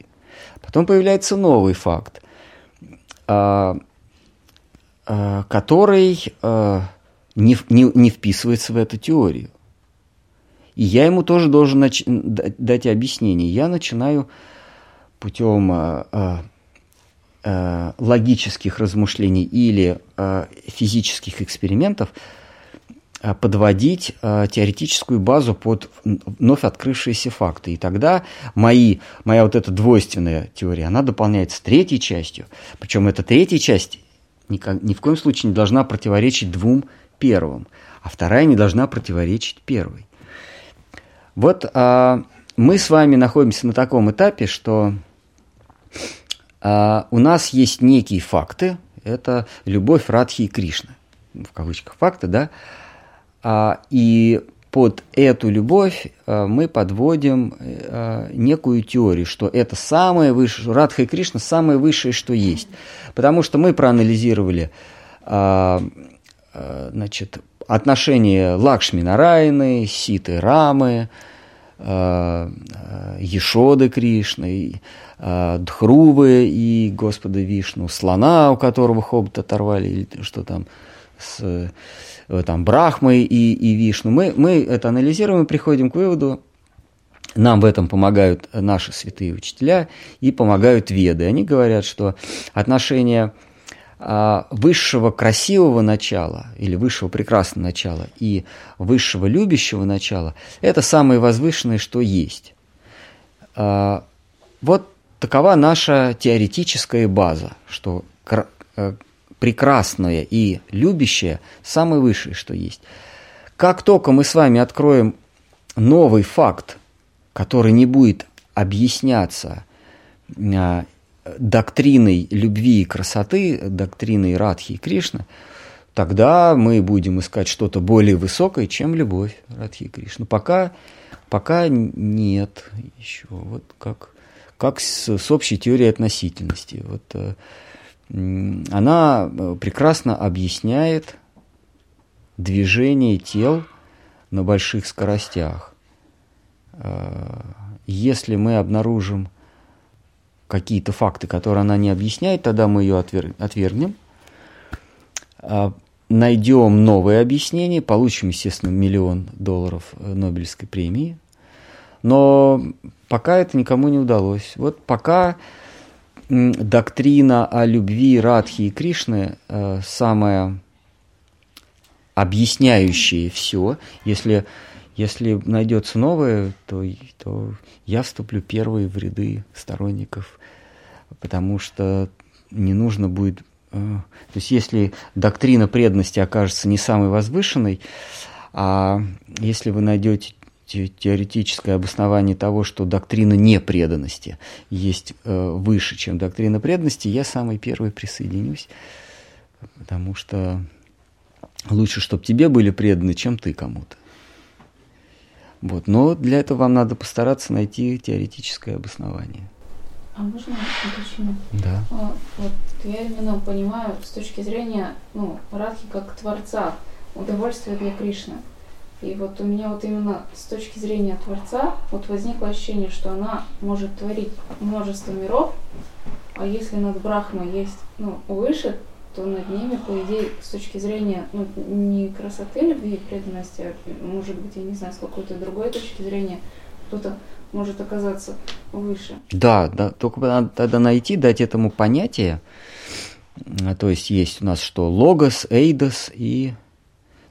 Потом появляется новый факт, э, который э, не, не, не вписывается в эту теорию. И я ему тоже должен нач- дать объяснение. Я начинаю путем э, э, э, логических размышлений или физических экспериментов подводить теоретическую базу под вновь открывшиеся факты. И тогда мои, моя вот эта двойственная теория, она дополняется третьей частью. Причем эта третья часть ни, ни в коем случае не должна противоречить двум первым, а вторая не должна противоречить первой. Вот а, мы с вами находимся на таком этапе, что а, у нас есть некие факты, это любовь Радхи и Кришны, в кавычках факты, да, а, и под эту любовь а, мы подводим а, некую теорию, что это самое высшее, Радха и Кришна самое высшее, что есть. Потому что мы проанализировали а, а, значит, отношения Лакшми Нарайны, Ситы Рамы, а, Ешоды Кришны, Дхрувы и Господа Вишну, слона, у которого хобот оторвали, или что там, с э, там, Брахмой и, и Вишну. Мы, мы это анализируем и приходим к выводу, нам в этом помогают наши святые учителя и помогают веды. Они говорят, что отношение а, высшего красивого начала или высшего прекрасного начала и высшего любящего начала – это самое возвышенное, что есть. А, вот Такова наша теоретическая база, что э, прекрасное и любящее самое высшее, что есть. Как только мы с вами откроем новый факт, который не будет объясняться э, доктриной любви и красоты, доктриной Радхи и Кришны, тогда мы будем искать что-то более высокое, чем любовь Радхи и Кришны. Пока, пока нет еще. Вот как как с, с общей теорией относительности. Вот, э, она э, прекрасно объясняет движение тел на больших скоростях. Э, если мы обнаружим какие-то факты, которые она не объясняет, тогда мы ее отвергнем, найдем новое объяснение, получим, естественно, миллион долларов Нобелевской премии. Но Пока это никому не удалось. Вот пока доктрина о любви Радхи и Кришны э, самая объясняющая все. Если, если найдется новое, то, то я вступлю первый в ряды сторонников, потому что не нужно будет... Э, то есть если доктрина преданности окажется не самой возвышенной, а если вы найдете теоретическое обоснование того, что доктрина непреданности есть э, выше, чем доктрина преданности, я самый первый присоединюсь, потому что лучше, чтобы тебе были преданы, чем ты кому-то. Вот. Но для этого вам надо постараться найти теоретическое обоснование. А можно уточнить? Да. А, вот я именно понимаю с точки зрения ну, Радхи как творца, удовольствие для Кришны. И вот у меня вот именно с точки зрения Творца вот возникло ощущение, что она может творить множество миров, а если над Брахмой есть ну, выше, то над ними, по идее, с точки зрения ну, не красоты любви и преданности, а может быть, я не знаю, с какой-то другой точки зрения, кто-то может оказаться выше. Да, да, только надо тогда найти, дать этому понятие. То есть есть у нас что? Логос, эйдос и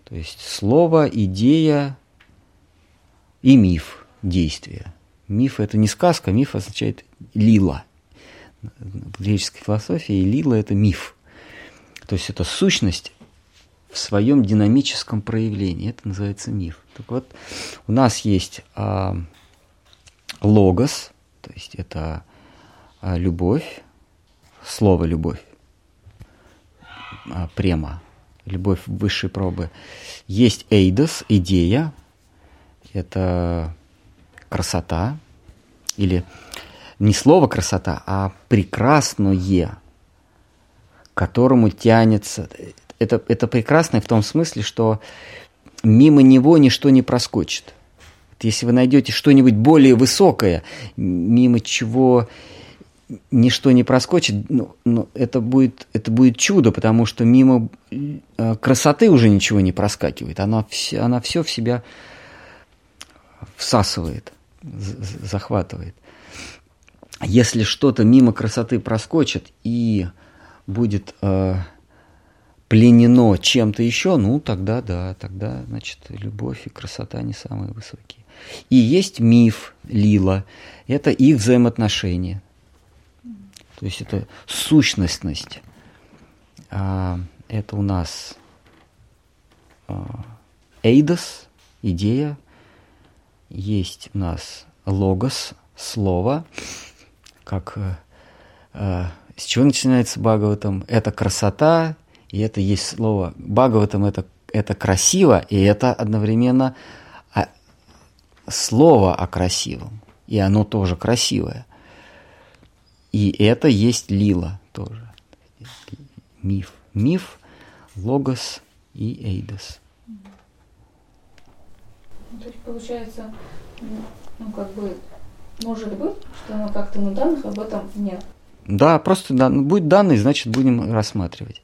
то есть слово, идея и миф, действия. Миф – это не сказка, миф означает лила. В греческой философии лила – это миф. То есть это сущность в своем динамическом проявлении. Это называется миф. Так вот, у нас есть а, логос, то есть это а, любовь, слово любовь, а, према, любовь высшей пробы. Есть эйдос, идея, это красота, или не слово красота, а прекрасное, которому тянется. Это, это прекрасное в том смысле, что мимо него ничто не проскочит. Если вы найдете что-нибудь более высокое, мимо чего ничто не проскочит, ну, ну, это, будет, это будет чудо, потому что мимо э, красоты уже ничего не проскакивает. Она, все, она все в себя всасывает, захватывает. Если что-то мимо красоты проскочит и будет э, пленено чем-то еще, ну тогда да, тогда, значит, любовь и красота не самые высокие. И есть миф Лила, это их взаимоотношения. То есть это сущностность. А, это у нас а, эйдос, идея. Есть у нас логос, слово, как а, а, с чего начинается Бхагаватам? Это красота, и это есть слово. Бхагаватам это, это красиво, и это одновременно а, слово о красивом. И оно тоже красивое. И это есть лила тоже. Миф. Миф, логос и эйдос. То есть получается, ну как бы, может быть, что оно как-то на данных об этом нет. Да, просто да, будет данные, значит будем рассматривать.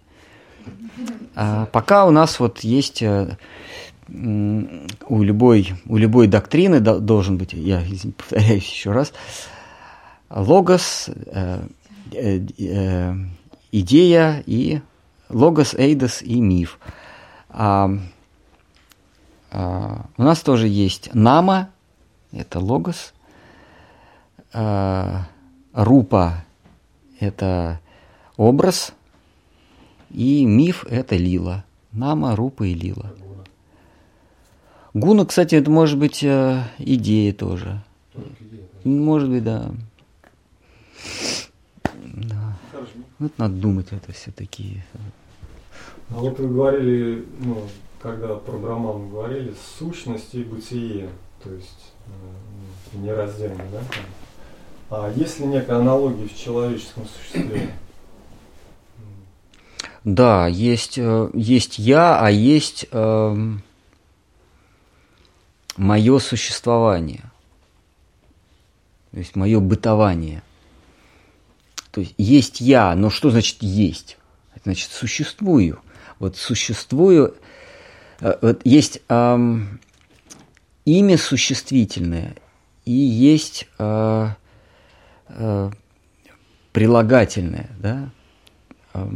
А пока у нас вот есть э, у любой, у любой доктрины должен быть, я <laughs> повторяюсь еще раз, логос, э, э, идея и логос, эйдос и миф. А, а, у нас тоже есть нама, это логос, а, рупа – это образ, и миф – это лила. Нама, рупа и лила. Гуна, кстати, это может быть э, идея тоже. Может быть, да. Да. Вот надо думать это все такие. А вот вы говорили, ну, когда про Браман говорили, сущность и бытие, то есть э, нераздельно, да? А есть ли некая аналогия в человеческом существе? Да, есть, э, есть я, а есть э, мое существование, то есть мое бытование. То есть есть я, но что значит есть? Это значит существую. Вот существую, э, вот есть э, имя существительное и есть э, э, прилагательное, да? Э,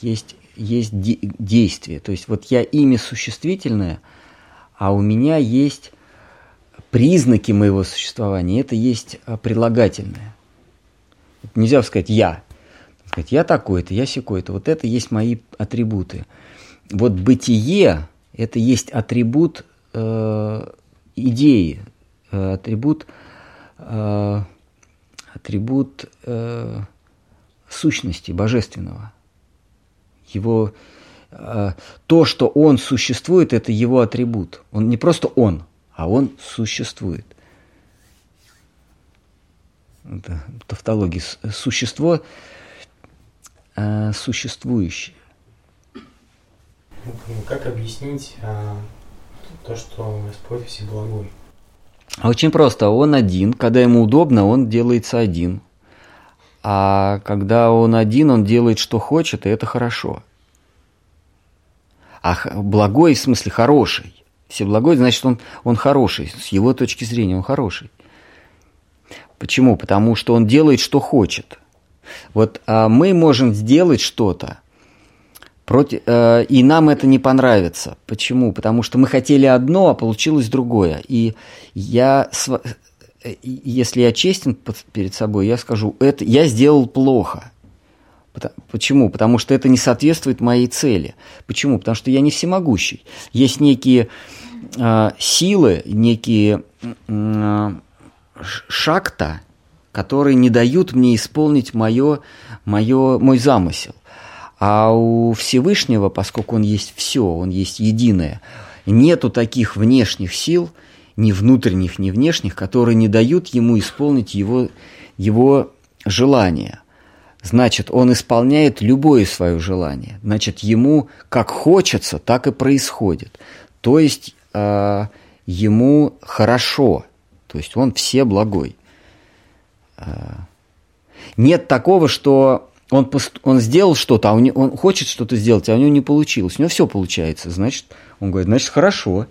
есть, есть де- действие. То есть вот я имя существительное, а у меня есть признаки моего существования, это есть э, прилагательное. Нельзя сказать «я». Сказать «я такой-то», «я секой-то». Вот это есть мои атрибуты. Вот бытие – это есть атрибут э, идеи, э, атрибут, э, атрибут э, сущности божественного – его э, то, что он существует, это его атрибут. Он не просто он, а он существует. Это тавтология. Существо э, существующее. Ну, как объяснить а, то, что Господь Всеблагой? Очень просто. Он один. Когда ему удобно, он делается один. А когда он один, он делает, что хочет, и это хорошо. А благой в смысле хороший. Все благой, значит, он, он хороший. С его точки зрения он хороший. Почему? Потому что он делает, что хочет. Вот а мы можем сделать что-то, против, э, и нам это не понравится. Почему? Потому что мы хотели одно, а получилось другое. И я если я честен перед собой, я скажу, это я сделал плохо. Почему? Потому что это не соответствует моей цели. Почему? Потому что я не всемогущий. Есть некие э, силы, некие э, шакта, которые не дают мне исполнить моё, моё, мой замысел. А у Всевышнего, поскольку он есть все, он есть единое, нету таких внешних сил, ни внутренних, ни внешних, которые не дают ему исполнить его, его желание. Значит, он исполняет любое свое желание. Значит, ему как хочется, так и происходит. То есть э, ему хорошо. То есть он все благой. Э, нет такого, что он, он сделал что-то, а он, он хочет что-то сделать, а у него не получилось. У него все получается. Значит, он говорит, значит, хорошо.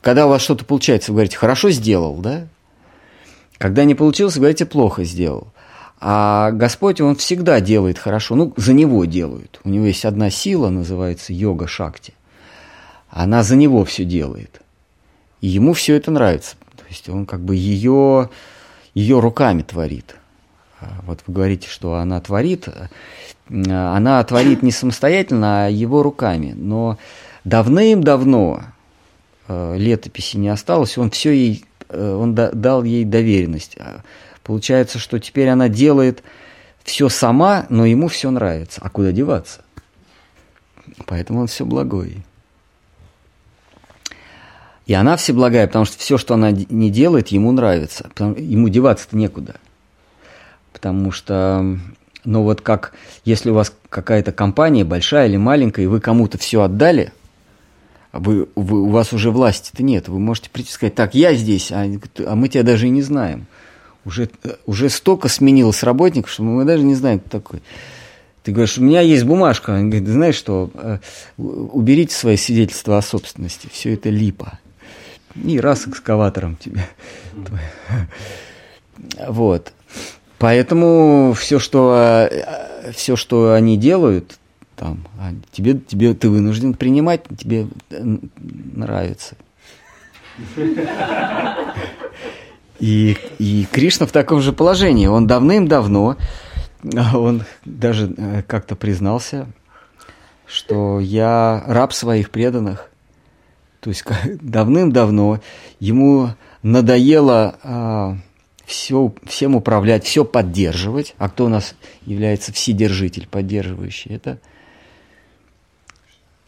Когда у вас что-то получается, вы говорите, хорошо сделал, да? Когда не получилось, вы говорите, плохо сделал. А Господь, Он всегда делает хорошо. Ну, за Него делают. У Него есть одна сила, называется йога-шакти. Она за Него все делает. И Ему все это нравится. То есть Он как бы ее, ее руками творит. А вот вы говорите, что она творит. Она творит не самостоятельно, а Его руками. Но давным-давно э, летописи не осталось, Он все ей, э, Он дал ей доверенность Получается, что теперь она делает все сама, но ему все нравится. А куда деваться? Поэтому он все благой. И она всеблагая, потому что все, что она не делает, ему нравится. Ему деваться-то некуда. Потому что, ну вот как, если у вас какая-то компания, большая или маленькая, и вы кому-то все отдали, а вы, вы, у вас уже власти-то нет. Вы можете прийти и сказать, так, я здесь, а, а мы тебя даже и не знаем уже, уже столько сменилось работников, что мы даже не знаем, кто такой. Ты говоришь, у меня есть бумажка. Он говорит, знаешь что, э, уберите свои свидетельства о собственности, все это липа. И раз экскаватором тебе. Вот. Поэтому все, что, э, все, что они делают, там, а тебе, тебе, ты вынужден принимать, тебе нравится. И, и Кришна в таком же положении. Он давным-давно, он даже э, как-то признался, что я раб своих преданных. То есть давным-давно ему надоело а, все, всем управлять, все поддерживать. А кто у нас является вседержитель, поддерживающий? Это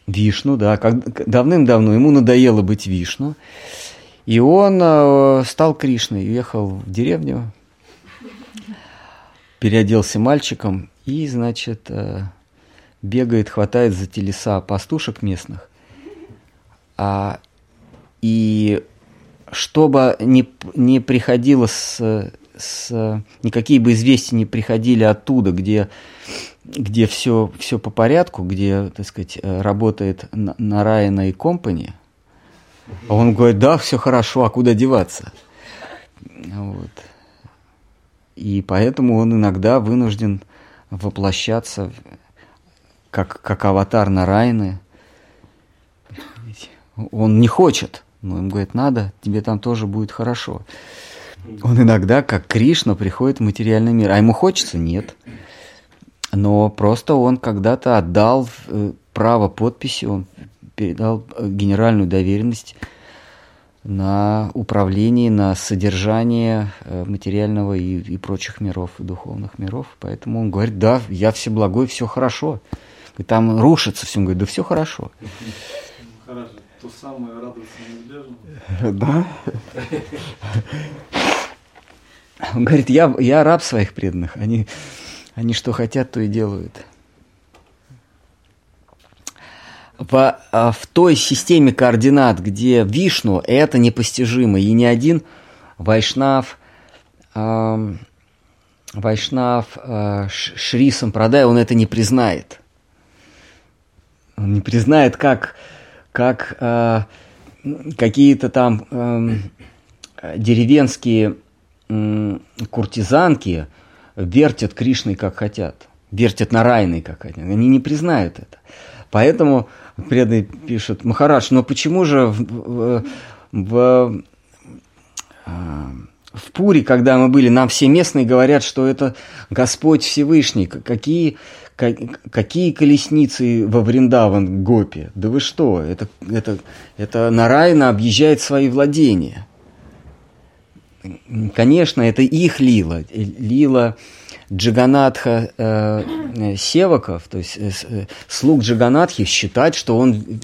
Вишну, да. Давным-давно ему надоело быть Вишну. И он э, стал Кришной, уехал в деревню, переоделся мальчиком и, значит, э, бегает, хватает за телеса пастушек местных. А, и чтобы не, не приходило с, с... Никакие бы известия не приходили оттуда, где, где все, все по порядку, где, так сказать, э, работает Нараяна и компания – а он говорит, да, все хорошо, а куда деваться? Вот. И поэтому он иногда вынужден воплощаться как, как аватар Нарайны. Он не хочет, но им говорит, надо, тебе там тоже будет хорошо. Он иногда, как Кришна, приходит в материальный мир. А ему хочется? Нет. Но просто он когда-то отдал э, право подписи, он передал э, генеральную доверенность на управление, на содержание э, материального и, и прочих миров, и духовных миров. Поэтому он говорит, да, я всеблагой, все хорошо. И там рушится все, он говорит, да все хорошо. Хорошо, то самое радоваться неизбежно. <laughs> Да. Он говорит, я, я раб своих преданных, они, они что хотят, то и делают в, а, в той системе координат, где Вишну, это непостижимо, и ни один Вайшнав, э, Вайшнав э, Шри Сампрадай, он это не признает. Он не признает, как, как э, какие-то там э, деревенские э, куртизанки вертят Кришной, как хотят, вертят на Нарайной, как хотят. Они не признают это. Поэтому преданный пишет, Махараш, но почему же в, в, в, в Пуре, когда мы были, нам все местные говорят, что это Господь Всевышний, какие, какие колесницы во Вриндаван Гопи? Да вы что, это, это, это Нарайна объезжает свои владения. конечно, это их лила. Лила Джаганатха э, Севаков, то есть э, э, слуг Джаганатхи считать, что он...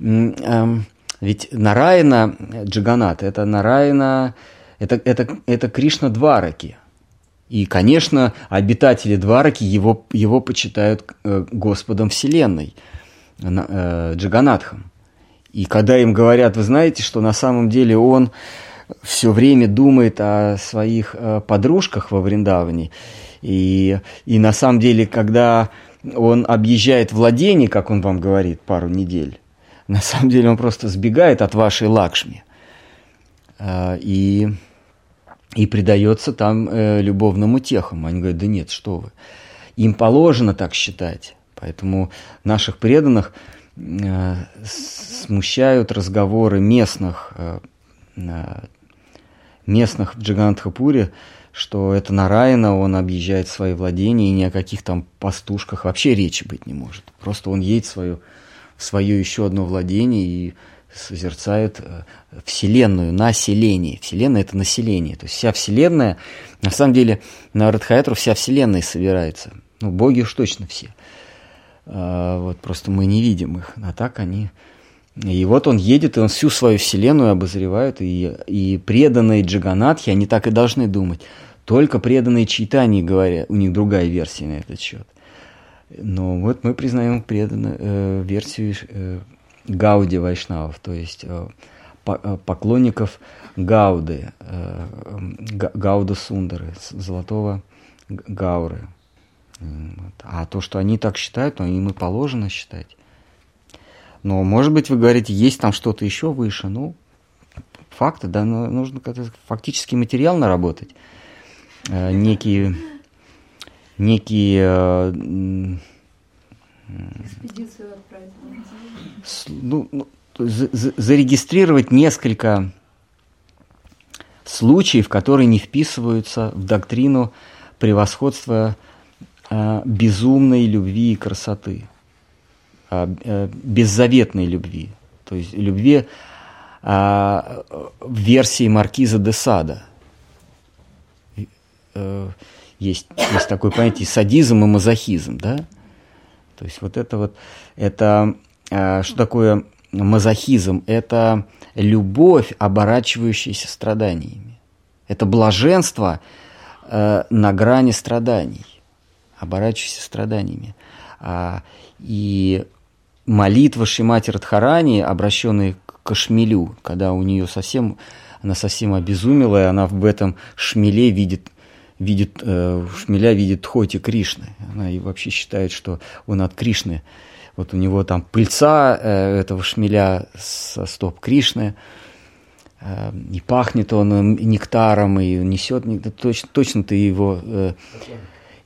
Э, ведь Нараяна Джаганат, это Нараяна, это, это, это Кришна Двараки. И, конечно, обитатели Двараки его, его почитают э, Господом Вселенной, э, Джаганатхом. И когда им говорят, вы знаете, что на самом деле он все время думает о своих э, подружках во Вриндаване, и, и на самом деле, когда он объезжает владение, как он вам говорит, пару недель, на самом деле он просто сбегает от вашей Лакшми. И и предается там э, любовным утехам. Они говорят, да нет, что вы. Им положено так считать. Поэтому наших преданных э, смущают разговоры местных, э, местных в Джигантхапуре, что это Нараяна, он объезжает свои владения, и ни о каких там пастушках вообще речи быть не может. Просто он едет свое, в свое еще одно владение и созерцают э, Вселенную, население. Вселенная – это население. То есть вся Вселенная, на самом деле, на Радхаятру вся Вселенная собирается. Ну, боги уж точно все. А, вот просто мы не видим их, а так они... И вот он едет, и он всю свою Вселенную обозревает, и, и преданные Джаганатхи, они так и должны думать. Только преданные Чайтани говорят, у них другая версия на этот счет. Но вот мы признаем преданную э, версию э, Гауди Вайшнавов, то есть э, э, поклонников Гауды, э, Гауда Сундары, Золотого Гауры. А то, что они так считают, то им и положено считать. Но, может быть, вы говорите, есть там что-то еще выше. Ну, факты, да, нужно как-то фактический материал наработать. Некие, некие Экспедицию отправить. Ну, ну, зарегистрировать несколько случаев, которые не вписываются в доктрину превосходства э, безумной любви и красоты, э, э, беззаветной любви, то есть любви э, в версии маркиза де Сада. Э, есть, есть такое понятие садизм и мазохизм, да? То есть вот это вот, это э, что такое мазохизм? Это любовь, оборачивающаяся страданиями. Это блаженство э, на грани страданий, оборачивающееся страданиями. А, и молитва Шимати Радхарани, обращенная к шмелю, когда у нее совсем, она совсем обезумела, и она в этом шмеле видит видит, э, Шмеля видит Тхоти Кришны. Она и вообще считает, что он от Кришны. Вот у него там пыльца э, этого шмеля со стоп Кришны, э, и пахнет он нектаром, и несет, точно, точно ты его э,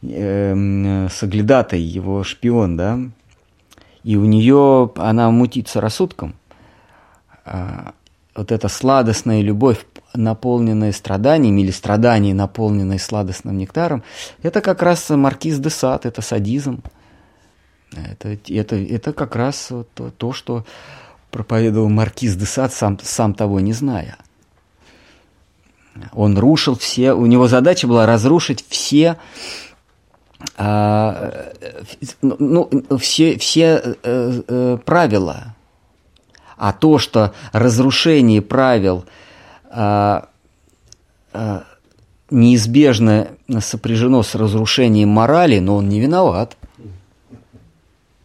э, соглядатай, его шпион, да, и у нее она мутится рассудком, а вот эта сладостная любовь наполненные страданиями или страдания, наполненные сладостным нектаром, это как раз маркиз де Сад, это садизм. Это, это, это как раз то, то, что проповедовал маркиз де Сад, сам, сам того не зная. Он рушил все, у него задача была разрушить все, а, ну, все, все э, э, правила. А то, что разрушение правил – неизбежно сопряжено с разрушением морали, но он не виноват.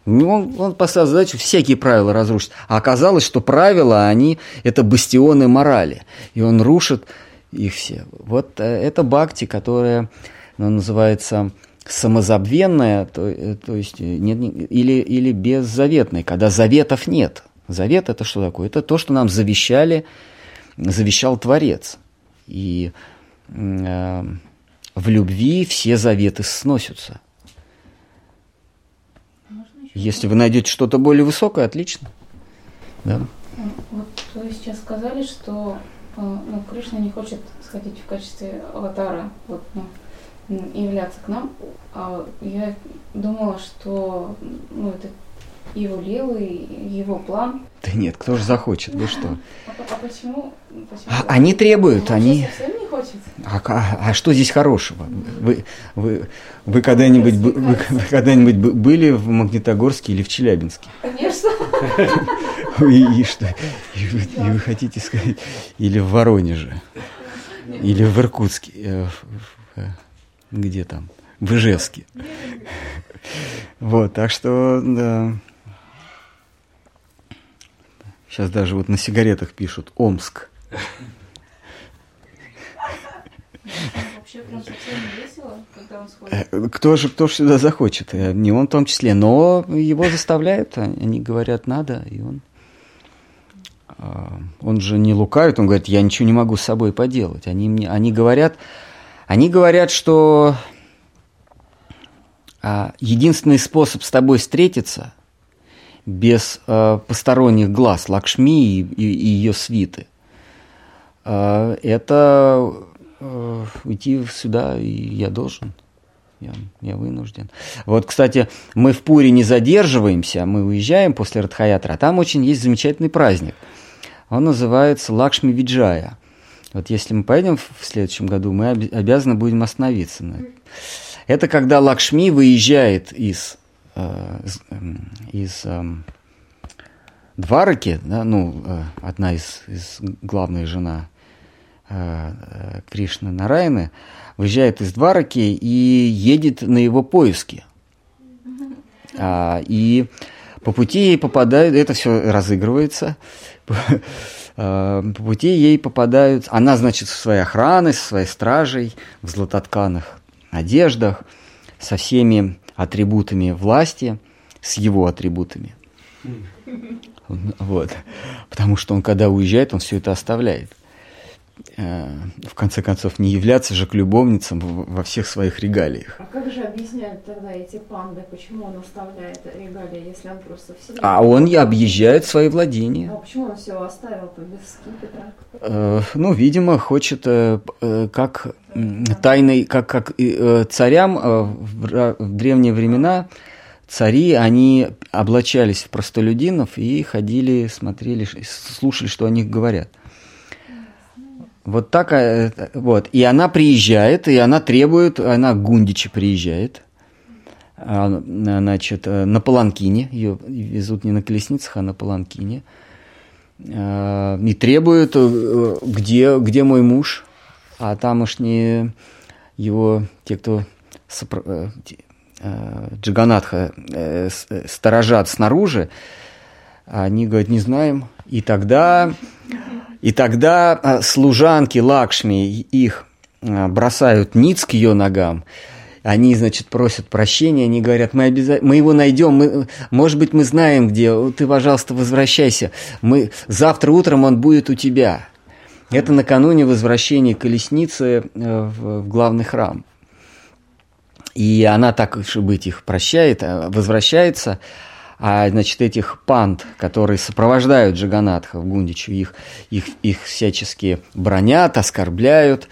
Он, он поставил задачу всякие правила разрушить. А оказалось, что правила, они это бастионы морали. И он рушит их все. Вот э, это бхакти, которая ну, называется самозабвенная, то, э, то есть э, нет, или, или беззаветная, когда заветов нет. Завет это что такое? Это то, что нам завещали завещал Творец. И э, в любви все заветы сносятся. Если вы найдете что-то более высокое, отлично. Да. Вот вы сейчас сказали, что э, ну, Кришна не хочет сходить в качестве аватара, вот, ну, являться к нам. А я думала, что ну, это его лилы, его план. Да нет, кто же захочет, вы что? А, а почему? почему? А, они требуют, Он они... совсем не хочет. А, а, а что здесь хорошего? Вы, вы, вы когда-нибудь бы- вы, вы <laughs> когда-нибудь бы- были в Магнитогорске или в Челябинске? Конечно. И, и что? И вы, и вы хотите сказать? Или в Воронеже? Или в Иркутске? Э, э, Где там? В Ижевске. Вот, так что, да. Сейчас даже вот на сигаретах пишут Омск. Вообще прям совсем не весело, когда он сходит. Э, Кто же, кто же сюда захочет? Э, Не он в том числе, но его заставляют, а- они говорят, надо, и он... а, Он же не лукавит, он говорит, я ничего не могу с собой поделать. Они, мне, они, говорят, они говорят, что а, единственный способ с тобой встретиться без а, посторонних глаз Лакшми и, и- и ее свиты, а, это э, уйти сюда, и я должен. Я, я вынужден. Вот, кстати, мы в Пуре не задерживаемся, мы уезжаем после Радхаятра, а там очень есть замечательный праздник. Он называется Лакшми Виджая. Вот если мы поедем в следующем году, мы обязаны будем остановиться. Это когда Лакшми выезжает из, э, из эм, Двараки, да, ну, э, одна из, из главных жена э, э, Кришны Нараяны, выезжает из Двараки и едет на его поиски. А, и по пути ей попадают, это все разыгрывается, по пути ей попадают, она, значит, со своей охраной, со своей стражей, в златотканых одеждах, со всеми атрибутами власти, с его атрибутами. Вот. Потому что он, когда уезжает, он все это оставляет. Э, В конце концов, не являться же к любовницам во всех своих регалиях. А как же объясняют тогда эти панды, почему он оставляет регалии, если он просто в селе? А он и объезжает свои владения. А почему он все оставил-то без скипетра? Э, Ну, видимо, хочет, э, как тайный, как, как э, царям в древние времена цари, они облачались в простолюдинов и ходили, смотрели, слушали, что о них говорят. Вот так, э, вот. И она приезжает, и она требует, она Гундичи приезжает, а, значит, э, на Паланкине, ее везут не на колесницах, а на Паланкине, э, и требует, э, где, где мой муж, а тамошние его, те, кто сопро- э, Джаганатха сторожат снаружи, они говорят, не знаем. И тогда, и тогда э, служанки Лакшми их э, бросают ниц к ее ногам. Они, значит, просят прощения, они говорят, мы, обяза... мы его найдем, мы... может быть, мы знаем, где, ты, пожалуйста, возвращайся, мы... завтра утром он будет у тебя. Это накануне возвращения колесницы э, в, главный храм. И она так и быть их прощает, а возвращается, а значит этих панд, которые сопровождают Джаганатха в Гундичу, их, их, их всячески бронят, оскорбляют,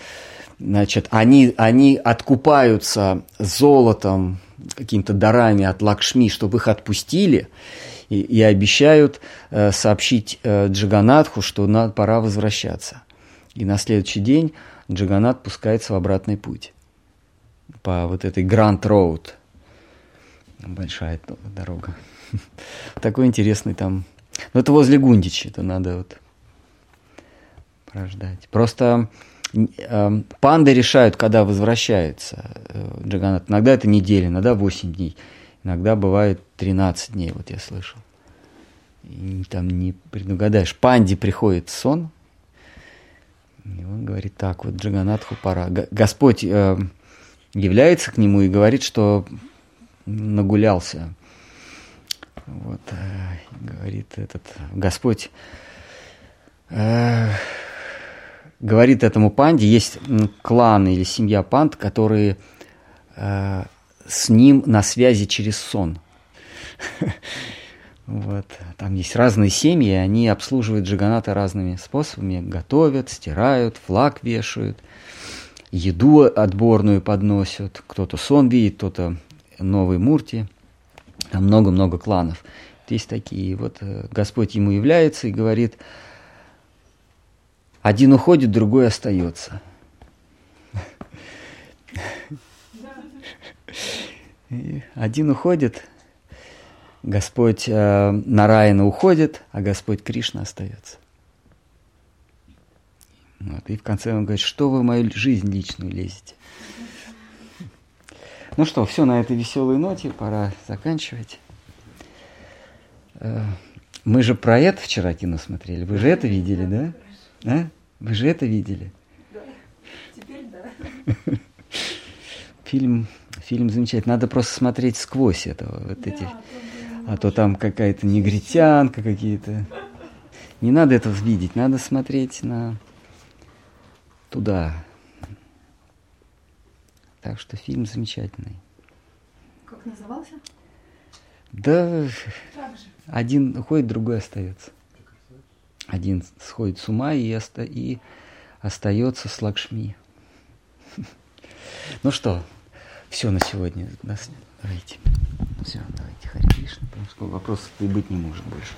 значит, они, они откупаются золотом, какими-то дарами от Лакшми, чтобы их отпустили, и, и обещают э, сообщить э, Джаганатху, что надо, пора возвращаться. И на следующий день Джаганат пускается в обратный путь по вот этой Гранд Роуд. Большая дорога. <laughs> Такой интересный там. Ну, это возле Гундичи, это надо вот прождать. Просто эм, панды решают, когда возвращается э, Джаганат. Иногда это неделя, иногда 8 дней. Иногда бывает 13 дней, вот я слышал. И там не предугадаешь. Панде приходит сон, и он говорит, так, вот Джаганатху пора. Господь э, является к нему и говорит, что нагулялся. Вот, э, говорит этот Господь, э, говорит этому панде, есть клан или семья панд, которые э, с ним на связи через сон. <laughs> Вот. Там есть разные семьи, они обслуживают Джаганата разными способами. Готовят, стирают, флаг вешают, еду отборную подносят. Кто-то сон видит, кто-то новый мурти. Там много-много кланов. Есть такие. Вот э, Господь ему является и говорит, один уходит, другой остается. Один уходит, Господь э, Нараяна уходит, а Господь Кришна остается. Вот. И в конце он говорит, что вы в мою жизнь личную лезете? Ну что, все на этой веселой ноте, пора заканчивать. Э, мы же про это вчера кино смотрели. Вы же это видели, да? А? Вы же это видели? Да. Теперь да. <laughs> Фильм, фильм замечательный. Надо просто смотреть сквозь этого, вот Да, эти. то А то там какая-то негритянка какие-то. Не надо этого видеть, надо смотреть на туда. Так что фильм замечательный. Как назывался? Да, один уходит, другой остается. Один сходит с ума и, оста- и остается с Лакшми. Ну что, все на сегодня. Да, Давайте. Все, давайте, Хари Кришна, потому что вопросов и быть не может больше.